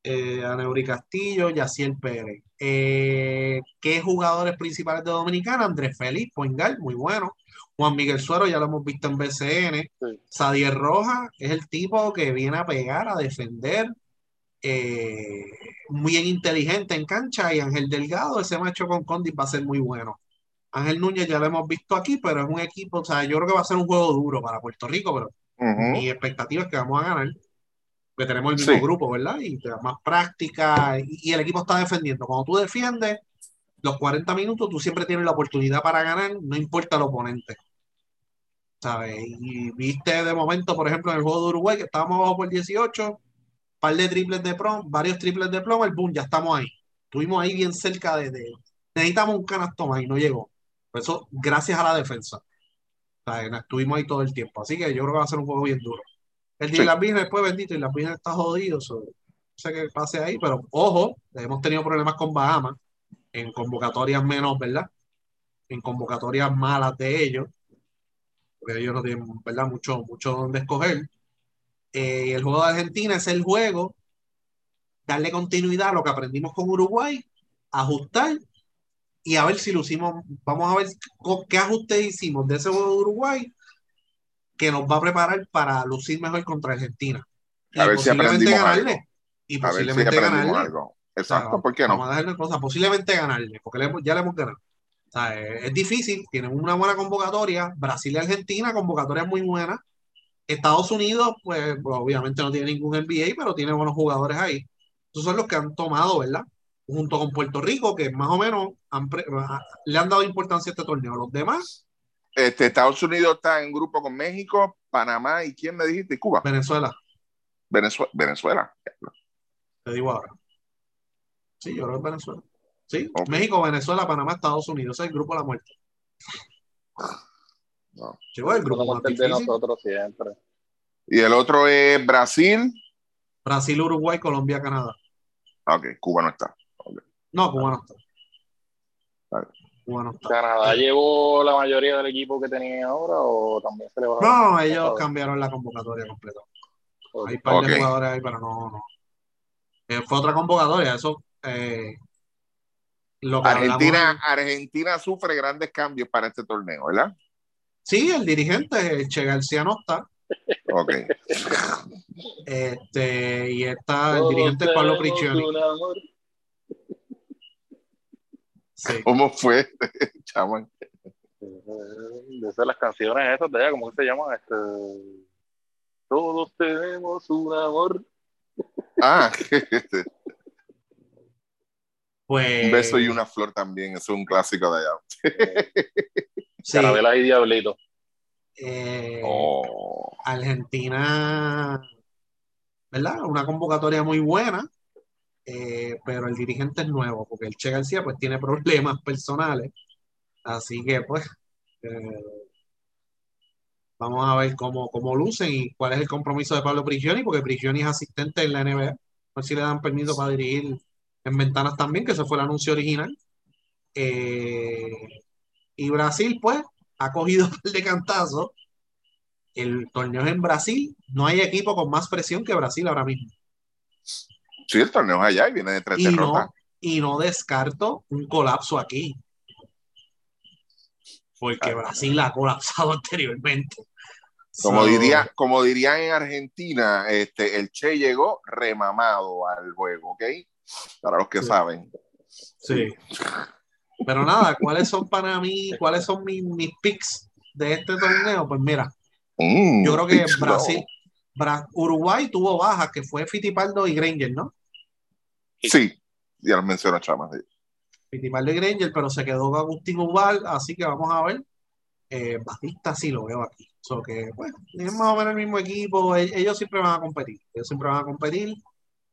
S1: eh, Aneuri Castillo, Yaciel Pérez. Eh, ¿Qué jugadores principales de Dominicana? Andrés Félix, Poingal, muy bueno. Juan Miguel Suero, ya lo hemos visto en BCN.
S3: Sí.
S1: Sadier Roja es el tipo que viene a pegar, a defender. eh, muy bien inteligente en cancha. Y Ángel Delgado, ese macho con Condi va a ser muy bueno. Ángel Núñez ya lo hemos visto aquí, pero es un equipo, o sea, yo creo que va a ser un juego duro para Puerto Rico, pero
S2: Ujú.
S1: mi expectativa es que vamos a ganar, que tenemos el mismo
S2: Sí.
S1: grupo, ¿verdad? Y te da más práctica y, y el equipo está defendiendo. Cuando tú defiendes los 40 minutos, tú siempre tienes la oportunidad para ganar, no importa el oponente. ¿Sabes? Y viste de momento, por ejemplo, en el juego de Uruguay, que estábamos abajo por 18, par de triples de prom, varios triples de plomo, el boom, ya estamos ahí. Estuvimos ahí bien cerca de, de- necesitamos un canasto más y no llegó. Por eso, gracias a la defensa. O sea, estuvimos ahí todo el tiempo. Así que yo creo que va a ser un juego bien duro. El día
S2: Sí.
S1: de las Virgen después, bendito, y las Virgen está jodido. so, no sé qué pase ahí, pero ojo, hemos tenido problemas con Bahamas en convocatorias menos, ¿verdad? En convocatorias malas de ellos, porque ellos no tienen, ¿verdad? Mucho, mucho donde escoger. Eh, el juego de Argentina es el juego, darle continuidad a lo que aprendimos con Uruguay, ajustar y a ver si lo hicimos. Vamos a ver co- qué ajustes hicimos de ese juego de Uruguay que nos va a preparar para lucir mejor contra Argentina. Y
S2: A ver si
S1: posiblemente
S2: aprendimos
S1: ganarle.
S2: algo.
S1: Y
S2: A ver si
S1: posiblemente
S2: aprendimos
S1: ganarle.
S2: algo.
S1: O sea,
S2: Exacto, ¿por qué
S1: Vamos
S2: no?
S1: a dejarle cosas, posiblemente ganarle, porque le hemos- ya le hemos ganado. O sea, es, es difícil, tienen una buena convocatoria. Brasil y Argentina, convocatoria muy buena. Estados Unidos, pues, pues, obviamente no tiene ningún NBA, pero tiene buenos jugadores ahí. Esos son los que han tomado, ¿verdad? Junto con Puerto Rico, que más o menos han le han dado importancia a este torneo. Los demás,
S2: Este, Estados Unidos está en grupo con México, Panamá y ¿quién me dijiste? Cuba.
S1: Venezuela,
S2: Venezuela. Venezuela.
S1: te digo ahora. Sí, yo creo que es Venezuela. Sí. México, Venezuela, Panamá, Estados Unidos. Ese es el grupo de la muerte.
S2: No.
S1: Chico, el grupo más
S3: el de
S1: difícil.
S3: nosotros siempre.
S2: Y el otro es Brasil.
S1: Brasil, Uruguay, Colombia, Canadá.
S2: Ah, Ok, Cuba no está.
S1: No, Cuba no está.
S2: Vale.
S1: Cuba no está.
S3: ¿Canadá llevó la mayoría del equipo que tenía ahora o también se le va
S1: No, ellos cambiaron la convocatoria completa. Hay un par de jugadores ahí, pero no, no. Eh, fue otra convocatoria, eso. eh, lo que
S2: Argentina,
S1: hablamos-
S2: Argentina sufre grandes cambios para este torneo, ¿verdad?
S1: Sí, el dirigente, el Che García no está.
S2: Ok.
S1: Este, y está el dirigente Pablo Priccioni. Sí.
S2: ¿Cómo fue, *laughs* chaman?
S3: De esas las canciones esas de allá, ¿cómo se llaman? Este... Todos tenemos un amor.
S2: Ah, *laughs*
S1: Pues,
S2: un beso y una flor también, es un clásico de allá. *laughs*
S1: sí,
S3: Carabelas y Diablito.
S1: eh,
S2: Oh.
S1: Argentina, ¿verdad? Una convocatoria muy buena, eh, pero el dirigente es nuevo, porque el Che García pues tiene problemas personales, así que pues eh, vamos a ver cómo, cómo lucen y cuál es el compromiso de Pablo Prigioni, porque Prigioni es asistente en la NBA, a ver si le dan permiso para dirigir en ventanas también, que ese fue el anuncio original. Eh, y Brasil pues ha cogido *laughs* par de cantazos. El torneo es en Brasil, no hay equipo con más presión que Brasil ahora mismo.
S2: Sí, el torneo es allá y viene de tres
S1: Y
S2: derrotas.
S1: no, y no descarto un colapso aquí. Porque Brasil ha colapsado *laughs* anteriormente.
S2: Como
S1: So,
S2: diría, como dirían en Argentina, este, el Che llegó remamado al juego, ¿ok? Para los que
S1: Sí.
S2: saben.
S1: Sí. Pero nada, ¿cuáles son para mí, cuáles son mis, mis picks de este torneo? Pues mira,
S2: Mm,
S1: yo creo que Brasil, Bra- Uruguay tuvo bajas, que fue Fittipaldo y Granger, ¿no?
S2: Sí, ya lo mencionó Chamas. sí.
S1: Fittipaldo y Granger, pero se quedó Agustín Ubal, así que vamos a ver. Eh, Batista sí lo veo aquí. So que, bueno, es más o menos el mismo equipo. E- Ellos siempre van a competir. Ellos siempre van a competir.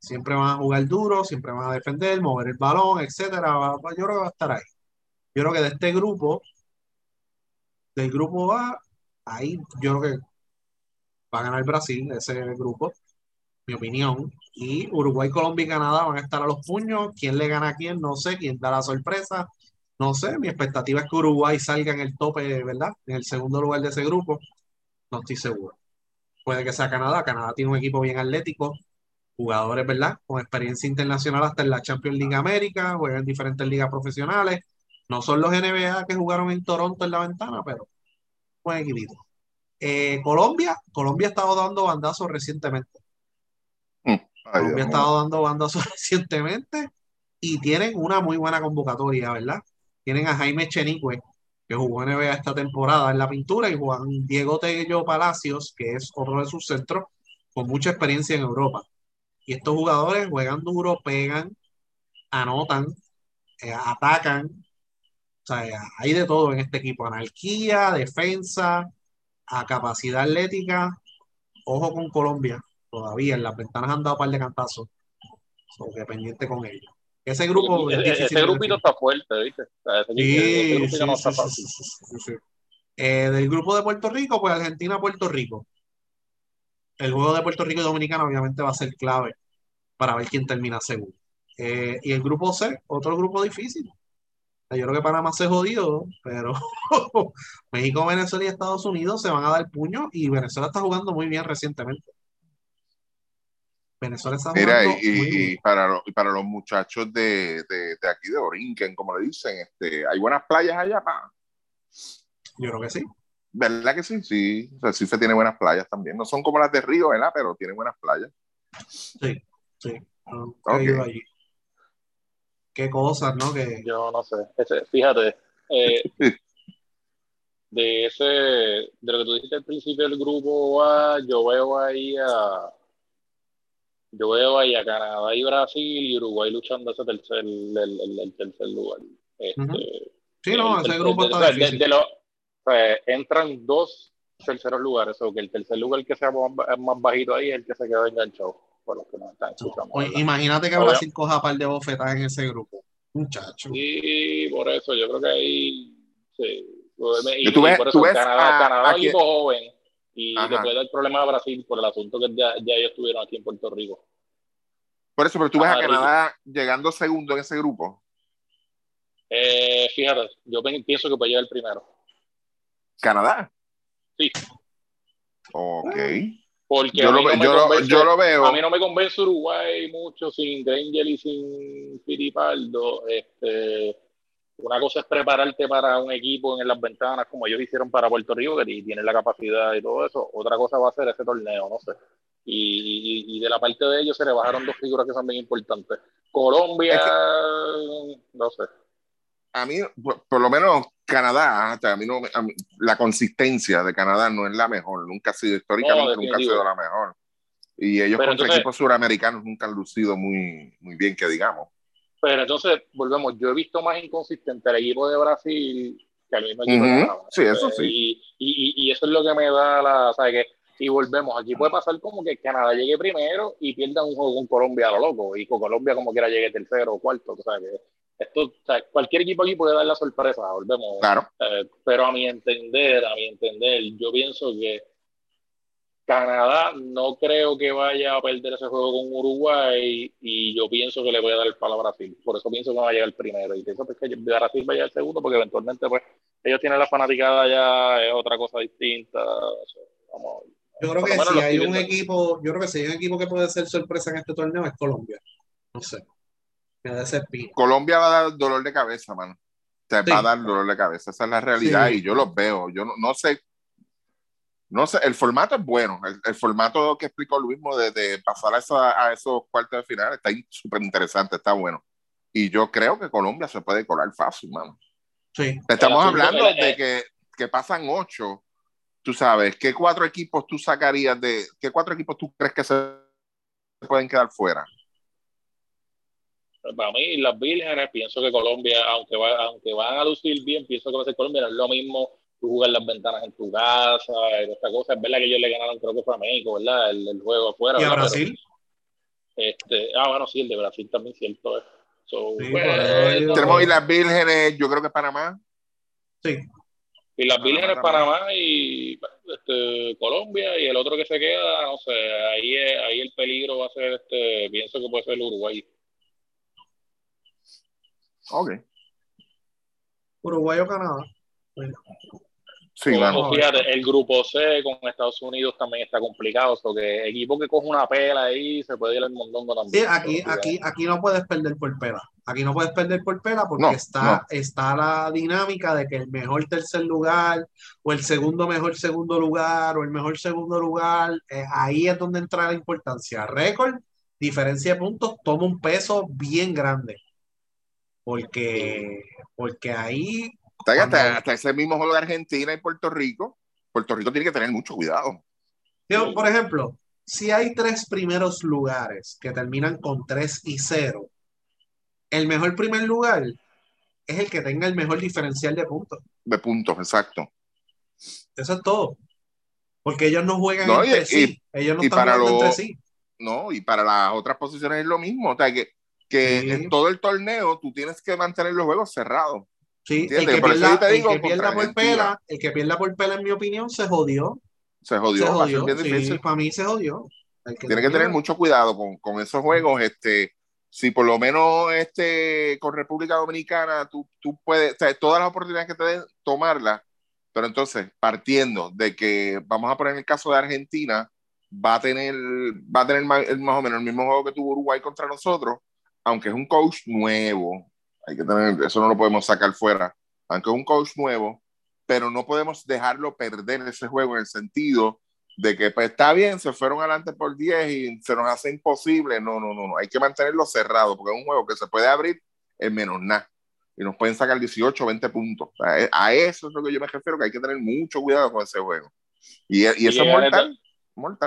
S1: Siempre van a jugar duro, siempre van a defender, mover el balón, etcétera. Yo creo que va a estar ahí. Yo creo que de este grupo, del grupo A, ahí yo creo que va a ganar Brasil, ese grupo, mi opinión. Y Uruguay, Colombia y Canadá van a estar a los puños. ¿Quién le gana a quién? No sé. ¿Quién da la sorpresa? No sé. Mi expectativa es que Uruguay salga en el tope, ¿verdad? En el segundo lugar de ese grupo. No estoy seguro. Puede que sea Canadá. Canadá tiene un equipo bien atlético. jugadores, ¿verdad? Con experiencia internacional hasta en la Champions League América, juegan en diferentes ligas profesionales. No son los NBA que jugaron en Toronto en la ventana, pero buen equipito. Eh, Colombia, Colombia ha estado dando bandazos recientemente.
S2: Mm.
S1: Colombia ha estado dando bandazos *laughs* recientemente y tienen una muy buena convocatoria, ¿verdad? Tienen a Jaime Chenique, que jugó en NBA esta temporada en la pintura, y Juan Diego Tello Palacios, que es otro de sus centros, con mucha experiencia en Europa. Y estos jugadores juegan duro, pegan, anotan, eh, atacan. O sea, hay de todo en este equipo: anarquía, defensa, a capacidad atlética. Ojo con Colombia, todavía en las ventanas han dado un par de cantazos. So, que pendiente con ellos. Ese grupo.
S3: Ese, ese grupito está fuerte, ¿viste? O sea, ese, grupito
S1: sí,
S3: no
S1: sí,
S3: está
S1: sí. Eh, del grupo de Puerto Rico, pues Argentina-Puerto Rico. El juego de Puerto Rico y Dominicana obviamente va a ser clave para ver quién termina segundo. Eh, y el grupo C, otro grupo difícil. Yo creo que Panamá se jodió, pero *laughs* México, Venezuela y Estados Unidos se van a dar puño y Venezuela está jugando muy bien recientemente. Venezuela está
S2: Mira, y,
S1: muy
S2: y
S1: bien.
S2: para, los, y para los muchachos de, de, de aquí de Orinquen, como le dicen, este, hay buenas playas allá, pa.
S1: Yo creo que sí.
S2: ¿Verdad que sí? Sí, Recife tiene buenas playas también. No son como las de Río, ¿verdad? Pero tiene buenas playas.
S1: Sí, sí. No,
S2: Ok.
S1: he ido allí. Qué cosas, ¿no? Que,
S3: Yo no sé. Ese, fíjate, eh, *laughs* de ese, de lo que tú dijiste al principio del grupo A, yo veo ahí a, yo veo ahí a Canadá y Brasil y Uruguay luchando ese tercer, el, el- el tercer lugar. Este,
S1: Ujú. sí, no, ese grupo está
S3: sea, de-
S1: difícil.
S3: de los- o sea, entran dos terceros lugares, o que el tercer lugar que sea más, más bajito ahí es el que se queda enganchado, por los que nos están escuchando.
S1: Imagínate que
S3: Obvio.
S1: Brasil coja par de bofetadas en ese grupo. Muchacho.
S3: Y por eso yo creo que ahí sí. Y,
S2: Y tú
S3: y
S2: ves-
S3: por
S2: tú
S3: eso
S2: ves
S3: Canadá,
S2: a-
S3: Canadá
S2: a
S3: es un
S2: quién-
S3: equipo joven y
S2: Ajá.
S3: le puede dar problema a Brasil por el asunto que ya, ya ellos tuvieron aquí en Puerto Rico.
S2: Por eso, pero tú ves a Canadá llegando segundo en ese grupo.
S3: Eh, fíjate, yo pi- pienso que puede llegar primero.
S2: ¿Canadá?
S3: Sí.
S2: Ok.
S3: Porque
S2: Yo lo,
S3: mí no
S2: ve-
S3: me
S2: yo, lo,
S3: convence,
S2: yo lo veo.
S3: a mí no me convence Uruguay mucho sin Granger y sin Firipaldo. Este, una cosa es prepararte para un equipo en las ventanas como ellos hicieron para Puerto Rico, que ti- tienen la capacidad y todo eso. Otra cosa va a ser ese torneo, no sé. Y, y- y de la parte de ellos se le bajaron dos figuras que son bien importantes. Colombia,
S2: Es
S3: no sé.
S2: a mí, por, por lo menos Canadá, hasta a mí no, a mí- la consistencia de Canadá no es la mejor, nunca ha sido, históricamente nunca ha sido la mejor. Y ellos
S3: Pero
S2: contra
S3: entonces-
S2: equipos suramericanos nunca han lucido muy, muy bien, que digamos.
S3: Pero entonces, volvemos, yo he visto más inconsistente al equipo de Brasil que al mismo equipo de
S2: Ujú,
S3: Canadá.
S2: sí, eso sí.
S3: Y, y, y, eso es lo que me da la, ¿sabes qué? Y volvemos, aquí puede pasar como que Canadá llegue primero y pierda un juego con Colombia a lo loco, y con Colombia como quiera llegue tercero o cuarto, que esto, o sea, cualquier equipo aquí puede dar la sorpresa, volvemos.
S2: Claro.
S3: Eh, pero a mi entender, a mi entender, yo pienso que Canadá no creo que vaya a perder ese juego con Uruguay y yo pienso que le voy a dar el palo a Brasil. Por eso pienso que va a llegar primero y pienso pues, que Brasil va a llegar segundo porque eventualmente pues ellos tienen la fanaticada ya, es otra cosa distinta. O sea, vamos,
S1: Yo creo que si hay un equipo, yo creo que si hay un equipo que puede ser sorpresa en este torneo es Colombia. No sé. Me da ese pino.
S2: Colombia va a dar dolor de cabeza, mano. Te
S1: Sí.
S2: va a dar dolor de cabeza. Esa es la realidad
S1: Sí.
S2: y yo los veo. Yo no, no sé. No sé, el formato es bueno. El, el formato que explicó Luis de, de pasar a, esa- a esos cuartos de final está súper interesante, está bueno. Y yo creo que Colombia se puede colar fácil, mano.
S1: Sí.
S2: Estamos hablando de que, que pasan ocho. Tú sabes, ¿qué cuatro equipos tú sacarías de. ¿Qué cuatro equipos tú crees que se pueden quedar fuera?
S3: Para mí, las vírgenes, pienso que Colombia, aunque, va, aunque van a lucir bien, pienso que va a ser Colombia. No es lo mismo tú jugar las ventanas en tu casa, y esta cosa. Es verdad que ellos le ganaron, creo que fue a México, ¿verdad? El, el juego afuera.
S1: Y a
S3: ¿verdad?
S1: Brasil.
S3: Pero, este, ah, bueno, sí, el de Brasil también, cierto es. So,
S1: Sí,
S3: pues, no-
S2: Tenemos y las vírgenes, yo creo que Panamá.
S1: Sí.
S3: y las vírgenes. Panamá y este, Colombia, y el otro que se queda, no sé, ahí, es- ahí el peligro va a ser, este, pienso que puede ser el Uruguay.
S2: Ok.
S1: Uruguay o Canadá. Bueno,
S2: Sí,
S3: o, fíjate, el grupo C con Estados Unidos también está complicado, porque equipo que coge una pela ahí se puede ir al mondongo también.
S1: Sí, aquí, aquí, aquí no puedes perder por pela. Aquí no puedes perder por pela porque está, está la dinámica de que el mejor tercer lugar o el segundo mejor segundo lugar o el mejor segundo lugar, eh, ahí es donde entra la importancia. Récord, diferencia de puntos, toma un peso bien grande. Porque, porque ahí
S2: hasta, ese mismo juego de Argentina y Puerto Rico, Puerto Rico tiene que tener mucho cuidado.
S1: por ejemplo, si hay tres primeros lugares que terminan con 3 y 0, el mejor primer lugar es el que tenga el mejor diferencial de puntos.
S2: De puntos, exacto.
S1: Eso es todo. Porque ellos no juegan entre sí. Ellos no están jugando entre sí.
S2: No, y para las otras posiciones es lo mismo. O sea, que, que en todo el torneo tú tienes que mantener los juegos cerrados.
S1: Sí, el que, pierda, el que pierda por pela, el que pierda por pela, en mi opinión, se jodió.
S2: Se jodió, se jodió.
S1: Sí, para mí se jodió.
S2: Tiene que tener mucho cuidado con, con, esos juegos. Este, si por lo menos este, con República Dominicana tú, tú puedes, o sea, todas las oportunidades que te den, tomarlas. Pero entonces, partiendo de que, vamos a poner el caso de Argentina, va a tener, va a tener más, más o menos el mismo juego que tuvo Uruguay contra nosotros, aunque es un coach nuevo, hay que tener, eso no lo podemos sacar fuera, aunque es un coach nuevo, pero no podemos dejarlo perder ese juego en el sentido de que pues, está bien, se fueron adelante por 10 y se nos hace imposible. No, no, no, no, hay que mantenerlo cerrado porque es un juego que se puede abrir en menos nada y nos pueden sacar 18 o 20 puntos. A, eso es lo que yo me refiero, que hay que tener mucho cuidado con ese juego. Y, y eso es mortal.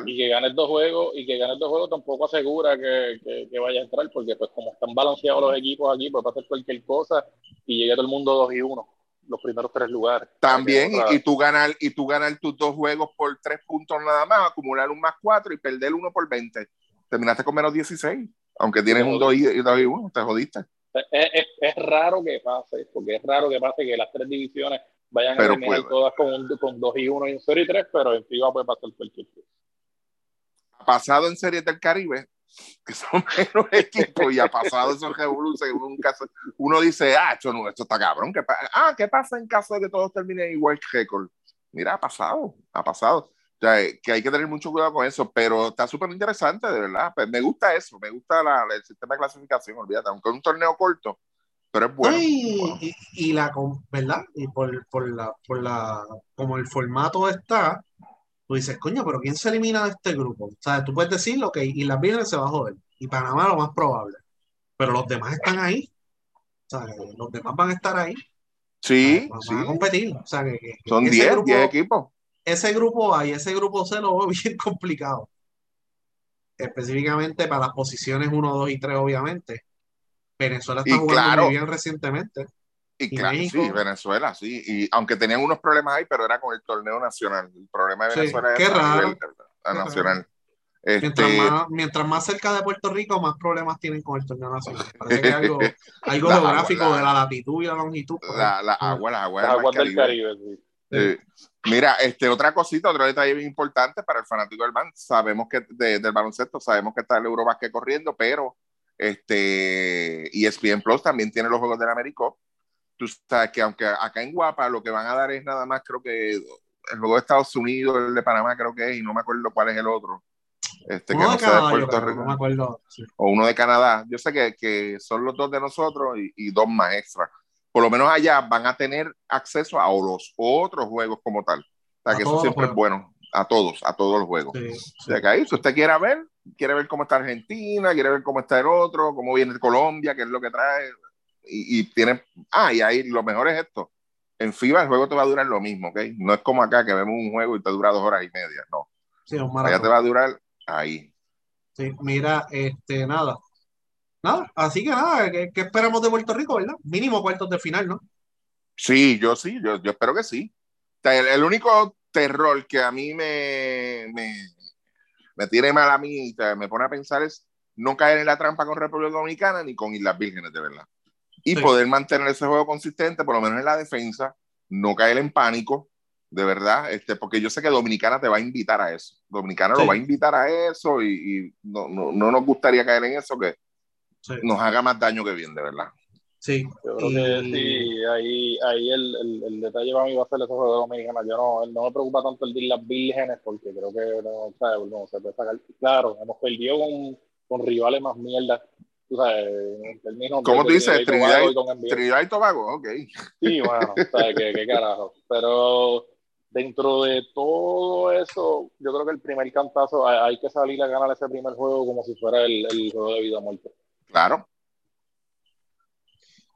S3: Y que gane dos juegos, y que gane dos juegos tampoco asegura que, que, vaya a entrar, porque pues como están balanceados los equipos aquí, puede pasar cualquier cosa y llegue todo el mundo dos y uno los primeros tres lugares.
S2: También, y, tú ganar, y tú ganar tus dos juegos por tres puntos nada más, acumular un más cuatro y perder uno por 20. Terminaste con menos 16, aunque tienes un 2 y, dos y uno, te jodiste.
S3: Es, es, es, raro que pase, porque es raro que pase que las tres divisiones vayan a terminar todas con, con 2 y 1 y un 0 y 3, pero en FIBA puede pasar cualquier cosa
S2: pasado en Series del Caribe, que son *laughs* menos equipos, y ha pasado esos revoluciones, uno dice, ah, esto, no, esto está cabrón. ¿qué ah, ¿qué pasa en caso de que todos terminen igual que récord? Mira, ha pasado, ha pasado. O sea, que hay que tener mucho cuidado con eso, pero está súper interesante, de verdad. Pues me gusta eso, me gusta la, el sistema de clasificación, olvídate, aunque es un torneo corto, pero es bueno.
S1: Y, y, la, ¿verdad? Y por, por, la, por la, como el formato está, tú dices, coño, pero ¿quién se elimina de este grupo? O sea, tú puedes decir, ok, y las Vírgenes se va a joder, y Panamá lo más probable, pero los demás están ahí. O sea, los demás van a estar ahí.
S2: Sí,
S1: van,
S2: sí.
S1: a competir. O sea, que,
S2: Son 10 equipos.
S1: Ese grupo A y ese grupo C lo veo *laughs* bien complicado. Específicamente para las posiciones 1, 2 y 3, obviamente. Venezuela está jugando muy bien recientemente.
S2: Y, claro, sí, Venezuela, sí. Y aunque tenían unos problemas ahí, pero era con el torneo nacional. El problema de Venezuela
S1: es
S2: raro. nacional.
S1: Mientras, este más, mientras, más, cerca de Puerto Rico, más problemas tienen con el torneo nacional. *laughs* Parece que hay algo, algo geográfico de la latitud y la longitud.
S2: La, la, agua, la agua, del Caribe. mira, este, otra cosita, otro detalle bien importante para el fanático del BAN. Sabemos que del baloncesto, sabemos que está el Eurobasket corriendo, pero este ESPN Plus también tiene los Juegos del Américo tú sabes que aunque acá en Guapa lo que van a dar es nada más, creo que el juego de Estados Unidos, el de Panamá creo que es, y no me acuerdo cuál es el otro. Este,
S1: uno que de Canadá, Puerto Rico. No me acuerdo.
S2: O uno de Canadá. Yo sé que, que son los dos de nosotros y, y, dos más extra. Por lo menos allá van a tener acceso a los otros juegos como tal. O sea, que eso siempre es bueno. A todos, a todos los juegos. Sí, o sea, que ahí, si usted quiere ver, quiere ver cómo está Argentina, quiere ver cómo está el otro, cómo viene Colombia, qué es lo que trae, y, y tiene, ah, y ahí lo mejor es esto. En FIBA el juego te va a durar lo mismo, ¿ok? No es como acá que vemos un juego y te dura dos horas y media, no.
S1: Sí,
S2: Allá te va a durar ahí.
S1: Sí, mira, este, nada. Nada, así que nada, ¿qué, esperamos de Puerto Rico, verdad? Mínimo cuartos de final, ¿no?
S2: Sí, yo sí, yo, yo espero que sí. el, el, único terror que a mí me, me, me tiene mal a mí, me pone a pensar es no caer en la trampa con República Dominicana ni con Islas Vírgenes, de verdad y poder mantener ese juego consistente, por lo menos en la defensa, no caer en pánico, de verdad, este, porque yo sé que Dominicana te va a invitar a eso. Dominicana lo va a invitar a eso y, y no, no, no, nos gustaría caer en eso que nos haga más daño que bien, de verdad.
S1: Sí.
S3: Yo creo que sí, ahí, ahí el, el, el, detalle para mí va a ser esos juegos dominicanos. Yo no, no me preocupa tanto el de las vírgenes porque creo que no, ¿sabes? no se puede sacar. Claro, hemos perdido con, con rivales más mierda. Tú sabes, en términos
S2: ¿Cómo
S3: de,
S2: dices? Trinidad, y. Trinidad Tobago, ok.
S3: Sí, bueno, ¿sabes qué, qué carajo. Pero dentro de todo eso, yo creo que el primer cantazo hay, hay que salir a ganar ese primer juego como si fuera el, el juego de vida o muerte.
S2: Claro.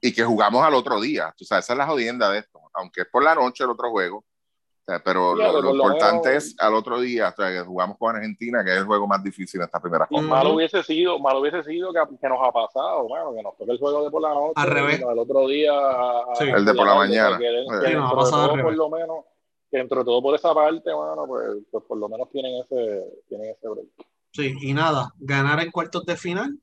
S2: Y que jugamos al otro día. O sea, esa es la jodienda de esto. Aunque es por la noche el otro juego. O sea, pero
S3: Claro,
S2: lo, lo
S3: por lo
S2: importante
S3: menos-
S2: es al otro día. O sea, que jugamos con Argentina, que es el juego más difícil en esta primera
S3: Y
S2: ronda.
S3: malo hubiese sido, malo hubiese sido que, que nos ha pasado, bueno, que nos toque el juego de por la noche,
S1: Al revés.
S3: el otro día a- a-
S1: Sí.
S2: El de por la mañana.
S3: Que, que
S2: Sí,
S1: nos ha pasado
S3: todo, por lo menos, que dentro de todo por esa parte, bueno, pues, pues por lo menos tienen ese, tienen ese break.
S1: Sí, y nada, ganar en cuartos de final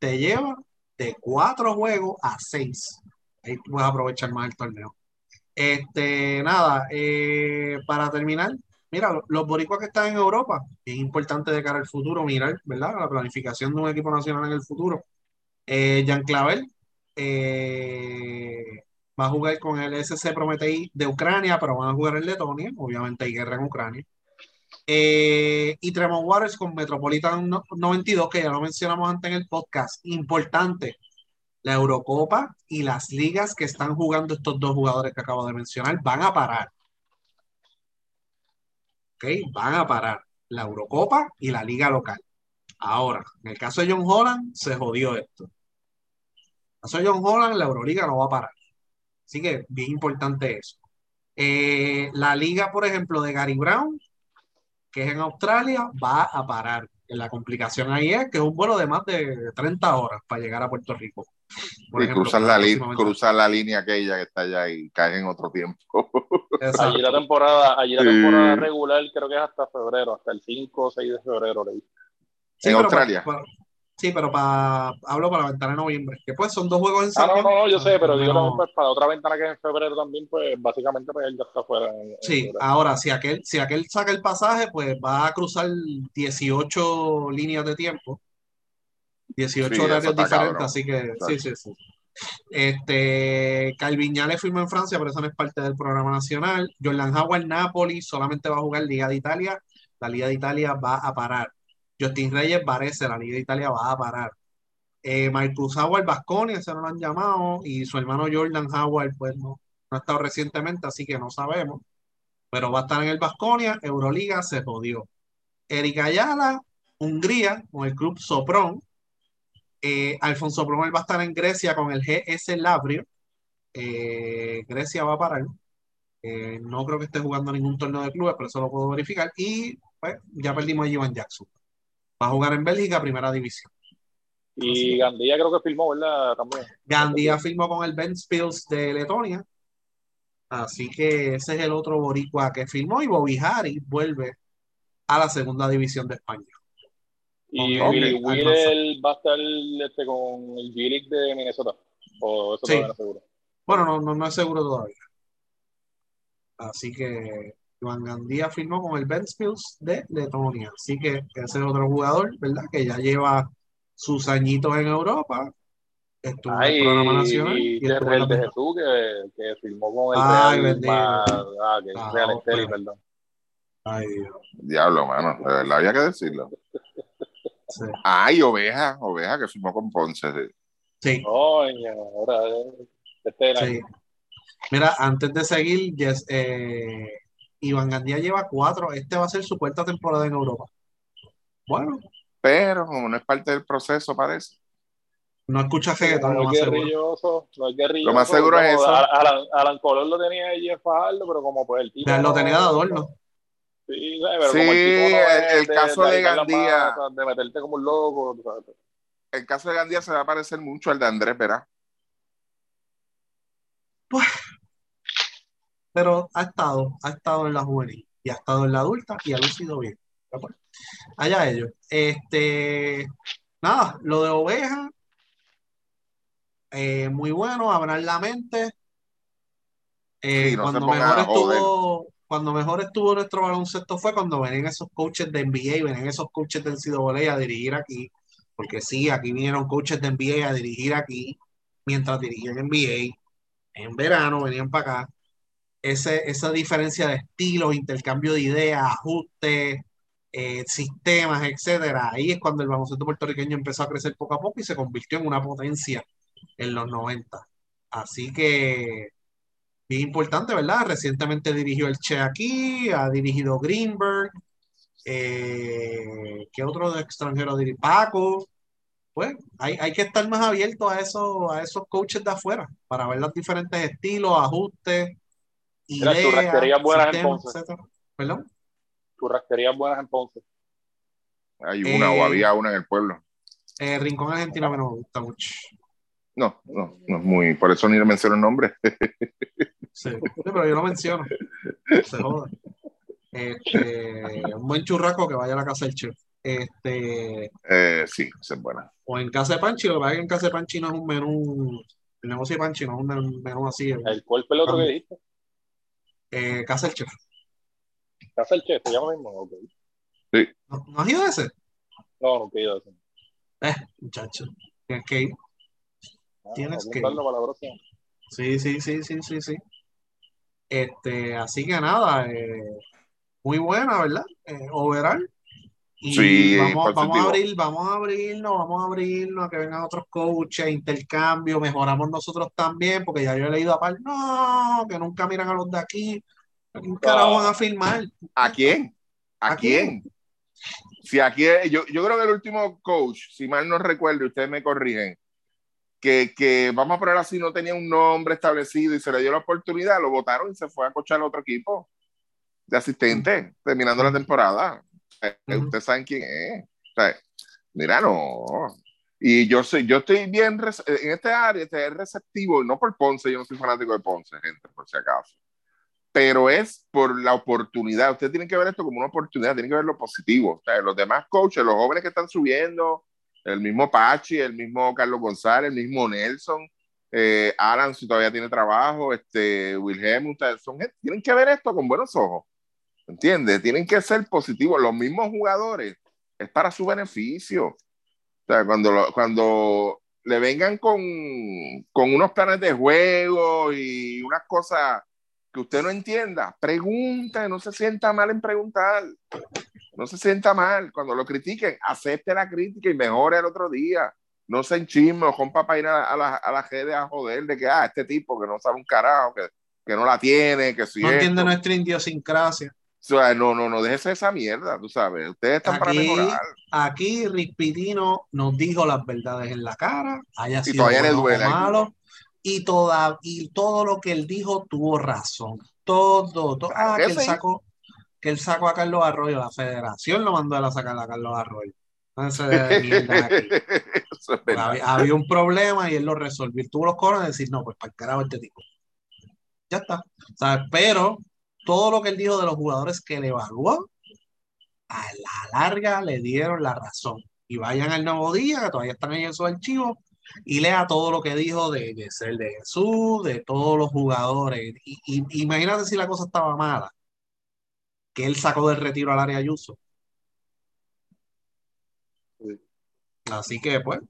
S1: te lleva de cuatro juegos a seis. Ahí puedes aprovechar más el torneo. Este, nada, eh, para terminar, mira, lo- los boricuas que están en Europa, es importante de cara al futuro mirar, ¿verdad? La planificación de un equipo nacional en el futuro. Eh, Jan Clavel eh, va a jugar con el SC Prometei de Ucrania, pero van a jugar en Letonia, obviamente hay guerra en Ucrania. Eh, y Tremont Waters con Metropolitan no- 92, que ya lo mencionamos antes en el podcast. Importante, la Eurocopa y las ligas que están jugando estos dos jugadores que acabo de mencionar van a parar. ¿Ok? Van a parar la Eurocopa y la liga local. Ahora, en el caso de John Holland, se jodió esto. En el caso de John Holland, la Euroliga no va a parar. Así que bien importante eso. Eh, la liga, por ejemplo, de Gary Brown, que es en Australia, va a parar. La complicación ahí es que es un vuelo de más de 30 horas para llegar a Puerto Rico. Por
S2: Y
S1: ejemplo,
S2: cruzas la, cruzas la línea aquella que está allá y caes en otro tiempo. *laughs*
S1: Exacto.
S3: Allí la temporada, allí la
S2: Sí.
S3: temporada regular creo que es hasta febrero, hasta el 5 o 6 de febrero. leí.
S1: Sí,
S2: en Australia.
S1: Sí, pero para hablo para la ventana de noviembre, que pues son dos juegos en
S3: Ah,
S1: San
S3: no, no, no, yo sé, pero digo
S1: No.
S3: pues, para otra ventana que es en febrero también, pues básicamente pues él ya está fuera. en-
S1: Sí, ahora si aquel, si aquel saca el pasaje, pues va a cruzar 18 líneas de tiempo, 18
S2: Sí,
S1: horarios diferentes,
S2: cabrón.
S1: así que
S2: Exacto.
S1: sí, sí, sí. Este, Calviñales firmó en Francia, pero eso no es parte del programa nacional. Jordan Howard, Napoli, solamente va a jugar Liga de Italia. La Liga de Italia va a parar. Justin Reyes, Varese, la Liga de Italia va a parar. Eh, Marcus Howard, Vasconia, se no lo han llamado. Y su hermano Jordan Howard, pues no, no ha estado recientemente, así que no sabemos. Pero va a estar en el Vasconia. Euroliga se jodió. Eric Ayala, Hungría, con el club Sopron. Eh, Alfonso Bromel va a estar en Grecia con el GS Labrio. Eh, Grecia va a parar. Eh, no creo que esté jugando ningún torneo de clubes, pero eso lo puedo verificar. Y pues, ya perdimos a Ivan Jackson. Va a jugar en Bélgica, primera división.
S3: Y Gandía creo que filmó, ¿verdad? También.
S1: Gandía firmó con el Ben Spills de Letonia. Así que ese es el otro boricua que firmó. Y Bobby Harris vuelve a la segunda división de España.
S3: Y
S1: alcanza.
S3: Whittle va a estar este, con el G-League de Minnesota. O eso
S1: Sí.
S3: todavía no es seguro.
S1: Bueno, no, no, no es seguro todavía. Así que Iván Gandía firmó con el Ventspils de Letonia. Así que ese es otro jugador, ¿verdad? Que ya lleva sus añitos en Europa. Estuvo en el programa nacional.
S3: y,
S1: y
S3: el
S1: la
S3: de. Jesús que, que filmó con el
S1: Ay,
S3: Real ah, que
S1: Ah,
S3: Real
S1: ok.
S3: Estelí, perdón.
S1: Ay, Dios.
S2: Diablo, mano. De verdad había que decirlo.
S1: Sí.
S2: Ay, oveja, oveja que firmó con Ponce. sí.
S1: Sí,
S3: Coño, ahora eh, este era
S1: sí. Mira, antes de seguir, Yes- eh, Iván Gandía lleva cuatro. Este va a ser su cuarta temporada en Europa. Bueno,
S2: Pero como no es parte del proceso, parece.
S1: no escucha reggaetón, lo
S3: no
S1: más
S3: es
S1: seguro.
S3: guerrilloso, no es guerrilloso.
S2: Lo más seguro es eso.
S3: Alan, Alan Colón lo tenía allí en Fajardo, pero como pues el tipo.
S1: Lo
S3: no-
S1: tenía de adorno.
S3: Sí, pero
S2: Sí,
S3: como el tipo no es
S2: el- el caso de
S3: las
S2: Gandía.
S3: De meterte como un loco, tú sabes.
S2: El caso de Gandía se va a parecer mucho al de Andrés Verá.
S1: Pero ha estado, ha estado en la juvenil y ha estado en la adulta y ha lucido bien. Allá ellos. Este, nada, lo de oveja, eh, muy bueno, abrir la mente. Eh,
S2: Sí, no se
S1: cuando mejor estuvo, cuando mejor estuvo nuestro baloncesto fue cuando venían esos coaches de NBA y venían esos coaches del NCAA a dirigir aquí, porque sí, aquí vinieron coaches de NBA a dirigir aquí mientras dirigían NBA, en verano venían para acá, ese, esa diferencia de estilos, intercambio de ideas, ajustes, eh, sistemas, etcétera, ahí es cuando el baloncesto puertorriqueño empezó a crecer poco a poco y se convirtió en una potencia en los 90. Así que, bien importante, ¿verdad? Recientemente dirigió el Che aquí, ha dirigido Greenberg, eh, ¿qué otro extranjero dirigió? Paco. Pues hay, hay que estar más abierto a, eso, a esos coaches de afuera para ver los diferentes estilos, ajustes,
S3: Mira, churrasquerías buenas en
S1: sistemas,
S3: Ponce.
S1: etcétera. ¿Perdón?
S3: Churrasquerías buenas en Ponce.
S2: Hay una
S1: Eh,
S2: o había una en el pueblo.
S1: Eh, Rincón no me gusta mucho.
S2: No, no, no es muy. Por eso ni le menciono el nombre.
S1: Sí, pero yo lo menciono. Se joda. Este, un buen churrasco que vaya a la casa del chef. Este,
S2: Eh, sí, esa es buena.
S1: o en casa de Panchi, lo que pasa es que en casa de Panchi no es un menú, el negocio de Panchi no es un menú, así. el-
S3: El cuerpo es el otro que dijiste.
S1: Eh, casa del chef.
S3: Casa el chef, se llama mismo. Ok.
S1: ¿No, no has ido a ese?
S3: No, no quiero decir.
S1: Eh, muchacho. Tienes que ir.
S3: Ah,
S1: Tienes que-
S3: apuntarlo para la próxima.
S1: Sí, sí, sí, sí, sí, sí. Este, así que nada, eh, muy buena, ¿verdad? Eh, overall. Y
S2: Sí,
S1: vamos, vamos a abrir, vamos a abrirnos, vamos a abrirnos a que vengan otros coaches, intercambio, mejoramos nosotros también, porque ya yo he leído a par, no, que nunca miran a los de aquí. ¿A quién carajo van a filmar?
S2: ¿A quién? ¿A,
S1: ¿A
S2: quién? Si aquí, yo, yo creo que el último coach, si mal no recuerdo, y ustedes me corrigen, que, que vamos a poner así, no tenía un nombre establecido y se le dio la oportunidad, lo votaron y se fue a coachar a otro equipo de asistente, terminando la temporada. Ustedes saben quién es. O sea, mira, no. Y yo soy, yo estoy bien en este área, este es receptivo, no por Ponce, yo no soy fanático de Ponce, gente, por si acaso. Pero es por la oportunidad. Ustedes tienen que ver esto como una oportunidad, tienen que ver lo positivo. O sea, los demás coaches, los jóvenes que están subiendo, el mismo Pachi, el mismo Carlos González, el mismo Nelson, eh, Alan, si todavía tiene trabajo, este, Wilhelm, ustedes son gente- tienen que ver esto con buenos ojos. ¿Entiendes? Tienen que ser positivos. Los mismos jugadores es para su beneficio. O sea, cuando, cuando le vengan con, con unos planes de juego y unas cosas que usted no entienda, pregunte, no se sienta mal en preguntar. No se sienta mal. Cuando lo critiquen, acepte la crítica y mejore el otro día. No se enchisme compa para ir a, a la, a la gente a joder de que, ah, este tipo que no sabe un carajo, que, que no la tiene, que si
S1: No entiende
S2: esto.
S1: nuestra idiosincrasia.
S2: O sea, no, no, no, déjese esa mierda, tú sabes. Ustedes están para
S1: Aquí,
S2: mejorar.
S1: aquí Rick Pitino nos dijo las verdades en la cara, haya
S2: Y
S1: sido
S2: todavía le
S1: o
S2: duele.
S1: malo, y, toda, y todo lo que él dijo tuvo razón. Todo, todo. Ah,
S2: que
S1: él sacó, que él sacó a Carlos Arroyo, la federación lo mandó a la sacar a Carlos Arroyo. Mierda aquí. *laughs*
S2: Es.
S1: Había, había un problema y él lo resolvió. Tuvo los coros de decir, no, pues para el carajo este tipo. Ya está. ¿Sabes? Pero todo lo que él dijo de los jugadores que él evaluó, a la larga le dieron la razón. Y vayan al nuevo día, que todavía están ahí en su archivo, y lea todo lo que dijo de, de ser de Jesús, de todos los jugadores. Y, y- imagínate si la cosa estaba mala, que él sacó del retiro al área Ayuso.
S3: Sí.
S1: Así que, pues,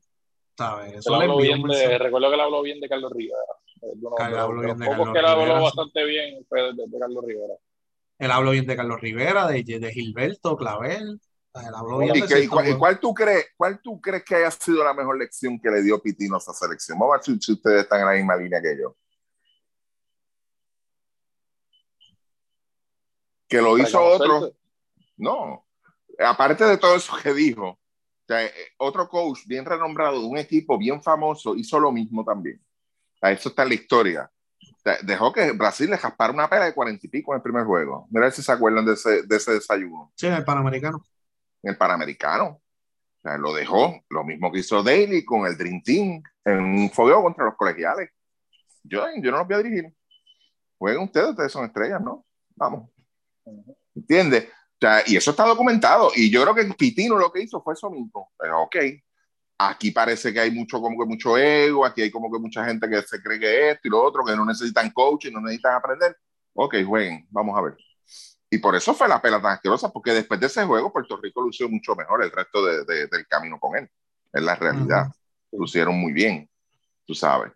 S1: ¿sabes? Eso le
S3: bien de, recuerdo que él habló bien de Carlos Rivera. De uno-
S1: Carlos
S3: de los-
S1: habló
S3: de
S1: bien
S3: los
S1: de
S3: pocos
S1: Carlos
S3: que él habló bastante bien fue de, de Carlos Rivera.
S1: Él habló bien de Carlos Rivera, de, de Gilberto, Clavel. Él habló bien
S2: ¿Y, cuál, y
S1: jugadores.
S2: cuál tú crees, cuál tú crees que haya sido la mejor lección que le dio Pitino a esa selección? Vamos a ver si, ustedes están en la misma línea que yo. Que lo hizo otro. No. Aparte de todo eso que dijo, o sea, eh, otro coach bien renombrado de un equipo bien famoso hizo lo mismo también. Sea, eso está en la historia. O sea, dejó que Brasil le jaspara una pela de cuarenta y pico en el primer juego. Mira si se acuerdan de ese, de ese desayuno
S1: Sí, en el Panamericano.
S2: en el Panamericano. O sea, lo dejó. Lo mismo que hizo Daly con el Dream Team en un fogueo contra los colegiales. Yo, yo no los voy a dirigir. Jueguen ustedes, ustedes son estrellas, ¿no? Vamos. ¿Entiendes? O sea, y eso está documentado. Y yo creo que Pitino lo que hizo fue eso mismo. Pero ok, aquí parece que hay mucho, como que mucho ego, aquí hay como que mucha gente que se cree que esto y lo otro, que no necesitan coaching, no necesitan aprender. Ok, jueguen, vamos a ver. Y por eso fue la pela tan asquerosa, porque después de ese juego Puerto Rico lució mucho mejor el resto de, de, del camino con él. Es la realidad. Lucieron muy bien, tú sabes.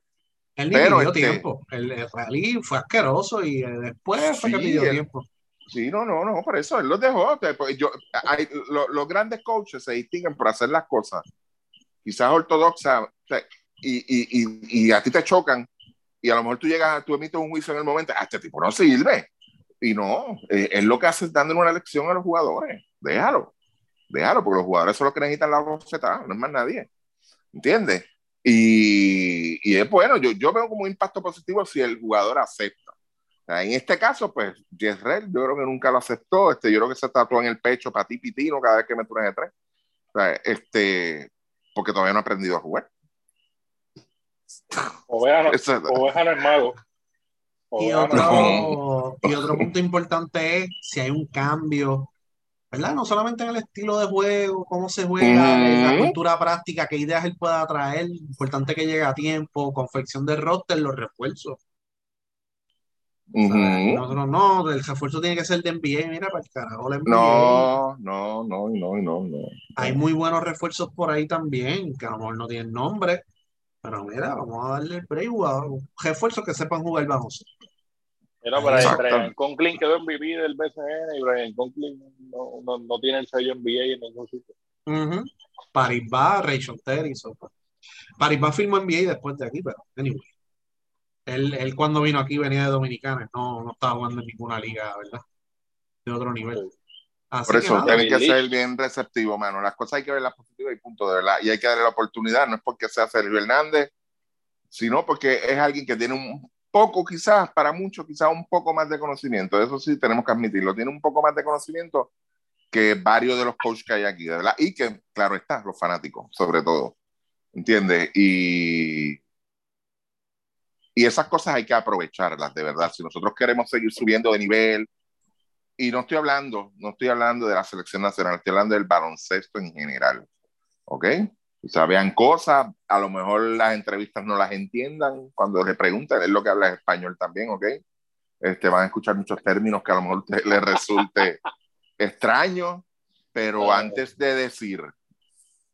S1: Él
S2: Pero este-
S1: tiempo. El, el rally fue asqueroso y eh, después fue que pidió tiempo.
S2: Sí, no, no, no, por eso él los dejó. Pues, yo, hay- lo- los grandes coaches se distinguen por hacer las cosas quizás ortodoxas o sea, y, y, y, y a ti te chocan y a lo mejor tú llegas, tú emites un juicio en el momento, ah, este tipo no sirve. Y no, eh, es lo que hace es dándole una lección a los jugadores. Déjalo, déjalo, porque los jugadores son los que necesitan la bofetada, no es más nadie. ¿Entiendes? Y, y es bueno, yo, yo veo como un impacto positivo si el jugador acepta. En este caso, pues, Jezreel, yo creo que nunca lo aceptó. Este, yo creo que se tatuó en el pecho para ti, Pitino, cada vez que me turne de tres. O sea, este, porque todavía no ha aprendido a jugar.
S3: Oveja no,
S2: Eso es-
S3: oveja no es mago.
S1: Y
S3: no
S1: otro, y otro punto importante es si hay un cambio, ¿verdad? No solamente en el estilo de juego, cómo se juega, en la cultura práctica, qué ideas él pueda traer, importante que llegue a tiempo, confección de roster, los refuerzos.
S2: Ujú.
S1: Nosotros no, el refuerzo tiene que ser de NBA, mira, para el carajo, la NBA.
S2: No, no, no, no, no, no.
S1: Hay muy buenos refuerzos por ahí también, que a lo mejor no tienen nombre, pero mira, vamos a darle el break, jugador- refuerzos que sepan jugar baloncesto.
S3: Mira,
S2: Exacto.
S3: Brian Conklin quedó MVP del BCN y Brian Conklin no, no, no tiene el sello NBA en ningún sitio.
S1: Ujú. Paribas, Rayshon Terry, so, pues. Paribas firmó NBA después de aquí, pero anyway. Él, él cuando vino aquí venía de Dominicanas, no, no estaba jugando en ninguna liga, ¿verdad? De otro nivel. Así
S2: Por eso
S1: nada,
S2: tienen que ser bien receptivo, mano. Las cosas hay que verlas positivas y punto de verdad. Y hay que darle la oportunidad, no es porque sea Sergio Hernández, sino porque es alguien que tiene un poco, quizás, para muchos, quizás un poco más de conocimiento. Eso sí, tenemos que admitirlo. Tiene un poco más de conocimiento que varios de los coaches que hay aquí, de verdad. Y que, claro está, los fanáticos, sobre todo. ¿Entiendes? Y, y esas cosas hay que aprovecharlas, de verdad. Si nosotros queremos seguir subiendo de nivel, y no estoy hablando, no estoy hablando de la selección nacional, estoy hablando del baloncesto en general. ¿Ok? O sea, vean cosas, a lo mejor las entrevistas no las entiendan cuando le preguntan, es lo que habla español también, ¿ok? Este, van a escuchar muchos términos que a lo mejor les resulte extraño, pero antes de decir,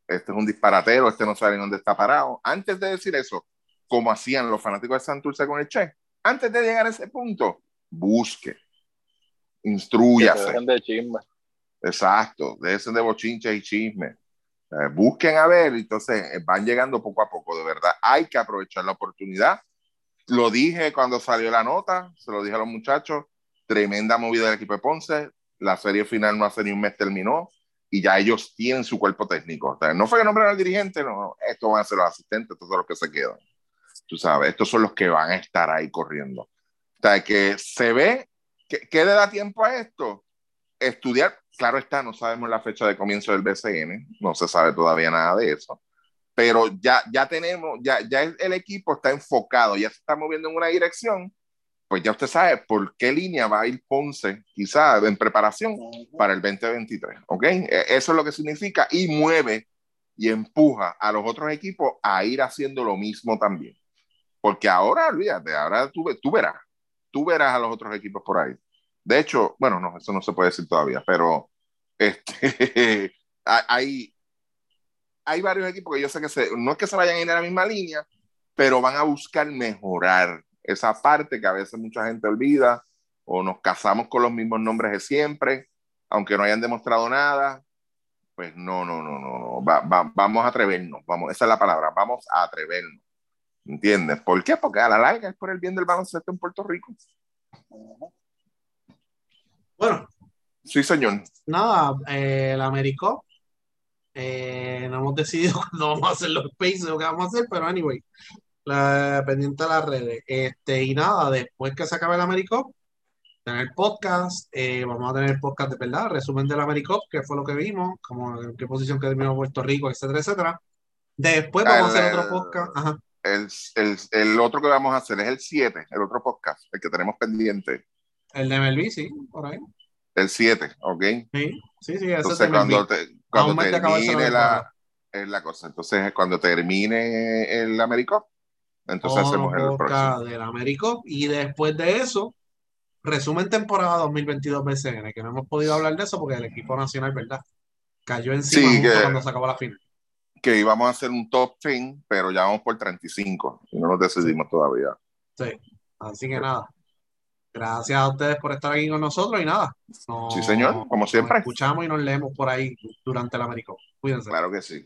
S2: este es un disparatero, este no sabe ni dónde está parado, antes de decir eso, como hacían los fanáticos de Santurce con el Che, antes de llegar a ese punto, busque,
S3: Que
S2: instruyase.
S3: se dejen de chisme.
S2: Exacto, de ese de bochinches y chismes. Eh, busquen a ver, entonces eh, van llegando poco a poco, de verdad. Hay que aprovechar la oportunidad. Lo dije cuando salió la nota, se lo dije a los muchachos, tremenda movida del equipo de Ponce, la serie final no hace ni un mes terminó y ya ellos tienen su cuerpo técnico. O sea, no fue que nombraron al dirigente, no, no, estos van a ser los asistentes, estos son los que se quedan. Tú sabes, estos son los que van a estar ahí corriendo. O sea, que se ve, que, ¿qué le da tiempo a esto? estudiar, claro está, no sabemos la fecha de comienzo del BCN, no se sabe todavía nada de eso, pero ya, ya tenemos, ya, ya el equipo está enfocado, ya se está moviendo en una dirección, pues ya usted sabe por qué línea va a ir Ponce, quizá en preparación para el 2023, ¿ok? Eh, Eso es lo que significa y mueve y empuja a los otros equipos a ir haciendo lo mismo también. Porque ahora, olvídate, ahora tú, tú verás, tú verás a los otros equipos por ahí. De hecho, bueno, no, eso no se puede decir todavía, pero *laughs* este, hay, hay varios equipos que yo sé que se, no es que se vayan a ir a la misma línea, pero van a buscar mejorar esa parte que a veces mucha gente olvida o nos casamos con los mismos nombres de siempre, aunque no hayan demostrado nada. Pues no, no, no, no, no. Va, va, vamos a atrevernos, vamos, esa es la palabra, vamos a atrevernos. ¿Entiendes? ¿Por qué? Porque a la larga es por el bien del baloncesto en Puerto Rico.
S1: Bueno,
S2: Sí, señor.
S1: nada, eh, el Americop. eh, no hemos decidido *laughs* cuándo vamos a hacer los spaces o qué vamos a hacer, pero anyway, la, pendiente de las redes. Este, y nada, después que se acabe el Americop, tener podcast, eh, vamos a tener podcast de verdad, resumen del Americop, que fue lo que vimos, como en qué posición que terminó Puerto Rico, etcétera, etcétera. Después vamos a hacer otro podcast. Ajá.
S2: El, el, el otro que vamos a hacer es el 7, el otro podcast, el que tenemos pendiente.
S1: El de MLB, sí, por ahí.
S2: El 7, ¿ok?
S1: Sí, sí, sí, ese es
S2: Entonces,
S1: MLB.
S2: cuando, te- cuando termine la, es la cosa. Entonces, cuando termine el Americop, entonces hacemos el
S1: podcast
S2: próximo.
S1: del Americop. Y después de eso, resumen temporada 2022 BCN, que no hemos podido hablar de eso porque el equipo nacional, ¿verdad? Cayó encima
S2: Sí, que-
S1: cuando se acabó la final.
S2: Que íbamos a hacer un top 10, pero ya vamos por 35 y no nos decidimos todavía.
S1: Sí, así que nada. Gracias a ustedes por estar aquí con nosotros y nada.
S2: sí, señor, como siempre.
S1: escuchamos y nos leemos por ahí durante el Américo. Cuídense.
S2: Claro que sí.